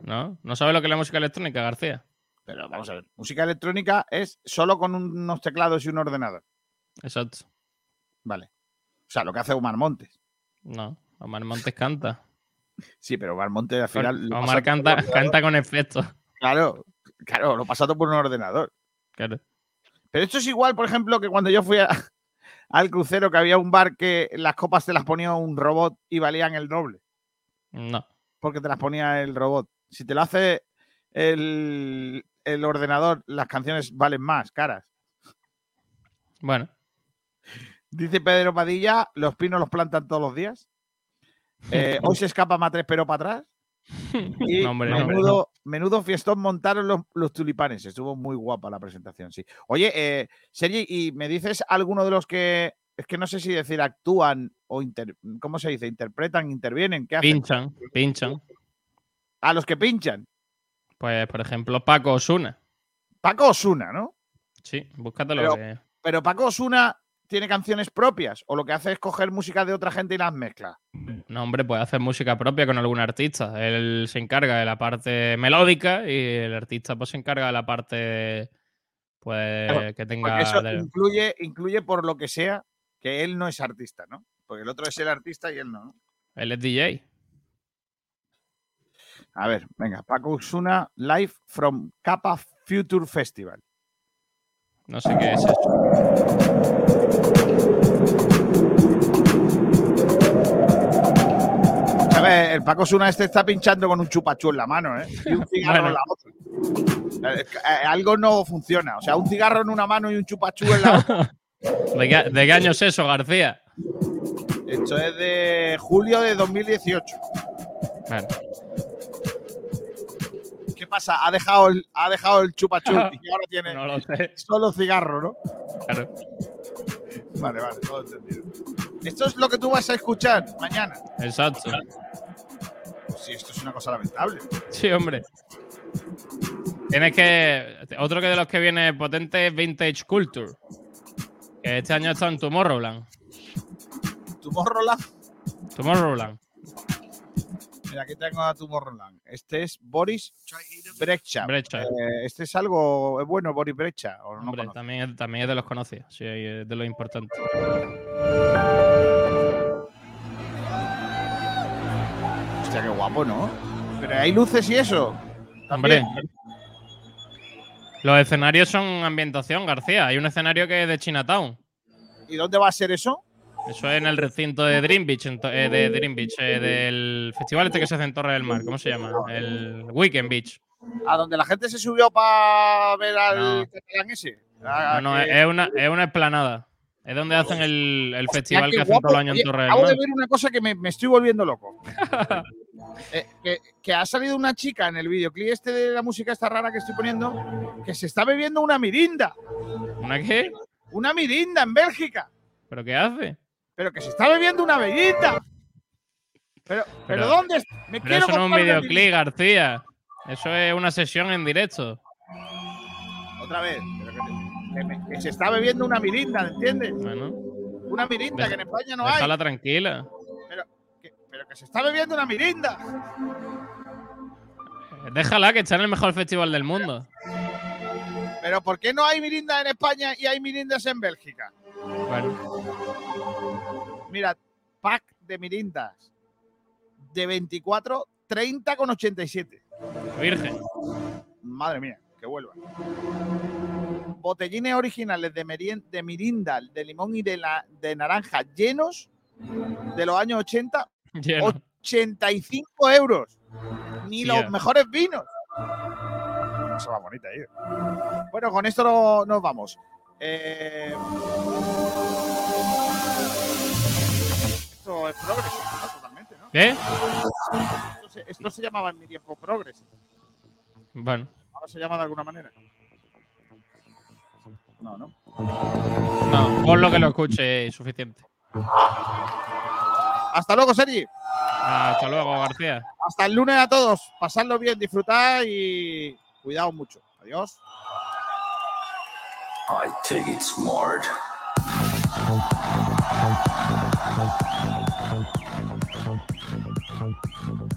¿No? ¿No sabes lo que es la música electrónica, García? Pero vamos a ver, música electrónica es solo con unos teclados y un ordenador. Exacto. Vale. O sea, lo que hace Omar Montes. No, Omar Montes canta. Sí, pero Omar Montes al final. lo Omar canta, canta con efectos. Claro, claro, lo pasa todo por un ordenador. Claro. Pero esto es igual, por ejemplo, que cuando yo fui a- al crucero, que había un bar que las copas te las ponía un robot y valían el doble. No. Porque te las ponía el robot. Si te lo hace el, el ordenador, las canciones valen más, caras. Bueno, Dice Pedro Padilla, los pinos los plantan todos los días. Eh, hoy se escapa Matres pero para atrás. Y No, hombre, no, hombre, menudo, menudo fiestón montaron los, los tulipanes. Estuvo muy guapa la presentación, sí. Oye, eh, Sergi, ¿y me dices alguno de los que, es que no sé si decir actúan o, inter- ¿cómo se dice? Interpretan, intervienen, ¿qué hacen? pinchan, pinchan. A los que pinchan. Pues, por ejemplo, Paco Osuna. Paco Osuna, ¿no? Sí, búscatelo. Pero- que- Pero Paco Osuna tiene canciones propias o lo que hace es coger música de otra gente y las mezcla. No, hombre, puede hacer música propia con algún artista. Él se encarga de la parte melódica y el artista pues se encarga de la parte pues Claro, que tenga Porque eso de- incluye, incluye por lo que sea que él no es artista, ¿no? Porque el otro es el artista y él no. ¿no? él es DJ. A ver, venga, Paco Osuna, live from Kappa Future Festival. No sé qué es eso. A ver, el Paco Osuna este está pinchando con un chupachú en la mano, ¿eh? Y un cigarro en la otra. Eh, eh, algo no funciona. O sea, un cigarro en una mano y un chupachú en la otra. ¿De qué, de qué año es eso, García? Esto es de julio de 2018. Bueno, ¿Qué pasa? Ha dejado el, ha dejado el chupachú y ahora tiene no solo cigarro, ¿no? Claro. Vale, vale, todo entendido. Esto es lo que tú vas a escuchar mañana. Exacto. Sí, esto es una cosa lamentable. Sí, hombre. Tienes que. Otro que de los que viene potente es Vintage Culture. Que este año está en Tomorrowland. Tomorrowland. Tomorrowland. Mira, aquí tengo a Tomorrowland. Este es Boris Brecha. Brecha. Eh, este es algo bueno, Boris Brecha. ¿o no Hombre, también, es- también es de los conocidos, sí, es de los importantes. Hostia, qué guapo, ¿no? Pero hay luces y eso. Hombre, También. los escenarios son ambientación, García. Hay un escenario que es de Chinatown. ¿Y dónde va a ser eso? Eso es en el recinto de Dream Beach, eh, de Dream Beach, eh, del festival este que se hace en Torre del Mar. ¿Cómo se llama? El Weekend Beach. A donde la gente se subió para ver al No. catalán ese. A- No, no, que- es una, es una esplanada. Es donde hacen el, el festival que hacen todos los años en Torre del Acabo de Mar. ver una cosa que me, me estoy volviendo loco. Eh, que, que ha salido una chica en el videoclip este de la música esta rara que estoy poniendo que se está bebiendo una mirinda. ¿Una qué? Una mirinda en Bélgica. ¿Pero qué hace? Pero que se está bebiendo una mirinda. Pero, pero, Pero- ¿dónde? es? Me Pero quiero eso no es un videoclip, García. Eso es una sesión en directo. Otra vez. pero que, que me- que se está bebiendo una mirinda, ¿entiendes? Bueno, Una mirinda que en España no hay. déjala tranquila. Pero que, pero que se está bebiendo una mirinda. Déjala que está en el mejor festival del mundo. Pero ¿por qué no hay mirinda en España y hay mirindas en Bélgica? Bueno, Mira, pack de mirindas de 24, 30 con 87. virgen. Madre mía, que vuelva. Botellines originales de, merien- de mirinda, de limón y de, la, de naranja llenos de los años 80, Lleno. 85 euros. Ni los mejores vinos. Eso va bonita, eh. Bueno, con esto no- nos vamos. Eh, Esto es progreso, ¿no? totalmente, ¿no? Se, esto se llamaba en mi tiempo progreso. Bueno, Ahora se llama de alguna manera. No, no. no, por lo que lo escuche es suficiente. Hasta luego, Sergi. Hasta luego, García. Hasta el lunes a todos. Pasadlo bien, disfrutad y cuidaos mucho. Adiós. I take it smart.